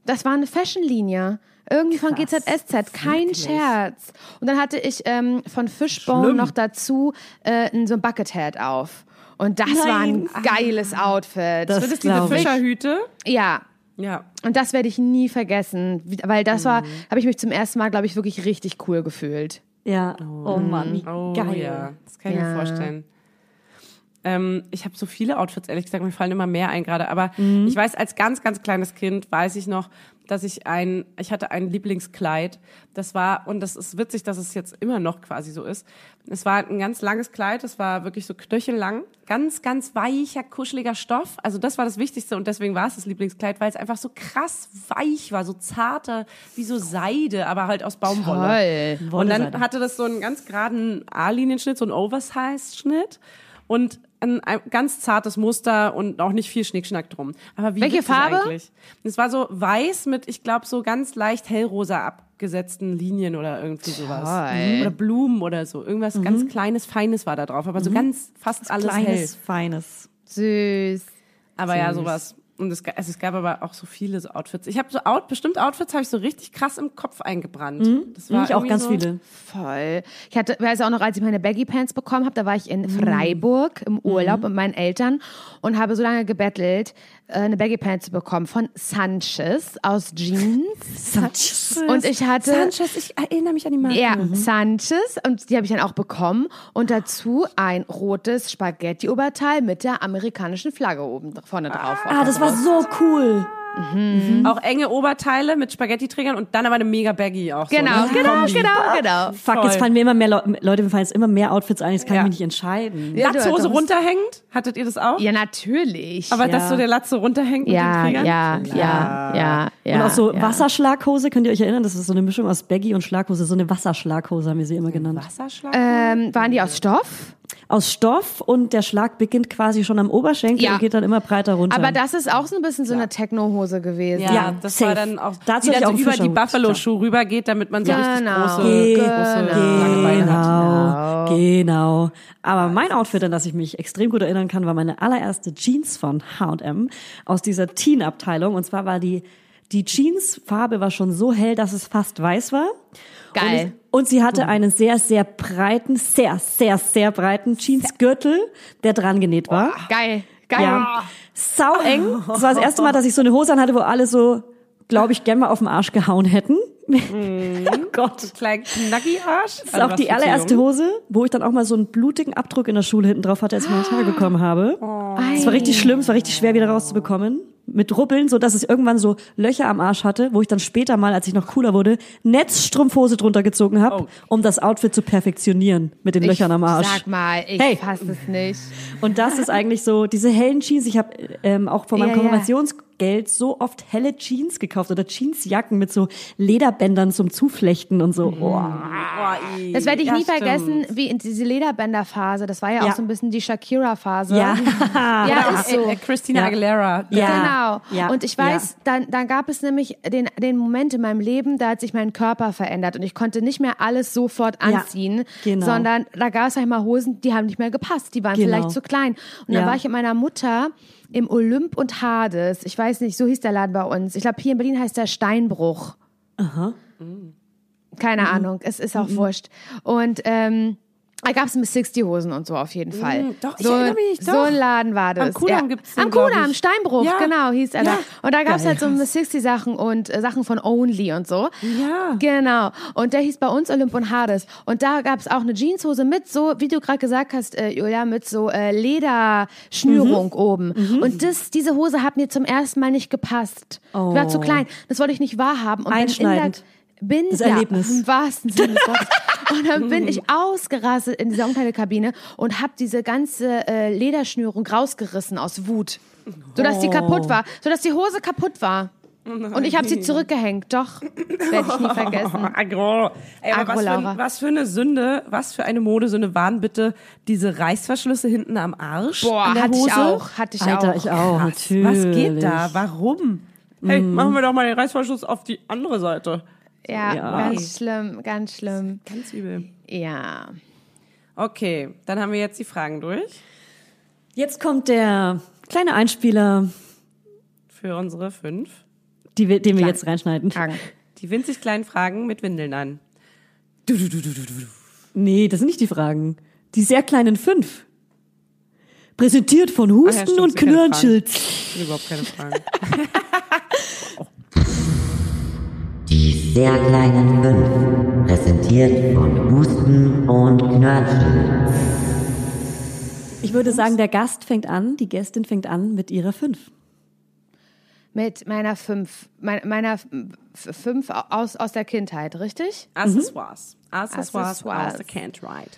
Das war eine Fashionlinie. Irgendwie von GZSZ, kein Scherz. Und dann hatte ich ähm, von Fishbone Schlimm. noch dazu äh, so ein Buckethead auf. Und das war ein Nein. geiles Outfit. Das Sind das diese glaub ich. Fischerhüte? ja, Ja. Und das werde ich nie vergessen, weil das Mhm. war, habe ich mich zum ersten Mal, glaube ich, wirklich richtig cool gefühlt. Ja. Oh, Mann, wie Oh geil. ja, das kann ich Ja. mir vorstellen. Ähm, ich habe so viele Outfits, ehrlich gesagt, mir fallen immer mehr ein gerade. Aber Mhm. ich weiß, als ganz, ganz kleines Kind weiß ich noch, dass ich ein, ich hatte ein Lieblingskleid. Das war, und das ist witzig, dass es jetzt immer noch quasi so ist. Es war ein ganz langes Kleid, das war wirklich so knöchellang. Ganz, ganz weicher, kuscheliger Stoff. Also das war das Wichtigste und deswegen war es das Lieblingskleid, weil es einfach so krass weich war, so zarter, wie so Seide, aber halt aus Baumwolle. Toll. Und dann hatte das so einen ganz geraden A-Linienschnitt, so einen Oversized-Schnitt und ein, ein ganz zartes Muster und auch nicht viel Schnickschnack drum. Aber wie Welche Farbe? Eigentlich. Es war so weiß mit, ich glaube, so ganz leicht hellrosa abgesetzten Linien oder irgendwie sowas. Toll. Oder Blumen oder so. Irgendwas ganz Kleines, Feines war da drauf, aber so ganz fast alles hell. Kleines, feines. Süß. Aber ja, sowas. Und es, also es gab aber auch so viele so Outfits. Ich habe so Out, bestimmt Outfits habe ich so richtig krass im Kopf eingebrannt. Das war Ich auch ganz so, viele. Voll. Ich hatte, weiß auch noch, als ich meine Baggy Pants bekommen habe, da war ich in Freiburg im Urlaub mit meinen Eltern und habe so lange gebettelt, eine Baggy Pants bekommen von Sanchez aus Jeans. Sanchez. Und ich hatte Sanchez, ich erinnere mich an die Marke. ja, Sanchez und die habe ich dann auch bekommen und dazu ein rotes Spaghetti-Oberteil mit der amerikanischen Flagge oben vorne drauf. Ah, das war so cool. Auch enge Oberteile mit Spaghetti-Trägern und dann aber eine mega Baggy auch. Genau, so, ne? genau, genau, genau. Fuck, Voll. jetzt fallen mir immer mehr Leu- Leute, mir fallen jetzt immer mehr Outfits ein, jetzt kann Ja. ich mich nicht entscheiden. Ja, Latzhose runterhängend? Hattet ihr das auch? Ja, natürlich. Aber dass Ja. so der Latze runterhängt mit ja, den Trägern? ja, ja, ja, ja. und auch so ja. Wasserschlaghose, könnt ihr euch erinnern? Das ist so eine Mischung aus Baggy und Schlaghose, so eine Wasserschlaghose haben wir sie immer genannt. Wasserschlag? Ähm, waren die aus Stoff? Aus Stoff und der Schlag beginnt quasi schon am Oberschenkel Ja. und geht dann immer breiter runter. Aber das ist auch so ein bisschen so eine Techno-Hose gewesen. ja, ja, das safe. war dann auch, Dazu die dann so über die Fischerhut. Buffalo-Schuh rübergeht, damit man so richtig Genau. große, Ge- große lange Beine hat. Genau, genau. Aber mein Outfit, an das ich mich extrem gut erinnern kann, war meine allererste Jeans von H&M aus dieser Teen-Abteilung. Und zwar war die, die Jeans-Farbe war schon so hell, dass es fast weiß war. Geil. Und, sie hatte einen sehr, sehr breiten, sehr, sehr, sehr breiten Jeansgürtel, der dran genäht war. Geil, geil. Ja. Sau eng. Das war das erste Mal, dass ich so eine Hose anhatte, wo alle so, glaube ich, gerne mal auf den Arsch gehauen hätten. oh Gott. Klein Knacki-Arsch. Das ist auch die allererste Hose, wo ich dann auch mal so einen blutigen Abdruck in der Schule hinten drauf hatte, als ich meine Haare bekommen habe. Es war richtig schlimm, es war richtig schwer wieder rauszubekommen. Mit Rubbeln, so dass es irgendwann so Löcher am Arsch hatte, wo ich dann später mal, als ich noch cooler wurde, Netzstrumpfhose drunter gezogen habe, Oh. um das Outfit zu perfektionieren mit den Löchern am Arsch. Sag mal, ich Hey. fass es nicht. Und das ist eigentlich so, diese hellen Jeans, ich habe ähm, auch von meinem Ja, ja. Konfirmationsgeld so oft helle Jeans gekauft oder Jeansjacken mit so Lederbändern zum Zuflechten und so. Oh. Das werde ich Ja, nie stimmt. vergessen, wie in diese Lederbänder-Phase. Das war ja, Ja. auch so ein bisschen die Shakira-Phase. Ja. ja, ist so. Äh, Christina Ja. Aguilera. Ja. Genau. Ja. Und ich weiß, dann, dann gab es nämlich den, den Moment in meinem Leben, da hat sich mein Körper verändert und ich konnte nicht mehr alles sofort anziehen, genau. sondern da gab es einmal Hosen, die haben nicht mehr gepasst, die waren Genau. vielleicht zu klein. Und dann war ich mit meiner Mutter im Olymp und Hades. Ich weiß nicht, so hieß der Laden bei uns. Ich glaube, hier in Berlin heißt der Steinbruch. Keine Mhm. Ahnung, es ist auch wurscht. Und ähm, da gab es Miss 60 Hosen und so auf jeden Fall. Mm, doch, ich so, erinnere mich, So doch. ein Laden war das. Am Kudamm gibt's den, Am Kudamm, ich. Steinbruch, Ja. genau, hieß er da. Ja. Und da gab es halt so Miss 60 Sachen und äh, Sachen von Only und so. Ja. Genau. Und der hieß bei uns Olymp und Hades. Und da gab es auch eine Jeanshose mit so, wie du gerade gesagt hast, äh, Julia, mit so äh, Lederschnürung Mhm. oben. Und das, diese Hose hat mir zum ersten Mal nicht gepasst. Die war zu klein. Das wollte ich nicht wahrhaben. Und Oh. Einschneidend. Bin Das ja, Erlebnis. im wahrsten Sinne des Wortes. Und dann bin ich ausgerastet in dieser Umkleidekabine und habe diese ganze äh, Lederschnürung rausgerissen aus Wut, sodass Oh. die kaputt war, sodass die Hose kaputt war. Und ich habe sie zurückgehängt. Doch, werde ich nie vergessen. Agro. Ey, aber Agro, was, für, was für eine Sünde, was für eine Modesünde waren bitte diese Reißverschlüsse hinten am Arsch? Boah, an der hatte Hose? ich auch, hatte ich Alter, auch. ich auch, natürlich. was geht da? Warum? Hey, machen wir doch mal den Reißverschluss auf die andere Seite. Ja, Ja. ganz schlimm, ganz schlimm. Ganz übel. Ja. Okay, dann haben wir jetzt die Fragen durch Jetzt kommt der kleine Einspieler, für unsere fünf. die wir, den wir Klar. jetzt reinschneiden. Fragen. Die winzig kleinen Fragen mit Windeln an. Nee, das sind nicht die Fragen. Die sehr kleinen fünf. Präsentiert von Ach ja, Husten stimmt, und sind keine Fragen. Will überhaupt keine Fragen. Die sehr kleinen fünf, präsentiert von Husten und Knörnchen. Ich würde sagen, der Gast fängt an, die Gästin fängt an mit ihrer fünf. Mit meiner fünf, mein, meiner fünf aus, aus der Kindheit, richtig? Accessoires. Accessoires Accessoires. aus der Can't Ride.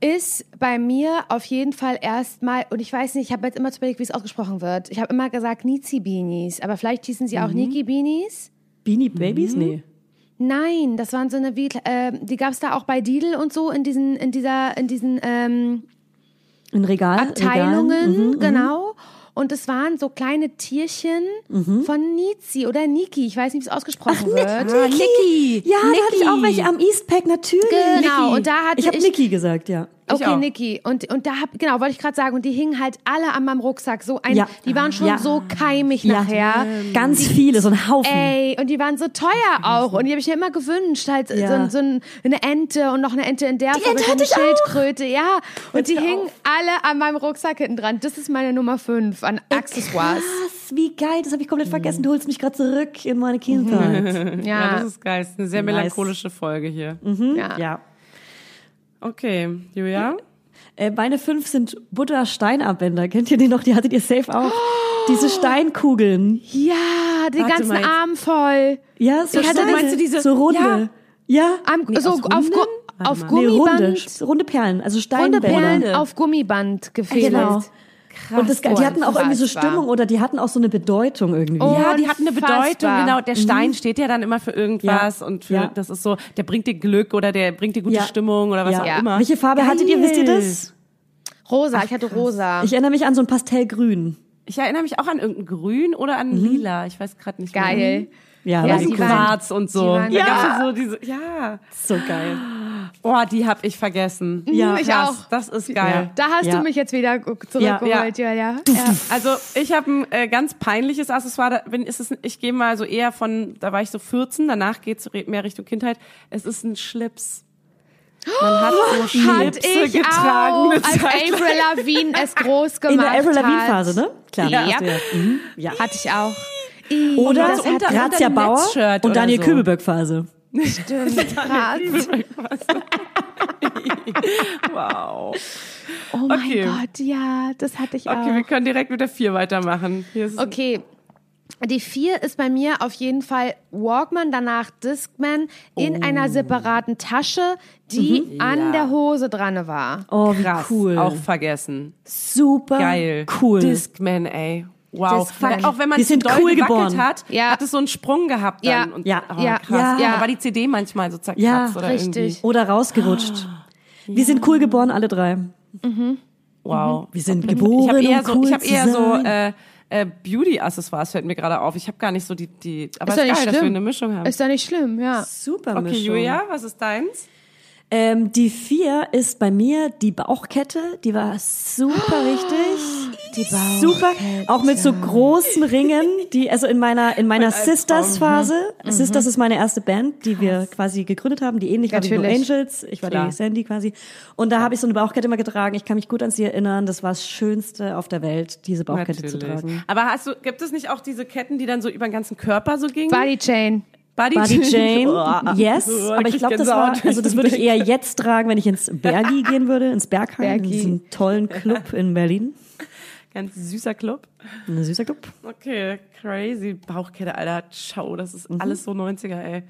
Ist bei mir auf jeden Fall erstmal, und ich weiß nicht, ich habe jetzt immer zu überlegt, wie es ausgesprochen wird. Ich habe immer gesagt Nizi Beanies, aber vielleicht hießen sie auch Niki Beanies. Beanie Babies? Nee. Nein, das waren so eine wie, äh, die gab es da auch bei Lidl und so in diesen, in dieser, in diesen ähm, In Regal, Abteilungen, Regalen. Mhm, genau. Und es waren so kleine Tierchen von Nizi oder Niki. Ich weiß nicht, wie es ausgesprochen wird. Ah, Niki. Ja, da hatte ich auch welche am Eastpack, natürlich. Genau, Niki. und da hatte ich habe ich- Niki gesagt, ja. Okay, auch. Niki. Und, und da hab, genau, wollte ich gerade sagen, und die hingen halt alle an meinem Rucksack. So ein, Ja. die waren schon Ja. so keimig Ja. nachher. Ganz viele, so ein Haufen. Ey, und die waren so teuer auch. Und die habe ich mir immer gewünscht. Halt Ja. so, ein- so ein, eine Ente und noch eine Ente in der Farbe, Ente so eine ich auch. Schildkröte. Ja. Und die hingen alle an meinem Rucksack hinten dran. Das ist meine Nummer 5 an Accessoires. Krass, wie geil, das habe ich komplett vergessen. Du holst mich gerade zurück in meine Kindheit. Ja, Ja. das ist geil. Das ist eine sehr Nice. melancholische Folge hier. ja. ja. Okay, Julia? Äh, meine fünf sind Butter-Steinarmbänder. Kennt ihr die noch? Die hattet ihr safe auch. Diese Steinkugeln. Ja, die Warte ganzen jetzt. Arm voll. Ja, so Ich hatte- meinst du diese- so runde. Ja. Am, Nee, so auf? Gu auf mal. Nee, runde, Gummiband. runde Perlen, also Runde Steinbänder. Perlen auf Gummiband gefädelt. Genau. Und das, die hatten auch irgendwie so. Stimmung oder die hatten auch so eine Bedeutung irgendwie. Oh. Ja, die hatten eine. Bedeutung, genau. Der Stein steht ja dann immer für irgendwas Ja. und für, Ja. das ist so, der bringt dir Glück oder der bringt dir gute Ja. Stimmung oder was ja. auch immer. Welche Farbe hattet ihr? Wisst ihr das? Rosa, ich hatte rosa. Ich erinnere mich an so ein Pastellgrün. Ich erinnere mich auch an irgendein Grün oder an Lila. Ich weiß gerade nicht mehr. Geil. Ja, Ja, die waren- Quarz und so. die Ja. ja so diese, ja. so geil. Oh, die hab ich vergessen. Ja, ich Krass, auch. Das ist geil. Da hast Ja. du mich jetzt wieder zurückgeholt, Ja. ja, ja. Also ich habe ein äh, ganz peinliches Accessoire. Da bin, ist es, ich gehe mal so eher von, da war ich so 14, danach geht's mehr Richtung Kindheit. Es ist ein Schlips. Man hat so Hat Schlipse getragen. auch, als. Avril Lavigne es groß gemacht In der Avril Lavigne hat. Phase, ne? Klar. Ja. ja. Mhm. ja. Hatte ich auch. Oder das unter- Grazia Bauer Netzshirt und Daniel so. Kübelberg Phase. Stimmt, krass. wow. Oh mein Okay. Gott, ja, das hatte ich Okay, wir auch. können direkt mit der 4 weitermachen. Hier ist Okay. Die vier ist bei mir auf jeden Fall Walkman, danach Discman in Oh. einer separaten Tasche, die an der Hose dran war. Oh, wie krass. cool. Auch vergessen. Super Geil. cool. Discman, ey. Wow. Auch wenn man Die zu sind doll cool geboren. hat, Ja. hat es so einen Sprung gehabt dann. Ja. Und, Ja. Oh, Ja. krass. Ja. Da war die CD manchmal so zerkratzt Ja, oder richtig. irgendwie. Oder rausgerutscht. Wir sind cool geboren, alle drei. Wow. Wir sind Ich geboren, habe eher um so, cool ich habe zu eher so sein. äh, äh, Beauty-Accessoires fällt mir gerade auf. Ich habe gar nicht so die, die aber Ist ist, doch nicht geil, dass wir schlimm. eine Mischung haben. Ist doch nicht schlimm, ja. Super okay, Mischung. Julia, was ist deins? Ähm, die vier ist bei mir die Bauchkette. Die war super richtig. Die Super. Auch mit so großen Ringen, die, also in meiner, in meiner Sisters-Phase. Sisters ist meine erste Band, die wir quasi gegründet haben, die ähnlich war wie Natürlich. Angels. Ich war Klar. die Sandy quasi. Und da habe ich so eine Bauchkette immer getragen. Ich kann mich gut an sie erinnern. Das war das Schönste auf der Welt, diese Bauchkette zu tragen. Aber hast du, gibt es nicht auch diese Ketten, die dann so über den ganzen Körper so gingen? Body Chain. Body, Body Chain, Oh. yes, Oh, aber ich glaube, das war, also das würde ich eher jetzt tragen, wenn ich ins Bergi gehen würde, ins Berghain, in Bergi. diesen tollen Club in Berlin. Ganz süßer Club. Ein süßer Club. Okay, crazy. Bauchkette, Alter. Ciao, das ist alles so 90er, ey.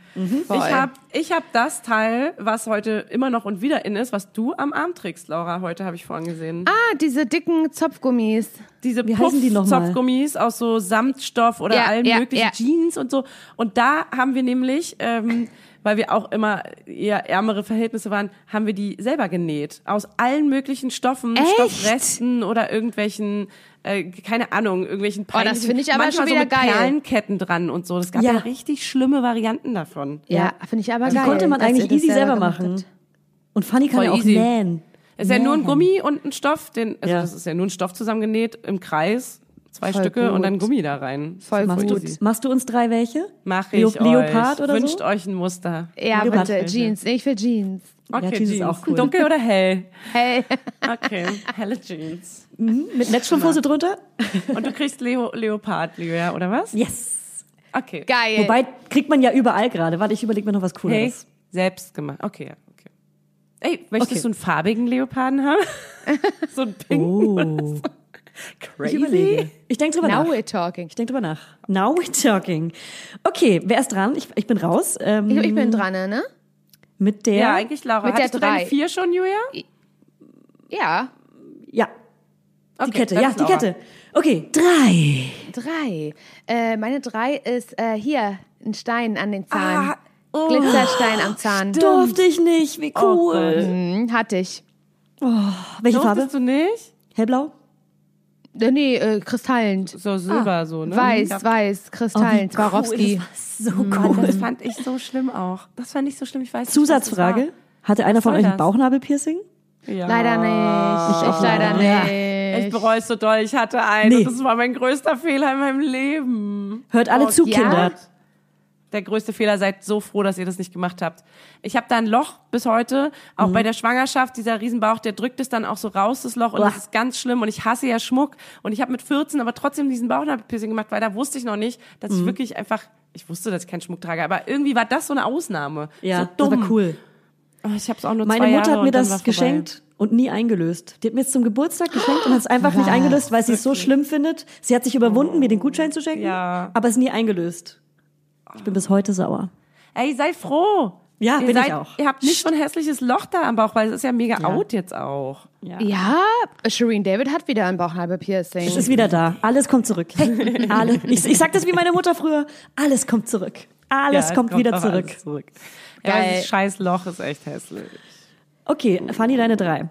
Voll. Ich hab, ich hab das Teil, was heute immer noch und wieder in ist, was du am Arm trägst, Laura. Heute habe ich vorhin gesehen. Ah, diese dicken Zopfgummis. Diese Wie heißen die nochmal? Zopfgummis aus so Samtstoff oder Ja, allen ja, möglichen ja. Jeans und so. Und da haben wir nämlich, ähm, weil wir auch immer eher ärmere Verhältnisse waren, haben wir die selber genäht. Aus allen möglichen Stoffen, Echt? Stoffresten oder irgendwelchen, äh, keine Ahnung, irgendwelchen Oh, das finde ich aber manchmal schon so wieder mit geil. Perlenketten dran und so. Das gab Ja. ja, richtig schlimme Varianten davon. Ja, finde ich aber Die geil. konnte man eigentlich easy selber gemacht machen. habt. Und Fanny kann Voll ja auch easy. nähen. Es ist ja nur ein. Gummi und ein Stoff, den, also Ja. das ist ja nur ein Stoff zusammengenäht im Kreis. zwei Voll Stücke und gut. dann Gummi da rein. Voll Machst gut. du, machst du uns drei welche? Mach ich Leopard euch. oder so? Wünscht euch ein Muster. Ja, Leopard. bitte. Jeans. Ich will Jeans. Okay, Jeans ist auch cool. Dunkel oder hell? Hey. Okay, helle Jeans. Mit Netzstrumpfhose drunter? Und du kriegst Leo Leopard, Leo, ja, oder was? Yes. Okay. Geil. Wobei kriegt man ja überall gerade. Warte, ich überlege mir noch was Hey, Cooleres. selbst gemacht. Okay, ja, okay. Ey, möchtest Okay. du einen farbigen Leoparden haben? so ein Pink. Oh. Crazy. Ich überlege. Ich denke drüber Now nach. we're talking. Ich denke drüber nach. Now we're talking. Okay, wer ist dran? Ich, ich bin raus. Ähm, Ich, ich bin dran, ne? mit der. Ja, eigentlich Laura. Mit der Hattest deine drei. vier schon, Julia? Ja. Ja, die Okay, Kette. dann Ja, die Laura. Kette. Okay, drei. Drei. Äh, meine drei ist äh, hier ein Stein an den Zahn. Ah, oh. Glitterstein am Zahn. Durfte ich nicht. Wie Oh cool. Hm, hatte ich. Welche Farbe? Durftest du nicht? Hellblau? Äh, nee, äh, kristallend. So Silber, so, ne? Weiß, Ja. weiß, kristallend, Oh, wie cool. Swarovski. Das war so Mann, cool. das fand ich so schlimm auch. Das fand ich so schlimm. Ich weiß nicht, was Zusatzfrage. Hatte einer von euch ein? Bauchnabelpiercing? Ja. Leider nicht. Ich, auch leider leider. nicht. Ich bereue es so doll. Ich hatte einen. Nee. Und das war mein größter Fehler in meinem Leben. Hört alle Oh, zu, ja? Kinder. Der größte Fehler. Seid so froh, dass ihr das nicht gemacht habt. Ich habe da ein Loch bis heute. Auch bei der Schwangerschaft, dieser Riesenbauch, der drückt es dann auch so raus, das Loch. Und Uah. das ist ganz schlimm. Und ich hasse ja Schmuck. Und ich habe mit 14 aber trotzdem diesen Bauchnabelpiercing gemacht, weil da wusste ich noch nicht, dass ich wirklich einfach... Ich wusste, dass ich keinen Schmuck trage, aber irgendwie war das so eine Ausnahme. Ja, so das dumm. war cool. Oh, Ich habe es auch nur Meine Mutter Jahre hat mir das geschenkt und nie eingelöst. Die hat mir jetzt zum Geburtstag geschenkt und hat es einfach nicht eingelöst, weil sie es so schlimm findet. Sie hat sich überwunden, mir den Gutschein zu schenken, Ja. aber es nie eingelöst. Ich bin bis heute sauer. Ey, sei froh. Ja, ihr bin ich seid, auch. Ihr habt nicht so ein hässliches Loch da am Bauch, weil es ist ja mega out jetzt auch. Ja, Shireen David hat wieder ein Bauchnabelpiercing. Es ist wieder da. Alles kommt zurück. Hey, alle. Ich, ich sag das wie meine Mutter früher. Alles kommt zurück. Alles Ja, es kommt, wieder zurück. alles zurück. Ja, dieses scheiß Loch ist echt hässlich. Okay, Fanny, deine drei.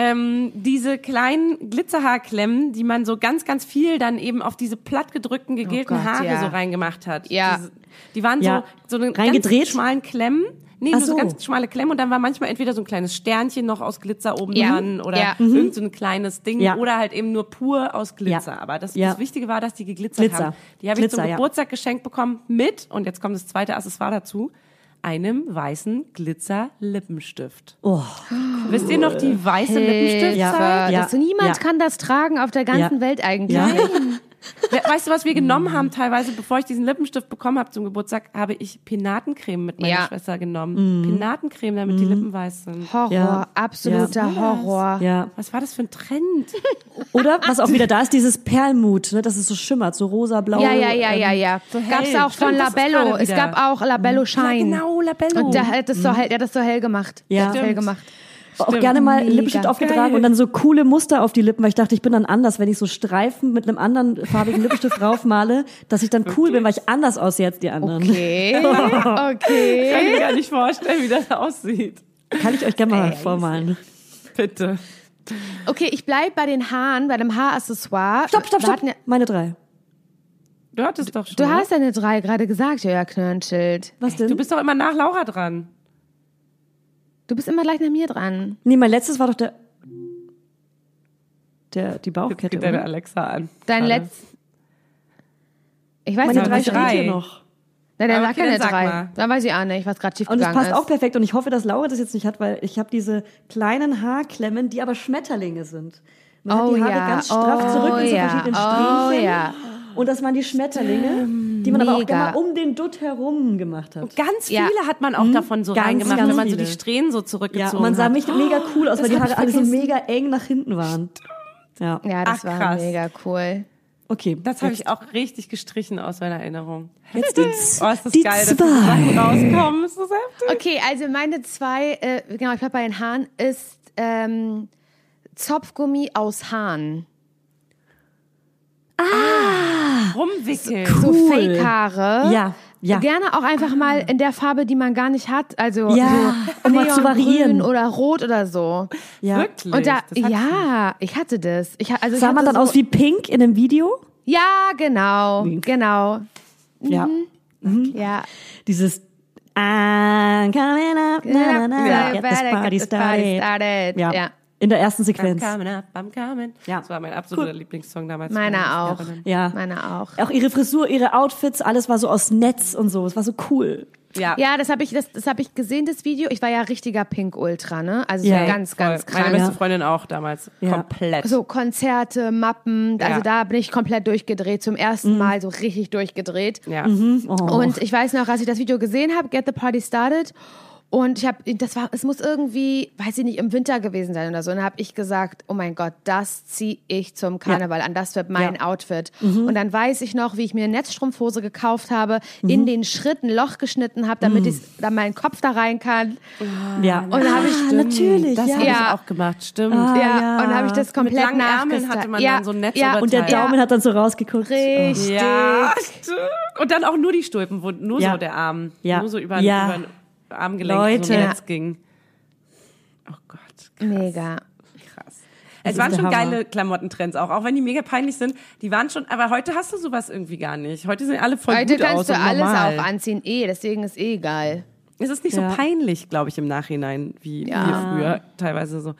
Ähm, diese kleinen Glitzerhaarklemmen, die man so ganz, ganz viel dann eben auf diese plattgedrückten, gegelten Oh Gott, Haare ja. so reingemacht hat. Ja. Diese, die waren Ja. so, so eine ganz schmalen Klemmen. Nee, Ach so so. ganz schmale Klemmen und dann war manchmal entweder so ein kleines Sternchen noch aus Glitzer oben Ja. dran oder Ja. irgend so ein kleines Ding Ja. oder halt eben nur pur aus Glitzer. Ja. Aber das, das Wichtige war, dass die geglitzert Glitzer. haben. Die habe ich zum. Geburtstag geschenkt bekommen mit, und jetzt kommt das zweite Accessoire dazu, einem weißen Glitzer-Lippenstift. Oh, Wisst ihr noch die weiße Lippenstift? Ja. Ja, das, niemand Ja. kann das tragen auf der ganzen Ja. Welt eigentlich. Ja. Weißt du, was wir genommen haben teilweise, bevor ich diesen Lippenstift bekommen habe zum Geburtstag, habe ich Penatencreme mit meiner Ja. Schwester genommen. Penatencreme, damit die Lippen weiß sind. Horror, Ja. absoluter Horror. ja. Was war das für ein Trend? Oder was auch wieder da ist, dieses Perlmut, ne, dass es so schimmert, so rosa-blau. Ja, ja, ja, ja, ähm, ja. so hell. Gab's auch von Labello. Es gab auch Labello Shine. Ja, genau, Labello. Und der hat das so hell, der hat das so hell gemacht. Ja. Hell gemacht. Auch gerne mal Mega. Lippenstift aufgetragen Geil. und dann so coole Muster auf die Lippen, weil ich dachte, ich bin dann anders, wenn ich so Streifen mit einem anderen farbigen Lippenstift draufmale, dass ich dann cool bin, weil ich anders aussehe als die anderen. Okay, Ich kann okay. mir gar nicht vorstellen, wie das aussieht. Kann ich euch gerne mal vormalen. Bitte. Okay, ich bleib bei den Haaren, bei dem Haaraccessoire. Stopp, stopp, stopp. Ja, Meine drei. Du hattest doch schon. du ne? hast deine drei gerade gesagt, ja, Knörnschild. Was denn? Du bist doch immer nach Laura dran. Du bist immer gleich nach mir dran. nee, mein letztes war doch der, der die Bauchkette. Geht deine Oder? Alexa an. Dein Gerade. letzt. Ich weiß Meine nicht, drei was steht drei. hier noch. Nein, dann Aber sag okay, keine drei. mal. Dann weiß ich auch nicht, was gerade schief Und es gegangen passt ist. auch perfekt und ich hoffe, dass Laura das jetzt nicht hat, weil ich habe diese kleinen Haarklemmen, die aber Schmetterlinge sind. Man hat Oh die Haare ja, ganz straff oh zurück in so ja, verschiedenen oh Strähnchen. ja. Und das waren die Schmetterlinge, die man aber auch Mega. gerne um den Dutt herum gemacht hat. Ganz Ja. viele hat man auch davon so Ganz, reingemacht, ganz wenn man so viele. die Strähnen so zurückgezogen Ja, und man sah hat. mich mega cool aus, weil die Haare alle so mega eng nach hinten waren. Ja, Ja, das Ach, war krass. mega cool. okay. Das habe ich auch richtig gestrichen aus meiner Erinnerung. jetzt die, Oh, ist das die geil, dass zwei. rauskommen. Ist das heftig? Okay, also meine zwei, äh, genau, ich bleib bei den Haaren, ist ähm, Zopfgummi aus Haaren. Rumwickeln. So Cool. Fake-Haare. Ja, ja. Gerne auch einfach mal in der Farbe, die man gar nicht hat. Also Ja, so um mal zu variieren. oder rot oder so. Ja. Wirklich? Und da, ja, ich hatte das. Ich, also ich Sah man hatte dann so, aus wie Pink in einem Video? Ja, genau, genau. Ja. Ja. Dieses I'm coming up, na, na, na, get this party started. started. Ja. Ja. In der ersten I'm Sequenz. coming up, I'm coming. Ja. Das war mein absoluter Cool. Lieblingssong damals. Meiner auch. Ja. Meiner auch. Auch ihre Frisur, ihre Outfits, alles war so aus Netz und so. Es war so cool. Ja. Ja, das habe ich, das, das hab ich gesehen, das Video. Ich war ja richtiger Pink-Ultra, ne? Also Ja. so ganz, ganz Voll. Meine beste Freundin auch damals. Ja. Komplett. So Konzerte, Mappen, also Ja. da bin ich komplett durchgedreht, zum ersten Mal so richtig durchgedreht. Ja. Oh. Und ich weiß noch, als ich das Video gesehen habe, Get the Party Started, und ich habe, das war, es muss irgendwie, weiß ich nicht, im Winter gewesen sein oder so. Und dann habe ich gesagt, oh mein Gott, das ziehe ich zum Karneval an, das wird mein Ja. Outfit. Und dann weiß ich noch, wie ich mir eine Netzstrumpfhose gekauft habe, in den Schritt ein Loch geschnitten habe, damit ich da meinen Kopf da rein kann. ja. Und dann habe ich ah, natürlich. Das ja. habe Ja. ich auch gemacht, stimmt. Ah, ja, ja. und dann habe ich das komplett langen Ärmeln hatte man ja, dann so ein Netz ja, Und der Ja. Daumen hat dann so rausgeguckt. Richtig. Ja, stimmt. Und dann auch nur die Stulpen, wo nur Ja. so der Arm, Ja. nur so über, Ja. über Armgelenk Leute. so Netz ging. Oh Gott, krass. Mega. krass. Es waren schon Hammer. geile Klamottentrends auch, auch wenn die mega peinlich sind. Die waren schon, aber heute hast du sowas irgendwie gar nicht. Heute sehen alle voll Heute gut aus kannst du alles normal. auch anziehen, eh, deswegen ist eh egal. Es ist nicht Ja. so peinlich, glaube ich, im Nachhinein, wie Ja. früher teilweise so.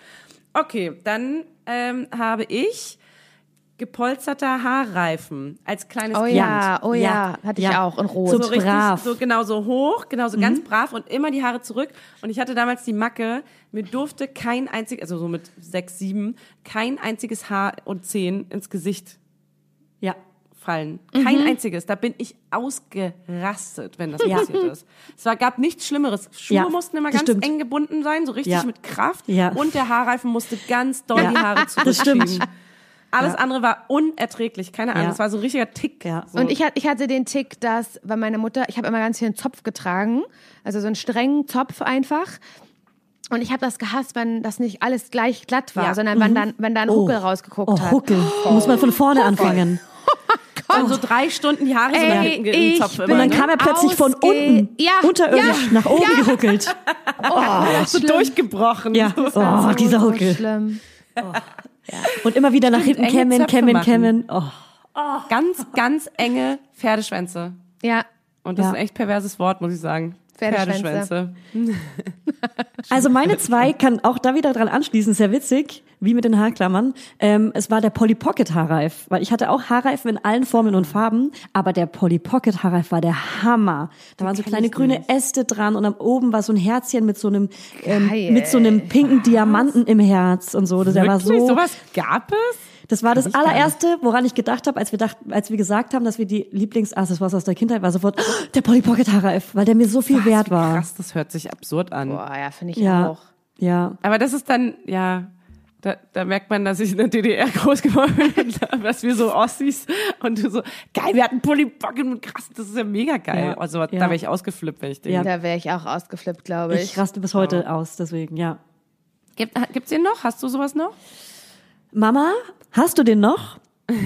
Okay, dann ähm, habe ich gepolsterter Haarreifen als kleines Oh Kind. ja, oh ja, Ja. hatte ich Ja. auch in Rot. So so richtig, brav. so genau so hoch, genau so ganz brav und immer die Haare zurück. Und ich hatte damals die Macke, mir durfte kein einziges, also so mit sechs, sieben, kein einziges Haar und Zehen ins Gesicht Ja. fallen. Mhm. Kein einziges. Da bin ich ausgerastet, wenn das Ja. passiert ist. Es war, gab nichts Schlimmeres. Schuhe Ja, mussten immer ganz stimmt. eng gebunden sein, so richtig Ja. mit Kraft. Ja. Und der Haarreifen musste ganz doll die Haare Das stimmt. Alles andere war unerträglich. Keine Ahnung. Ja. Es war so ein richtiger Tick. Ja. So. Und ich, ich hatte den Tick, dass, weil meine Mutter, ich habe immer ganz viel einen Zopf getragen, also so einen strengen Zopf einfach. Und ich habe das gehasst, wenn das nicht alles gleich glatt war, Ja. sondern wenn, dann, wenn da ein Huckel rausgeguckt Oh, hat. Huckel. Muss man von vorne anfangen. Und so drei Stunden die Haare so Ey, nach hinten im ich Zopf immer. Und dann ne? kam er plötzlich von unten, Ja, unterirdisch, ja, nach oben gehuckelt. das so schlimm. durchgebrochen. Ja. So. Oh, dieser so Huckel. schlimm. Und immer wieder nach hinten kämmen, kämmen, kämmen. Oh. Ganz, ganz enge Pferdeschwänze. Ja, Und das Ja. ist ein echt perverses Wort, muss ich sagen. Pferdeschwänze. Also meine zwei kann auch da wieder dran anschließen, sehr witzig, wie mit den Haarklammern. Ähm, es war der Polly Pocket Haarreif, weil ich hatte auch Haarreifen in allen Formen und Farben, aber der Polly Pocket Haarreif war der Hammer. Da waren so kleine grüne Äste dran und am oben war so ein Herzchen mit so einem ähm, mit so einem pinken Diamanten im Herz und so. Der war Wirklich? so Sowas gab es? Das war das nicht. allererste, woran ich gedacht habe, als wir dachten, als wir gesagt haben, dass wir die Lieblingsaccessoires aus der Kindheit war sofort oh, der Polly Pocket Haarreif, weil der mir so viel wert war. Krass, das hört sich absurd an. boah, ja, finde ich Ja, auch. ja. Aber das ist dann, ja, da, da merkt man, dass ich in der DDR groß geworden bin, dass wir so Ossis und du so, geil, wir hatten Polly Pocket und krass, das ist ja mega geil. Ja, Also da ja. wäre ich ausgeflippt, wenn ich den. Ja. Da wäre ich auch ausgeflippt, glaube ich. Ich raste bis heute aus, deswegen, ja. Gibt, gibt's den noch? Hast du sowas noch? Mama, hast du den noch?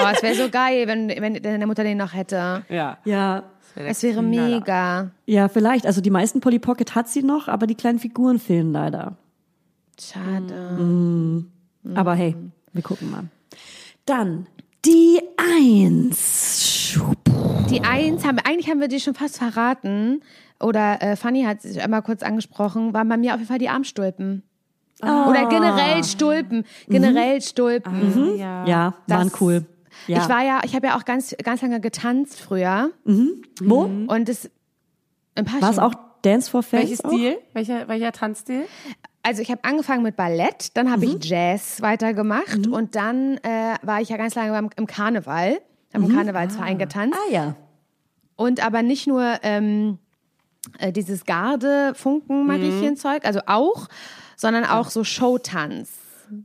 Oh, es wäre so geil, wenn, wenn deine Mutter den noch hätte. Ja. Ja. Es wäre mega. Ja, vielleicht. Also die meisten Polly Pocket hat sie noch, aber die kleinen Figuren fehlen leider. Schade. Mhm. Aber hey, wir gucken mal. Dann die Eins. Die Eins haben, eigentlich haben wir die schon fast verraten. Oder äh, Fanny hat sich einmal kurz angesprochen, waren bei mir auf jeden Fall die Armstulpen. Oder generell Stulpen. Generell Stulpen. Ja. Ja, waren cool. Ja. Ich war ja, ich habe ja auch ganz, ganz lange getanzt früher. Wo? Und es ein paar War es auch Dance for Face? Welches auch? Stil? Welcher, welcher Tanzstil? Also ich habe angefangen mit Ballett, dann habe ich Jazz weitergemacht und dann äh, war ich ja ganz lange beim, im Karneval, habe im Karnevalsverein getanzt. Ah ja. Und aber nicht nur ähm, äh, dieses Garde, Funken, Mariechen-Zeug, also auch, sondern auch so Showtanz.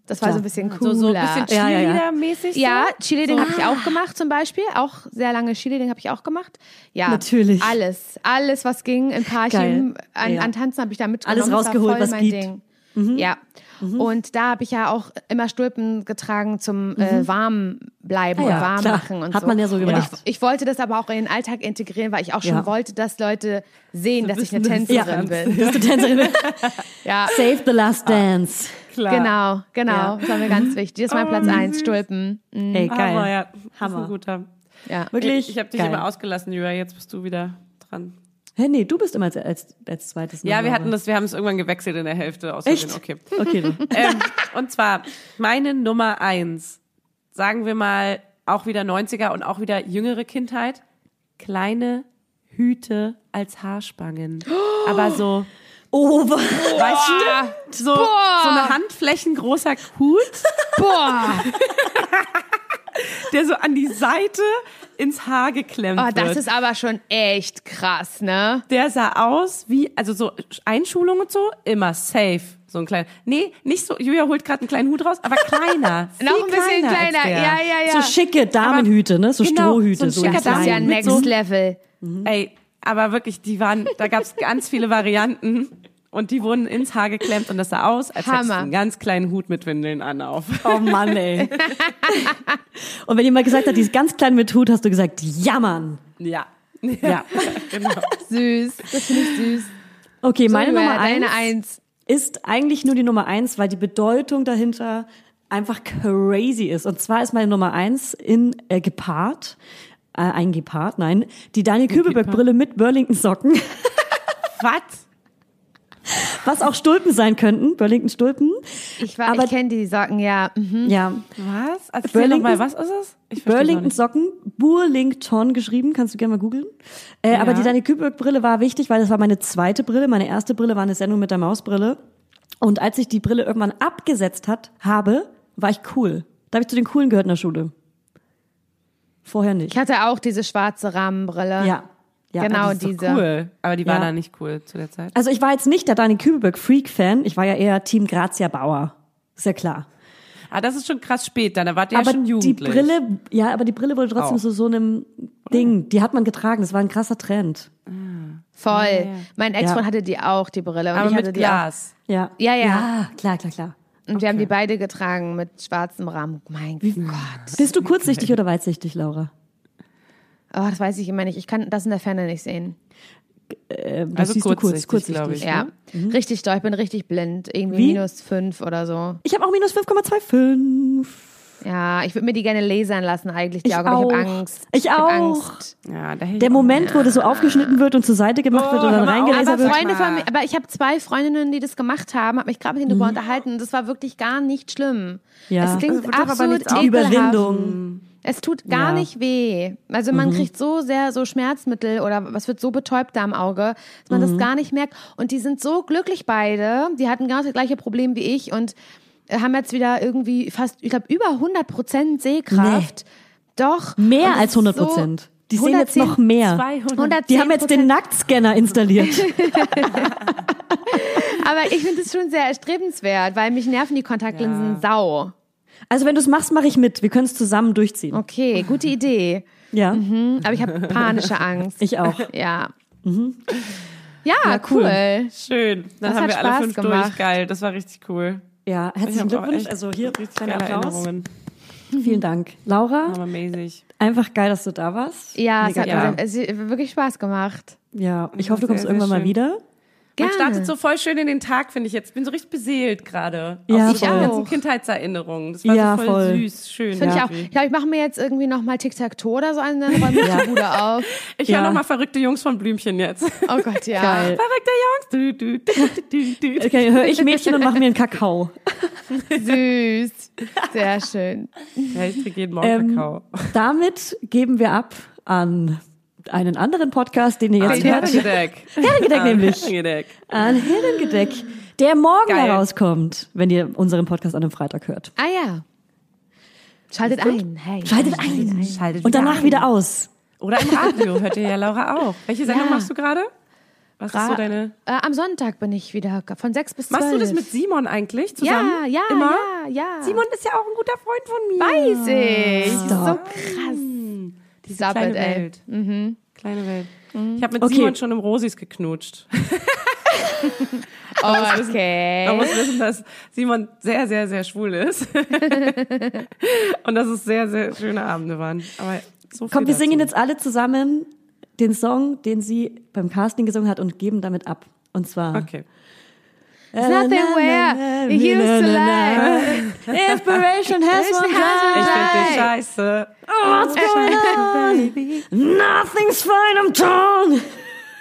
Das war so ein bisschen cooler. So, so ein bisschen. Cheerleader-mäßig? ja, so? Chili, den habe ich auch gemacht zum Beispiel. Auch sehr lange den habe ich auch gemacht. Ja, Natürlich. Alles, alles, was ging im Parchim, an, Ja. an Tanzen habe ich da mitgenommen. Alles Das war rausgeholt, voll was mein gibt. Ding. Ja. Und da habe ich ja auch immer Stulpen getragen zum äh, warm bleiben Ah ja, und warm klar. machen und Hat so. man ja so gemacht. ich, ich wollte das aber auch in den Alltag integrieren, weil ich auch schon Ja. wollte, dass Leute sehen, dass ich eine Tänzerin bin. Bist du Tänzerin? Ja. Save the last dance. Klar. Genau, genau. Ja. Das war mir ganz wichtig. Das ist mein Platz eins, Stulpen. Mhm. Ey, geil. Hammer, ja. Das ist Hammer. ein guter. Ja. Wirklich Ich, ich habe dich geil. immer ausgelassen, Julia. Jetzt bist du wieder dran. Hä, nee, du bist immer als, als, als zweites. Ja, wir hatten das, wir haben es irgendwann gewechselt in der Hälfte. Aus Echt? Okay. Okay, ähm, und zwar meine Nummer eins, sagen wir mal auch wieder 90er und auch wieder jüngere Kindheit, kleine Hüte als Haarspangen. Aber so, Oh, wa- weißt du, so, so eine handflächengroßer Hut, Boah, der so an die Seite ins Haar geklemmt oh, wird. das ist aber schon echt krass, ne? der sah aus wie, also so Einschulung und so, immer safe. So ein kleiner, nee, nicht so, Julia holt gerade einen kleinen Hut raus, aber kleiner. viel Noch ein bisschen kleiner. der. Ja, ja, ja. so schicke Damenhüte, ne? So Genau, Strohhüte. so ein schicker ins das ist ja next so- level. Ey, aber wirklich, die waren, da gab es ganz viele Varianten und die wurden ins Haar geklemmt und das sah aus, als hättest du einen ganz kleinen Hut mit Windeln an auf. Oh Mann, ey. Und wenn jemand gesagt hat, die ist ganz klein mit Hut, hast du gesagt, ja, Mann. Ja. Ja. genau. Süß, das finde ich süß. Okay, meine So, Nummer deine eins Eins. ist eigentlich nur die Nummer eins, weil die Bedeutung dahinter einfach crazy ist. Und zwar ist meine Nummer eins in äh, Gepard, äh, ein Gepard, nein, die Daniel Kübelberg-Brille mit Burlington-Socken, Was? Was auch Stulpen sein könnten, Burlington-Stulpen. Ich, war- Aber- ich kenne die Socken, ja. Mhm. Ja, Was? Erzähl Burlington- mal, was ist es? Ich nicht. Burlington-Socken, Burlington geschrieben, kannst du gerne mal googeln. Äh, Aber die Daniel Kübelberg-Brille war wichtig, weil das war meine zweite Brille. Meine erste Brille war eine Sendung mit der Mausbrille. Und als ich die Brille irgendwann abgesetzt hat, habe, war ich cool. Da habe ich zu den Coolen gehört in der Schule. Vorher nicht. Ich hatte auch diese schwarze Rahmenbrille. Ja. Ja Genau das ist- diese. Cool. Aber die war Ja. da nicht cool zu der Zeit. Also ich war jetzt nicht der Daniel Kübelberg-Freak-Fan. Ich war ja eher Team Grazia Bauer. Ist ja klar. Ah, das ist schon krass spät dann. Da wart ihr ja aber schon die jugendlich. Brille, ja, aber die Brille wurde trotzdem Auch. so so einem Ding. Die hat man getragen. Das war ein krasser Trend. Voll. Mein Ex-Freund Ja. hatte die auch, die Brille. Und aber ich hatte mit die. Glas. Ja. Ja, ja. Ja, klar, klar, klar. Und wir haben die beide getragen mit schwarzem Rahmen. Mein Gott. Bist du kurzsichtig oder weitsichtig, Laura? Oh, das weiß ich immer nicht. Ich kann das in der Ferne nicht sehen. Das Also siehst du kurz, kurzsichtig, kurzsichtig. glaub ich. Ja. Richtig doll. Ich bin richtig blind. Irgendwie Wie? minus fünf oder so. Ich habe auch minus 5,25. Ja, ich würde mir die gerne lasern lassen eigentlich, die Ich Augen. aber Ich auch. habe Angst. Ich hab auch. Angst. Ja, ich Der auch- Moment, wo das so aufgeschnitten wird und zur Seite gemacht wird und dann reingelasert Aber wird. Freunde von mir, aber ich habe zwei Freundinnen, die das gemacht haben, habe mich gerade mit denen darüber unterhalten und das war wirklich gar nicht schlimm. Ja. Es klingt Also aber absolut ekelhaft. Überwindung. Es tut gar Ja. Mhm. nicht weh. Also man kriegt so sehr so Schmerzmittel oder was wird so betäubt da am Auge, dass man Mhm. das gar nicht merkt. Und die sind so glücklich beide. Die hatten genau das gleiche Problem wie ich und äh, haben jetzt wieder irgendwie fast, ich glaube, über 100 Prozent Sehkraft. Doch. Mehr als ist 100 so- Prozent. Die sehen jetzt 110 noch mehr. 200. 110 Die haben jetzt den Nacktscanner installiert. Aber ich finde es schon sehr erstrebenswert, weil mich nerven die Kontaktlinsen sau. Also wenn du es machst, mache ich mit. Wir können es zusammen durchziehen. Okay, gute Idee. Ja, Hm, Aber ich habe panische Angst. ich auch. Ja. Ja, cool. cool. Schön. Dann Das haben hat wir alle Spaß fünf gemacht. durch. Geil. Das war richtig cool. Ja, Ich herzlichen Glückwunsch. Also hier, geile Applaus. Erinnerungen. Vielen Dank. Laura, Hammermäßig. einfach geil, dass du da warst. Ja, es Mega hat, Ja. mir- es hat wirklich Spaß gemacht. Ja, ich hoffe, du Sehr, kommst sehr irgendwann mal schön. Wieder. Man Gerne. startet so voll schön in den Tag, finde ich jetzt. Ich bin so richtig beseelt gerade. Ja, Aus so voll. ganzen Kindheitserinnerungen. Das war Ja, so voll, voll. süß, schön. Finde ich auch. Ich glaube, ich mache mir jetzt irgendwie nochmal Tic-Tac-Toe oder so dann räume ich die Bude auf. Ich Ja. höre nochmal verrückte Jungs von Blümchen jetzt. Oh Gott, ja. Geil. Verrückte Jungs. Du, du, du, du, du, du. Okay, höre ich Mädchen und mache mir einen Kakao. Süß. Sehr schön. Ja, ich trinke jeden Morgen Ähm, Kakao. Damit geben wir ab an einen anderen Podcast, den ihr jetzt hört. Herrengedeck. Herrengedeck nämlich. Herrengedeck. An Herrengedeck, der morgen Geil. herauskommt, wenn ihr unseren Podcast an einem Freitag hört. Ah ja. Schaltet ein. Hey. Schaltet ein. Schaltet Und danach ein. wieder aus. Oder im Radio hört ihr ja Laura auch. Welche Sendung Ja. machst du gerade? Was ist so deine... Äh, am Sonntag bin ich wieder von sechs bis zwölf. Machst du das mit Simon eigentlich zusammen? Ja, ja, Immer? ja, ja. Simon ist ja auch ein guter Freund von mir. weiß ich. So Stop. krass. Diese Stop kleine ey. Welt. Kleine Welt. Ich habe mit Okay. Simon schon im Rosis geknutscht. Man Okay. muss wissen, dass Simon sehr, sehr, sehr schwul ist. Und dass es sehr, sehr schöne Abende waren. Aber so Komm, wir dazu. singen jetzt alle zusammen den Song, den sie beim Casting gesungen hat und geben damit ab. Und zwar Okay. It's nothing where he used to lie. Inspiration has one Ich job. finde scheiße. What's going on? Nothing's fine, I'm torn.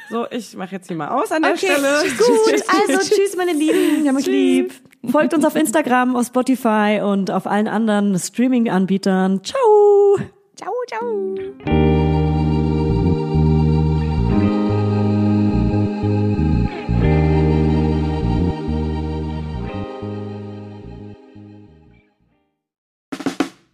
So, ich mache jetzt hier mal aus an der Okay, Stelle. Gut, also tschüss, meine Lieben. Wir haben euch lieb. Folgt uns auf Instagram, auf Spotify und auf allen anderen Streaming-Anbietern. Ciao. Ciao, ciao.